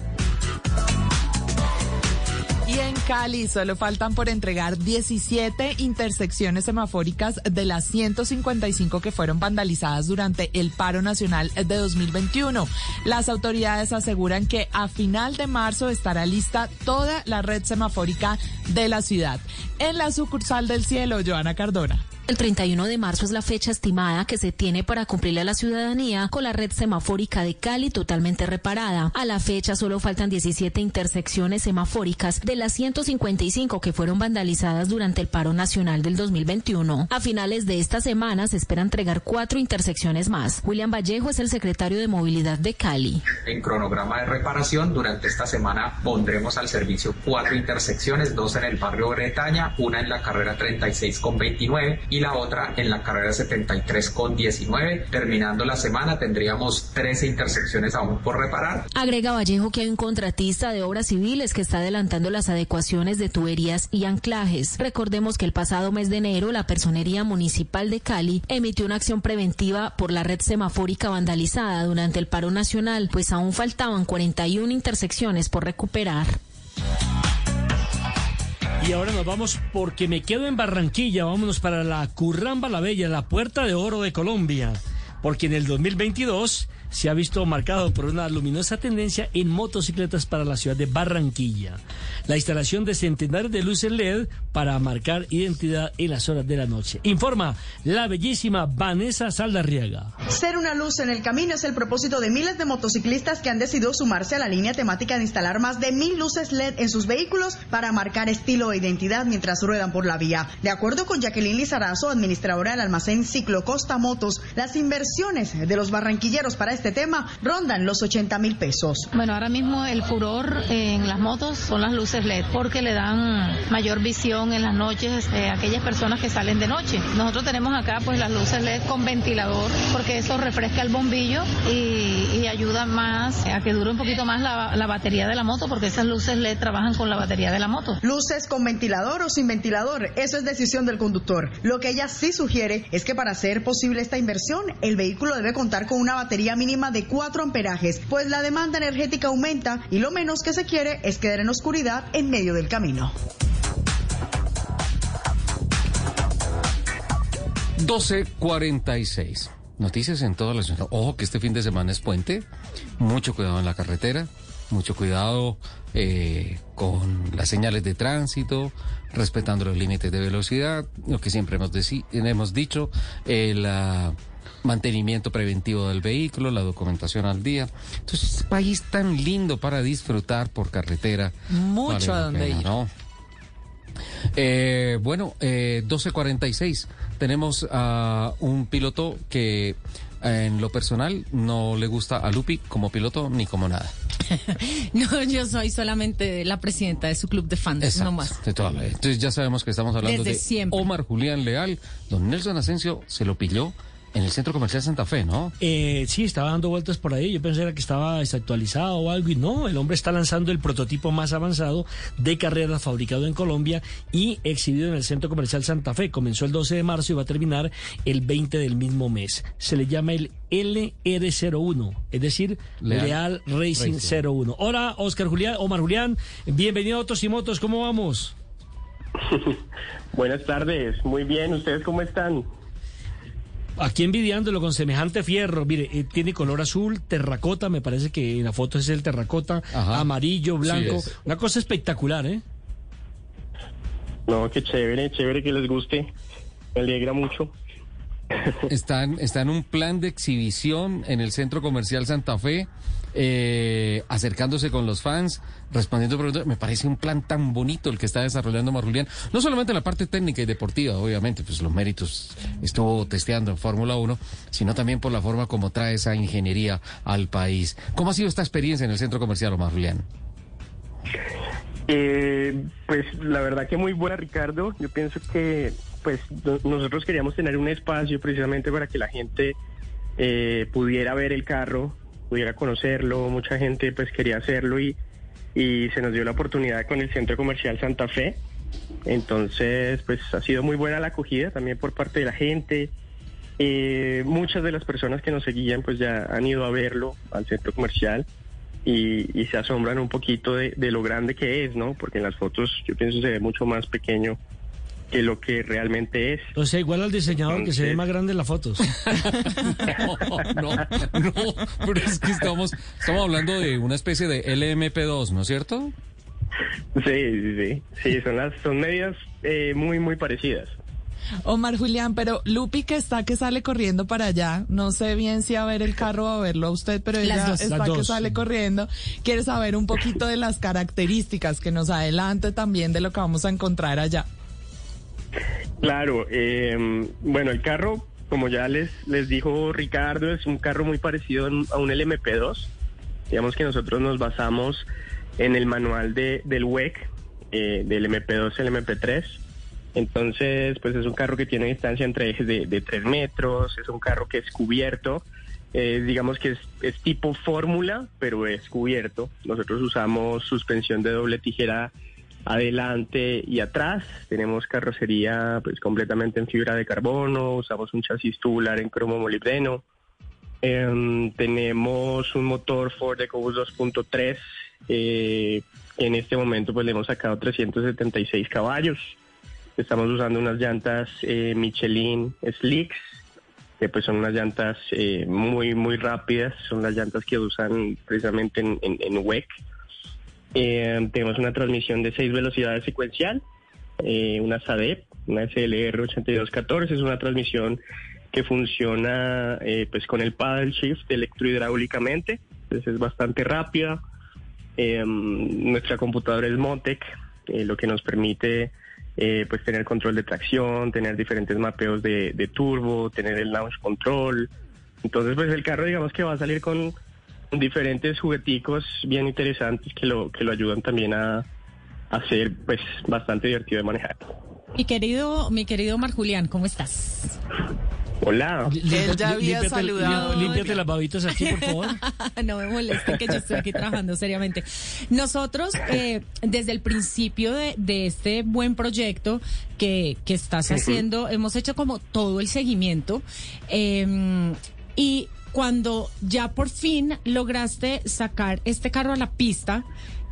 S37: Y en Cali solo faltan por entregar 17 intersecciones semafóricas de las 155 que fueron vandalizadas durante el paro nacional de 2021. Las autoridades aseguran que a final de marzo estará lista toda la red semafórica de la ciudad. En la sucursal del cielo, Joana Cardona.
S47: El 31 de marzo es la fecha estimada que se tiene para cumplirle a la ciudadanía con la red semafórica de Cali totalmente reparada. A la fecha solo faltan 17 intersecciones semafóricas de las 155 que fueron vandalizadas durante el paro nacional del 2021. A finales de esta semana se espera entregar cuatro intersecciones más. William Vallejo es el secretario de Movilidad de Cali.
S48: En cronograma de reparación, durante esta semana pondremos al servicio cuatro intersecciones, dos en el barrio Bretaña, una en la carrera 36 con 29 y la otra en la carrera 73 con 19. Terminando la semana tendríamos 13 intersecciones aún por reparar.
S47: Agrega Vallejo que hay un contratista de obras civiles que está adelantando las adecuaciones de tuberías y anclajes. Recordemos que el pasado mes de enero la Personería Municipal de Cali emitió una acción preventiva por la red semafórica vandalizada durante el paro nacional, pues aún faltaban 41 intersecciones por recuperar.
S23: Y ahora nos vamos porque me quedo en Barranquilla. Vámonos para la Curramba la Bella, la puerta de oro de Colombia. Porque en el 2022 se ha visto marcado por una luminosa tendencia en motocicletas para la ciudad de Barranquilla. La instalación de centenares de luces LED para marcar identidad en las horas de la noche. Informa la bellísima Vanessa Saldarriaga.
S49: Ser una luz en el camino es el propósito de miles de motociclistas que han decidido sumarse a la línea temática de instalar más de mil luces LED en sus vehículos para marcar estilo e identidad mientras ruedan por la vía. De acuerdo con Jacqueline Lizarazo, administradora del almacén Ciclo Costa Motos, las inversiones de los barranquilleros para este tema rondan los 80 mil pesos.
S50: Bueno, ahora mismo el furor en las motos son las luces LED porque le dan mayor visión en las noches a aquellas personas que salen de noche. Nosotros tenemos acá pues las luces LED con ventilador porque eso refresca el bombillo y, y ayuda más a que dure un poquito más la, la batería de la moto porque esas luces LED trabajan con la batería de la moto.
S49: Luces con ventilador o sin ventilador, eso es decisión del conductor. Lo que ella sí sugiere es que para hacer posible esta inversión, el vehículo debe contar con una batería mínima de 4 amperajes, pues la demanda energética aumenta y lo menos que se quiere es quedar en oscuridad en medio del camino.
S22: 1246. Noticias en todas las Ojo que este fin de semana es puente. Mucho cuidado en la carretera. Mucho cuidado eh, con las señales de tránsito, respetando los límites de velocidad, lo que siempre hemos, hemos dicho, el mantenimiento preventivo del vehículo, la documentación al día. Entonces, país tan lindo para disfrutar por carretera.
S37: Mucho
S22: Vale
S37: a
S22: la
S37: dónde
S22: pena,
S37: ir.
S22: ¿no? Eh, bueno, eh, 12.46. Tenemos a un piloto que eh, en lo personal no le gusta a Lupi como piloto ni como nada.
S17: No, yo soy solamente la presidenta de su club de fans,
S22: Exacto,
S17: no más.
S22: de toda la vida. Entonces ya sabemos que estamos hablando
S17: Desde
S22: de
S17: siempre.
S22: Omar Julián Leal. Don Nelson Asensio se lo pilló en el Centro Comercial Santa Fe, ¿no?
S23: Eh, sí, estaba dando vueltas por ahí. Yo pensé que estaba desactualizado o algo y no, el hombre está lanzando el prototipo más avanzado de carrera fabricado en Colombia y exhibido en el Centro Comercial Santa Fe. Comenzó el 12 de marzo y va a terminar el 20 del mismo mes. Se le llama el LR01, es decir, Leal, Racing, 01. Hola, Oscar Julián, Omar Julián, bienvenido a Autos y Motos, ¿cómo vamos?
S51: Buenas tardes, muy bien, ¿ustedes cómo están?
S23: Aquí envidiándolo con semejante fierro, mire, eh, tiene color azul, terracota, me parece que en la foto es el terracota, amarillo, blanco, una cosa espectacular, ¿eh?
S51: No, qué chévere, chévere que les guste, me alegra mucho.
S22: Están, está en un plan de exhibición en el Centro Comercial Santa Fe, eh, acercándose con los fans, respondiendo preguntas. Me parece un plan tan bonito el que está desarrollando Marjulián. No solamente la parte técnica y deportiva, obviamente, pues los méritos estuvo testeando en Fórmula 1, sino también por la forma como trae esa ingeniería al país. ¿Cómo ha sido esta experiencia en el Centro Comercial, Omar Julián?
S51: Eh, pues la verdad que muy buena, Ricardo. Yo pienso que pues nosotros queríamos tener un espacio precisamente para que la gente eh, pudiera ver el carro, pudiera conocerlo, mucha gente pues quería hacerlo y, y se nos dio la oportunidad con el Centro Comercial Santa Fe. Entonces, pues ha sido muy buena la acogida también por parte de la gente. Eh, muchas de las personas que nos seguían pues ya han ido a verlo al centro comercial y, se asombran un poquito de, de, lo grande que es, ¿no? Porque en las fotos yo pienso se ve mucho más pequeño que lo que realmente es.
S23: O sea, igual al diseñador que se ve más grande en las fotos.
S22: no, no, pero es que estamos, estamos hablando de una especie de LMP2, ¿no es cierto?
S51: Sí, sí, sí, sí, son las, son medidas eh, muy, muy parecidas.
S37: Omar Julián, pero Lupi que está que sale corriendo para allá, no sé bien si a ver el carro o a verlo a usted, pero ella
S17: dos,
S37: está que sale corriendo, quiere saber un poquito de las características, que nos adelante también de lo que vamos a encontrar allá.
S51: Claro, eh, bueno, el carro, como ya les, les dijo Ricardo, es un carro muy parecido a un LMP2. Digamos que nosotros nos basamos en el manual de, del WEC, eh, del MP2 al MP3. Entonces, pues es un carro que tiene distancia entre ejes de, de 3 metros, es un carro que es cubierto, eh, digamos que es, es tipo fórmula, pero es cubierto. Nosotros usamos suspensión de doble tijera adelante y atrás. Tenemos carrocería pues completamente en fibra de carbono, usamos un chasis tubular en cromo molibdeno. Eh, tenemos un motor Ford EcoBoost 2.3 eh, en este momento pues le hemos sacado 376 caballos. Estamos usando unas llantas eh, Michelin Slicks, que pues son unas llantas eh, muy muy rápidas, son las llantas que usan precisamente en, en, en WEC. Eh, tenemos una transmisión de seis velocidades secuencial, eh, una SADEP, una SLR 8214, es una transmisión que funciona eh, pues con el paddle shift electrohidráulicamente, entonces es bastante rápida. Eh, nuestra computadora es Montec, eh, lo que nos permite pues tener control de tracción, tener diferentes mapeos de, de turbo, tener el launch control. Entonces pues el carro digamos que va a salir con diferentes jugueticos bien interesantes que lo que lo ayudan también a, a ser pues bastante divertido de manejar.
S17: Mi querido, mi querido Mar Julián, ¿cómo estás?
S51: Hola.
S37: Él ya había
S23: límpiate,
S37: saludado.
S23: Límpiate las babitas aquí, por favor.
S17: no me molesten que yo estoy aquí trabajando seriamente. Nosotros, eh, desde el principio de, de, este buen proyecto que, que estás haciendo, hemos hecho como todo el seguimiento. Eh, y cuando ya por fin lograste sacar este carro a la pista,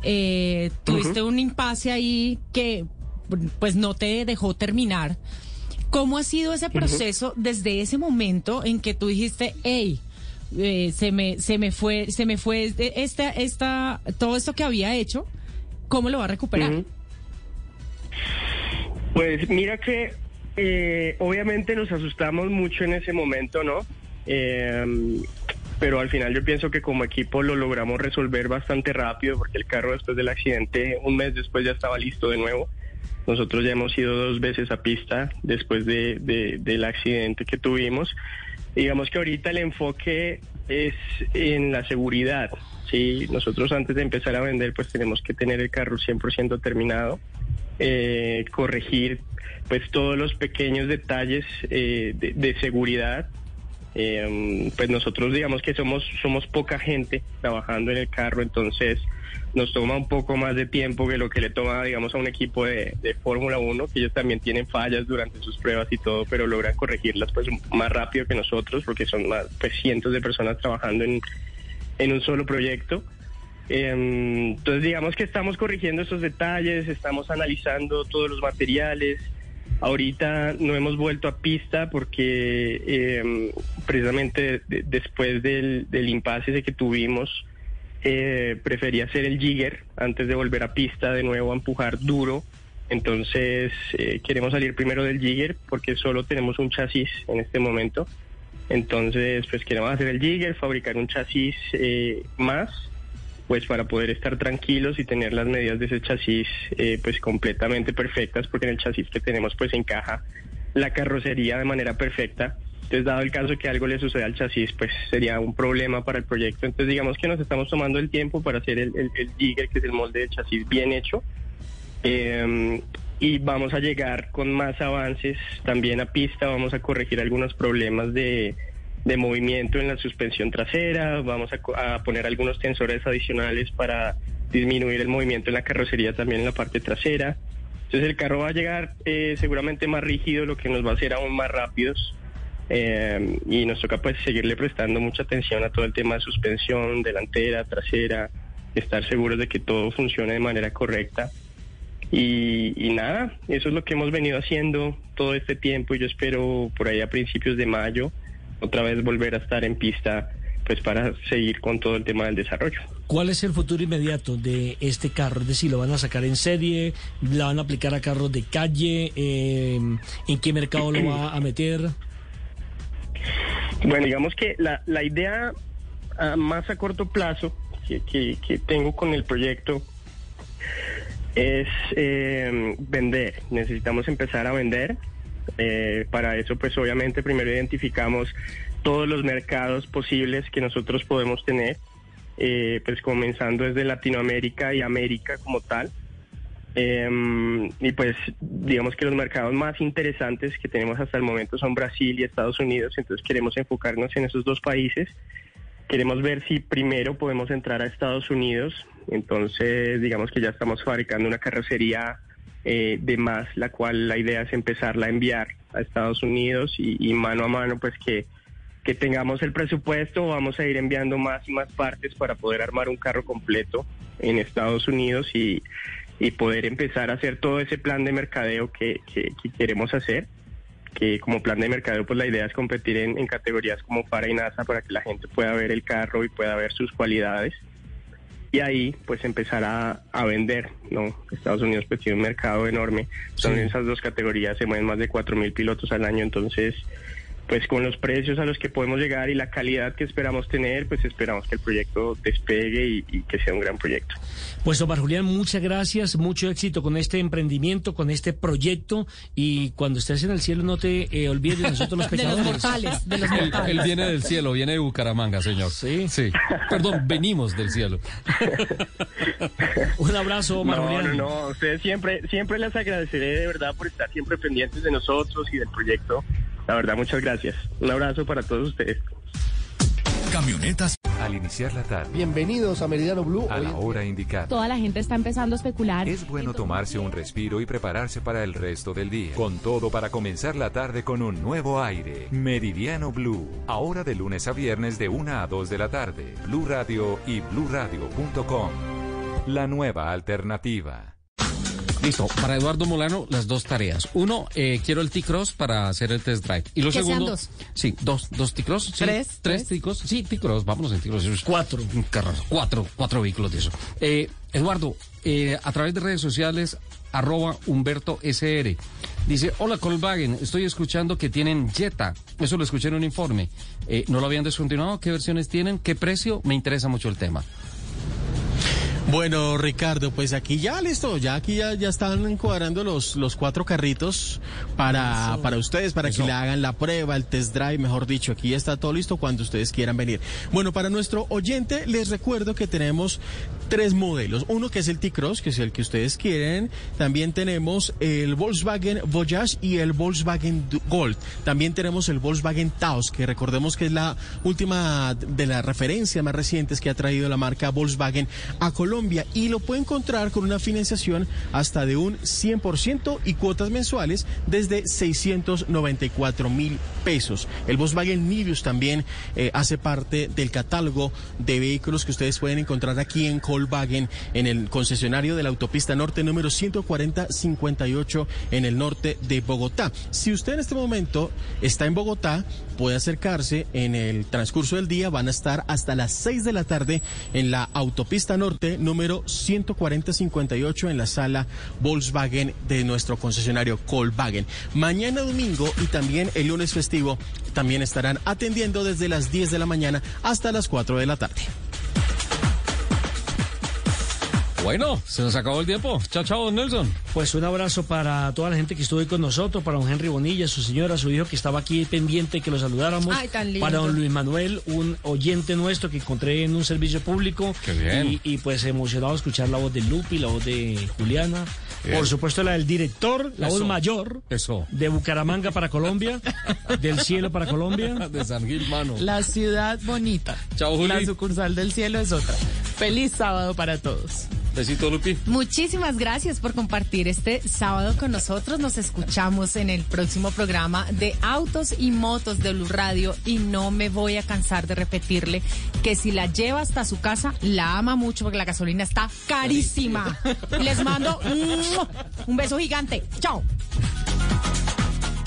S17: eh, tuviste uh -huh. un impasse ahí que pues no te dejó terminar. ¿Cómo ha sido ese proceso uh -huh. desde ese momento en que tú dijiste, hey, eh, se me se me fue se me fue esta esta todo esto que había hecho, ¿cómo lo va a recuperar? Uh -huh.
S51: Pues mira que eh, obviamente nos asustamos mucho en ese momento, ¿no? Eh, pero al final yo pienso que como equipo lo logramos resolver bastante rápido porque el carro después del accidente, un mes después ya estaba listo de nuevo. Nosotros ya hemos ido dos veces a pista después de, de, del accidente que tuvimos. Digamos que ahorita el enfoque es en la seguridad. Sí, nosotros antes de empezar a vender pues tenemos que tener el carro 100% terminado, eh, corregir pues todos los pequeños detalles eh, de seguridad Eh, pues nosotros digamos que somos, somos poca gente trabajando en el carro, entonces nos toma un poco más de tiempo que lo que le toma, digamos, a un equipo de, de Fórmula 1, que ellos también tienen fallas durante sus pruebas y todo, pero logran corregirlas pues más rápido que nosotros, porque son más, pues cientos de personas trabajando en, en un solo proyecto. Eh, entonces digamos que estamos corrigiendo esos detalles, estamos analizando todos los materiales. Ahorita no hemos vuelto a pista porque eh, precisamente de- después del, impasse que tuvimos, eh, prefería hacer el jigger antes de volver a pista de nuevo a empujar duro. Entonces eh, queremos salir primero del jigger porque solo tenemos un chasis en este momento. Entonces pues queremos hacer el jigger, fabricar un chasis eh, más pues para poder estar tranquilos y tener las medidas de ese chasis eh, pues completamente perfectas porque en el chasis que tenemos pues encaja la carrocería de manera perfecta. Entonces dado el caso que algo le suceda al chasis pues sería un problema para el proyecto. Entonces digamos que nos estamos tomando el tiempo para hacer el, el, jigger que es el molde de chasis bien hecho. Eh, y vamos a llegar con más avances también a pista, vamos a corregir algunos problemas de, de movimiento en la suspensión trasera, vamos a, a poner algunos tensores adicionales para disminuir el movimiento en la carrocería también en la parte trasera. Entonces el carro va a llegar eh, seguramente más rígido, lo que nos va a hacer aún más rápidos. Eh, y nos toca pues seguirle prestando mucha atención a todo el tema de suspensión delantera, trasera, estar seguros de que todo funcione de manera correcta. Y, y nada, eso es lo que hemos venido haciendo todo este tiempo y yo espero por ahí a principios de mayo otra vez volver a estar en pista pues para seguir con todo el tema del desarrollo.
S23: ¿Cuál es el futuro inmediato de este carro? Es decir, ¿lo van a sacar en serie? ¿La van a aplicar a carros de calle? Eh, ¿En qué mercado lo va a meter?
S51: Bueno, digamos que la, la idea ah, más a corto plazo que, que- que tengo con el proyecto es eh, vender. Necesitamos empezar a vender. Eh, para eso, pues obviamente primero identificamos todos los mercados posibles que nosotros podemos tener, eh, pues comenzando desde Latinoamérica y América como tal. Eh, y pues digamos que los mercados más interesantes que tenemos hasta el momento son Brasil y Estados Unidos, entonces queremos enfocarnos en esos dos países. Queremos ver si primero podemos entrar a Estados Unidos, entonces digamos que ya estamos fabricando una carrocería eh, de más, la cual la idea es empezarla a enviar a Estados Unidos y, mano a mano pues que, que tengamos el presupuesto, vamos a ir enviando más y más partes para poder armar un carro completo en Estados Unidos y, y poder empezar a hacer todo ese plan de mercadeo que, que- que queremos hacer. Que como plan de mercadeo, pues la idea es competir en, en categorías como Para y NASA para que la gente pueda ver el carro y pueda ver sus cualidades. Y ahí, pues empezar a, a vender, ¿no? Estados Unidos pues tiene un mercado enorme. Son
S23: Sí.
S51: esas dos categorías, se mueven más de 4.000 pilotos al año, entonces pues con los precios a los que podemos llegar y la calidad que esperamos tener, pues esperamos que el proyecto despegue y, y que sea un gran proyecto.
S23: Pues Omar Julián, muchas gracias, mucho éxito con este emprendimiento, con este proyecto y cuando estés en el cielo no te eh, olvides de nosotros los
S17: De los
S23: pecadores.
S17: mortales, de los
S22: Él,
S17: mortales.
S22: él viene del cielo, viene de Bucaramanga, señor. Sí. Sí. Perdón, venimos del cielo.
S23: Un abrazo, Omar
S51: no,
S23: Julián.
S51: no, no, ustedes siempre, siempre les agradeceré de verdad por estar siempre pendientes de nosotros y del proyecto. La verdad, muchas gracias. Un abrazo para todos ustedes.
S1: Camionetas. Al iniciar la tarde.
S52: Bienvenidos a Meridiano Blue.
S1: A la hora indicada.
S53: Toda la gente está empezando a especular.
S1: Es bueno tomarse un respiro y prepararse para el resto del día. Con todo para comenzar la tarde con un nuevo aire. Meridiano Blue. Ahora de lunes a viernes de 1 a 2 de la tarde. Blue Radio y bluradio.com. La nueva alternativa.
S22: Listo, para Eduardo Molano, las dos tareas. Uno, eh, quiero el T-Cross para hacer el test drive. Y lo
S17: Que sean
S22: segundo.
S17: dos.
S22: Sí, dos, dos T-Cross. sí,
S17: ¿Tres?
S22: Tres T-Cross. Sí, T-Cross, vámonos en T-Cross.
S23: Cuatro.
S22: Cuatro, cuatro vehículos de eso. Eh, Eduardo, eh, a través de redes sociales, arroba Humberto SR. Dice, hola Colvagen, estoy escuchando que tienen Jetta. Eso lo escuché en un informe. Eh, ¿No lo habían descontinuado? ¿Qué versiones tienen? ¿Qué precio? Me interesa mucho el tema.
S25: Bueno, Ricardo, pues aquí ya listo, ya aquí ya, ya están encuadrando los, los cuatro carritos para, para ustedes, para que le hagan la prueba, el test drive, mejor dicho, aquí está todo listo cuando ustedes quieran venir. Bueno, para nuestro oyente les recuerdo que tenemos tres modelos, uno que es el T-Cross, que es el que ustedes quieren, también tenemos el Volkswagen Voyage y el Volkswagen Gold, también tenemos el Volkswagen Taos, que recordemos que es la última de las referencias más recientes que ha traído la marca Volkswagen a Colombia. Y lo puede encontrar con una financiación hasta de un 100% y cuotas mensuales desde 694 mil pesos. El Volkswagen Nivus también eh, hace parte del catálogo de vehículos que ustedes pueden encontrar aquí en Volkswagen en el concesionario de la autopista norte número 14058 en el norte de Bogotá. Si usted en este momento está en Bogotá, puede acercarse en el transcurso del día. Van a estar hasta las 6 de la tarde en la autopista norte número 14058 en la sala Volkswagen de nuestro concesionario Volkswagen. Mañana domingo y también el lunes festivo también estarán atendiendo desde las 10 de la mañana hasta las 4 de la tarde.
S22: Bueno, se nos acabó el tiempo. Chao, chao, Nelson.
S23: Pues un abrazo para toda la gente que estuvo ahí con nosotros, para don Henry Bonilla, su señora, su hijo que estaba aquí pendiente que lo saludáramos.
S17: Ay, tan lindo.
S23: Para don Luis Manuel, un oyente nuestro que encontré en un servicio público.
S22: Qué bien.
S23: Y, y pues emocionado de escuchar la voz de Lupi, la voz de Juliana.
S22: Bien.
S23: Por supuesto la del director, la voz mayor.
S22: Eso.
S23: De Bucaramanga para Colombia, del cielo para Colombia.
S22: De San Gil, mano.
S37: La ciudad bonita.
S22: Chao, Juli.
S37: La sucursal del cielo es otra. Feliz sábado para todos.
S22: Besito, Lupi.
S17: Muchísimas gracias por compartir este sábado con nosotros. Nos escuchamos en el próximo programa de Autos y Motos de Blue Radio y no me voy a cansar de repetirle que si la lleva hasta su casa, la ama mucho porque la gasolina está carísima. Les mando un beso gigante. Chao.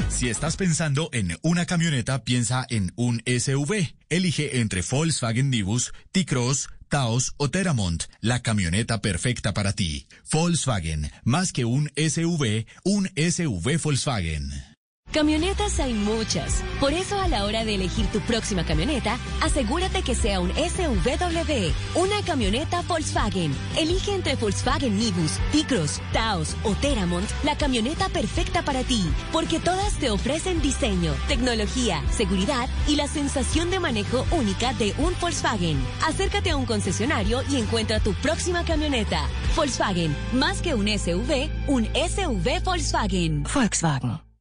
S52: Si estás pensando en una camioneta, piensa en un SUV. Elige entre Volkswagen Nivus, T-Cross, Taos o Teramont, la camioneta perfecta para ti. Volkswagen, más que un SUV, un SUV Volkswagen.
S2: Camionetas hay muchas. Por eso a la hora de elegir tu próxima camioneta, asegúrate que sea un SUVW, una camioneta Volkswagen. Elige entre Volkswagen Nibus, T-Cross, Taos o Teramont la camioneta perfecta para ti, porque todas te ofrecen diseño, tecnología, seguridad y la sensación de manejo única de un Volkswagen. Acércate a un concesionario y encuentra tu próxima camioneta. Volkswagen, más que un SUV, un SUV Volkswagen. Volkswagen.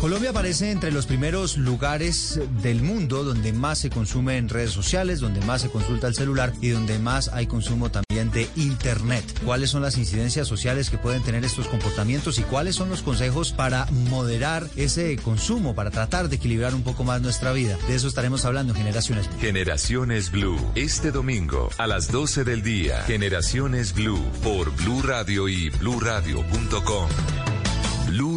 S54: Colombia aparece entre los primeros lugares del mundo donde más se consume en redes sociales, donde más se consulta el celular y donde más hay consumo también de Internet. ¿Cuáles son las incidencias sociales que pueden tener estos comportamientos y cuáles son los consejos para moderar ese consumo, para tratar de equilibrar un poco más nuestra vida? De eso estaremos hablando en Generaciones.
S1: Generaciones Blue, este domingo a las 12 del día. Generaciones Blue por Blue Radio y bluradio.com.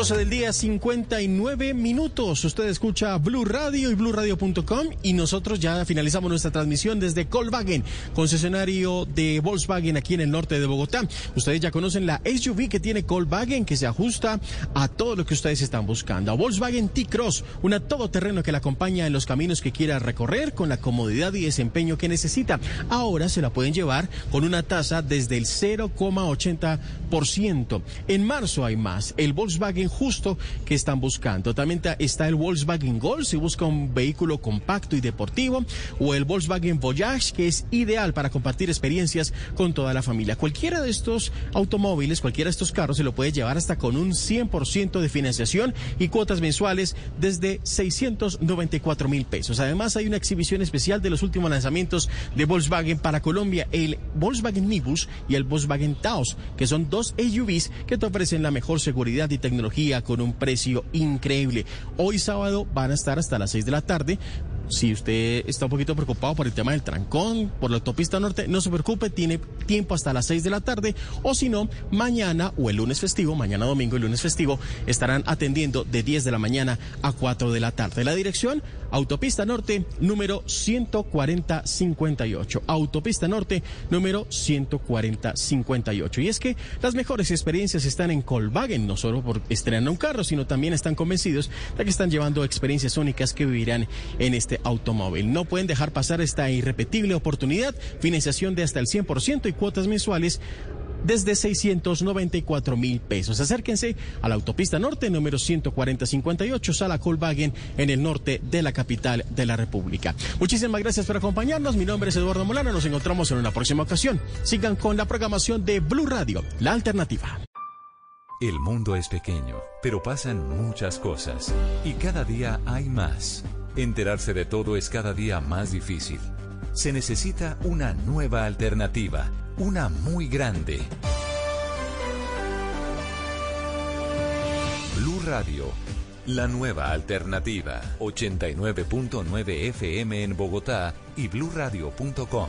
S25: 12 del día, 59 minutos. Usted escucha Blue Radio y BlueRadio.com y nosotros ya finalizamos nuestra transmisión desde Volkswagen, concesionario de Volkswagen aquí en el norte de Bogotá. Ustedes ya conocen la SUV que tiene Volkswagen que se ajusta a todo lo que ustedes están buscando. Volkswagen T-Cross, una todoterreno que la acompaña en los caminos que quiera recorrer con la comodidad y desempeño que necesita. Ahora se la pueden llevar con una tasa desde el 0,80%. En marzo hay más. El Volkswagen justo que están buscando. También ta- está el Volkswagen Gol si busca un vehículo compacto y deportivo o el Volkswagen Voyage que es ideal para compartir experiencias con toda la familia. Cualquiera de estos automóviles, cualquiera de estos carros se lo puede llevar hasta con un 100% de financiación y cuotas mensuales desde 694 mil pesos. Además hay una exhibición especial de los últimos lanzamientos de Volkswagen para Colombia, el Volkswagen Nibus y el Volkswagen Taos, que son dos SUVs que te ofrecen la mejor seguridad y tecnología con un precio increíble. Hoy sábado van a estar hasta las 6 de la tarde Si usted está un poquito preocupado por el tema del trancón, por la autopista norte, no se preocupe, tiene tiempo hasta las 6 de la tarde o si no, mañana o el lunes festivo, mañana domingo y lunes festivo, estarán atendiendo de 10 de la mañana a 4 de la tarde. La dirección, Autopista Norte, número 14058. Autopista Norte, número 14058. Y es que las mejores experiencias están en Colvagen, no solo por estrenar un carro, sino también están convencidos de que están llevando experiencias únicas que vivirán en este automóvil. No pueden dejar pasar esta irrepetible oportunidad, financiación de hasta el 100% y cuotas mensuales desde 694 mil pesos. Acérquense a la autopista norte número 14058, Sala Colvagen, en el norte de la capital de la República. Muchísimas gracias por acompañarnos. Mi nombre es Eduardo Molano. Nos encontramos en una próxima ocasión. Sigan con la programación de Blue Radio, la alternativa.
S1: El mundo es pequeño, pero pasan muchas cosas. Y cada día hay más. Enterarse de todo es cada día más difícil. Se necesita una nueva alternativa una muy grande. Blue Radio, la nueva alternativa. 89.9 FM en Bogotá y bluradio.com.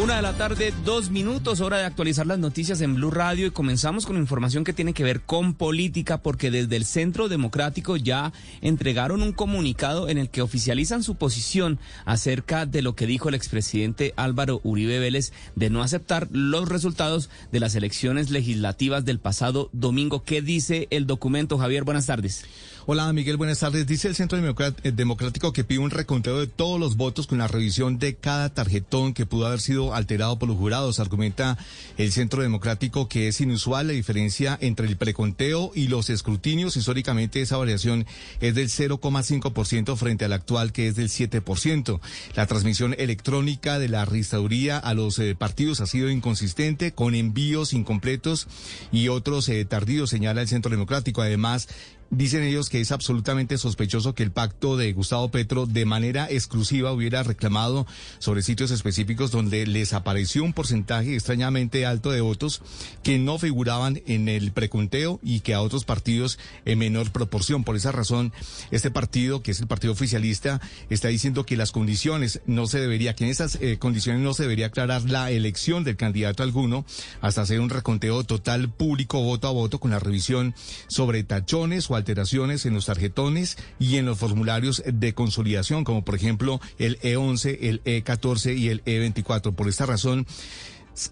S55: Una de la tarde, dos minutos, hora de actualizar las noticias en Blue Radio y comenzamos con información que tiene que ver con política porque desde el Centro Democrático ya entregaron un comunicado en el que oficializan su posición acerca de lo que dijo el expresidente Álvaro Uribe Vélez de no aceptar los resultados de las elecciones legislativas del pasado domingo. ¿Qué dice el documento, Javier? Buenas tardes.
S7: Hola Miguel, buenas tardes. Dice el Centro eh, Democrático que pide un reconteo de todos los votos con la revisión de cada tarjetón que pudo haber sido alterado por los jurados. Argumenta el Centro Democrático que es inusual la diferencia entre el preconteo y los escrutinios. Históricamente esa variación es del 0,5% frente al actual que es del 7%. La transmisión electrónica de la registraduría a los eh, partidos ha sido inconsistente con envíos incompletos y otros eh, tardíos, señala el Centro Democrático. Además, Dicen ellos que es absolutamente sospechoso que el pacto de Gustavo Petro de manera exclusiva hubiera reclamado sobre sitios específicos donde les apareció un porcentaje extrañamente alto de votos que no figuraban en el preconteo y que a otros partidos en menor proporción. Por esa razón, este partido, que es el partido oficialista, está diciendo que las condiciones no se debería, que en esas eh, condiciones no se debería aclarar la elección del candidato alguno hasta hacer un reconteo total público voto a voto con la revisión sobre tachones o alteraciones en los tarjetones y en los formularios de consolidación, como por ejemplo el E11, el E14 y el E24. Por esta razón,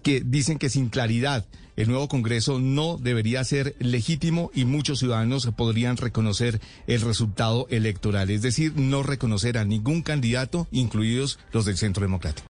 S7: que dicen que sin claridad el nuevo Congreso no debería ser legítimo y muchos ciudadanos podrían reconocer el resultado electoral, es decir, no reconocer a ningún candidato, incluidos los del Centro Democrático.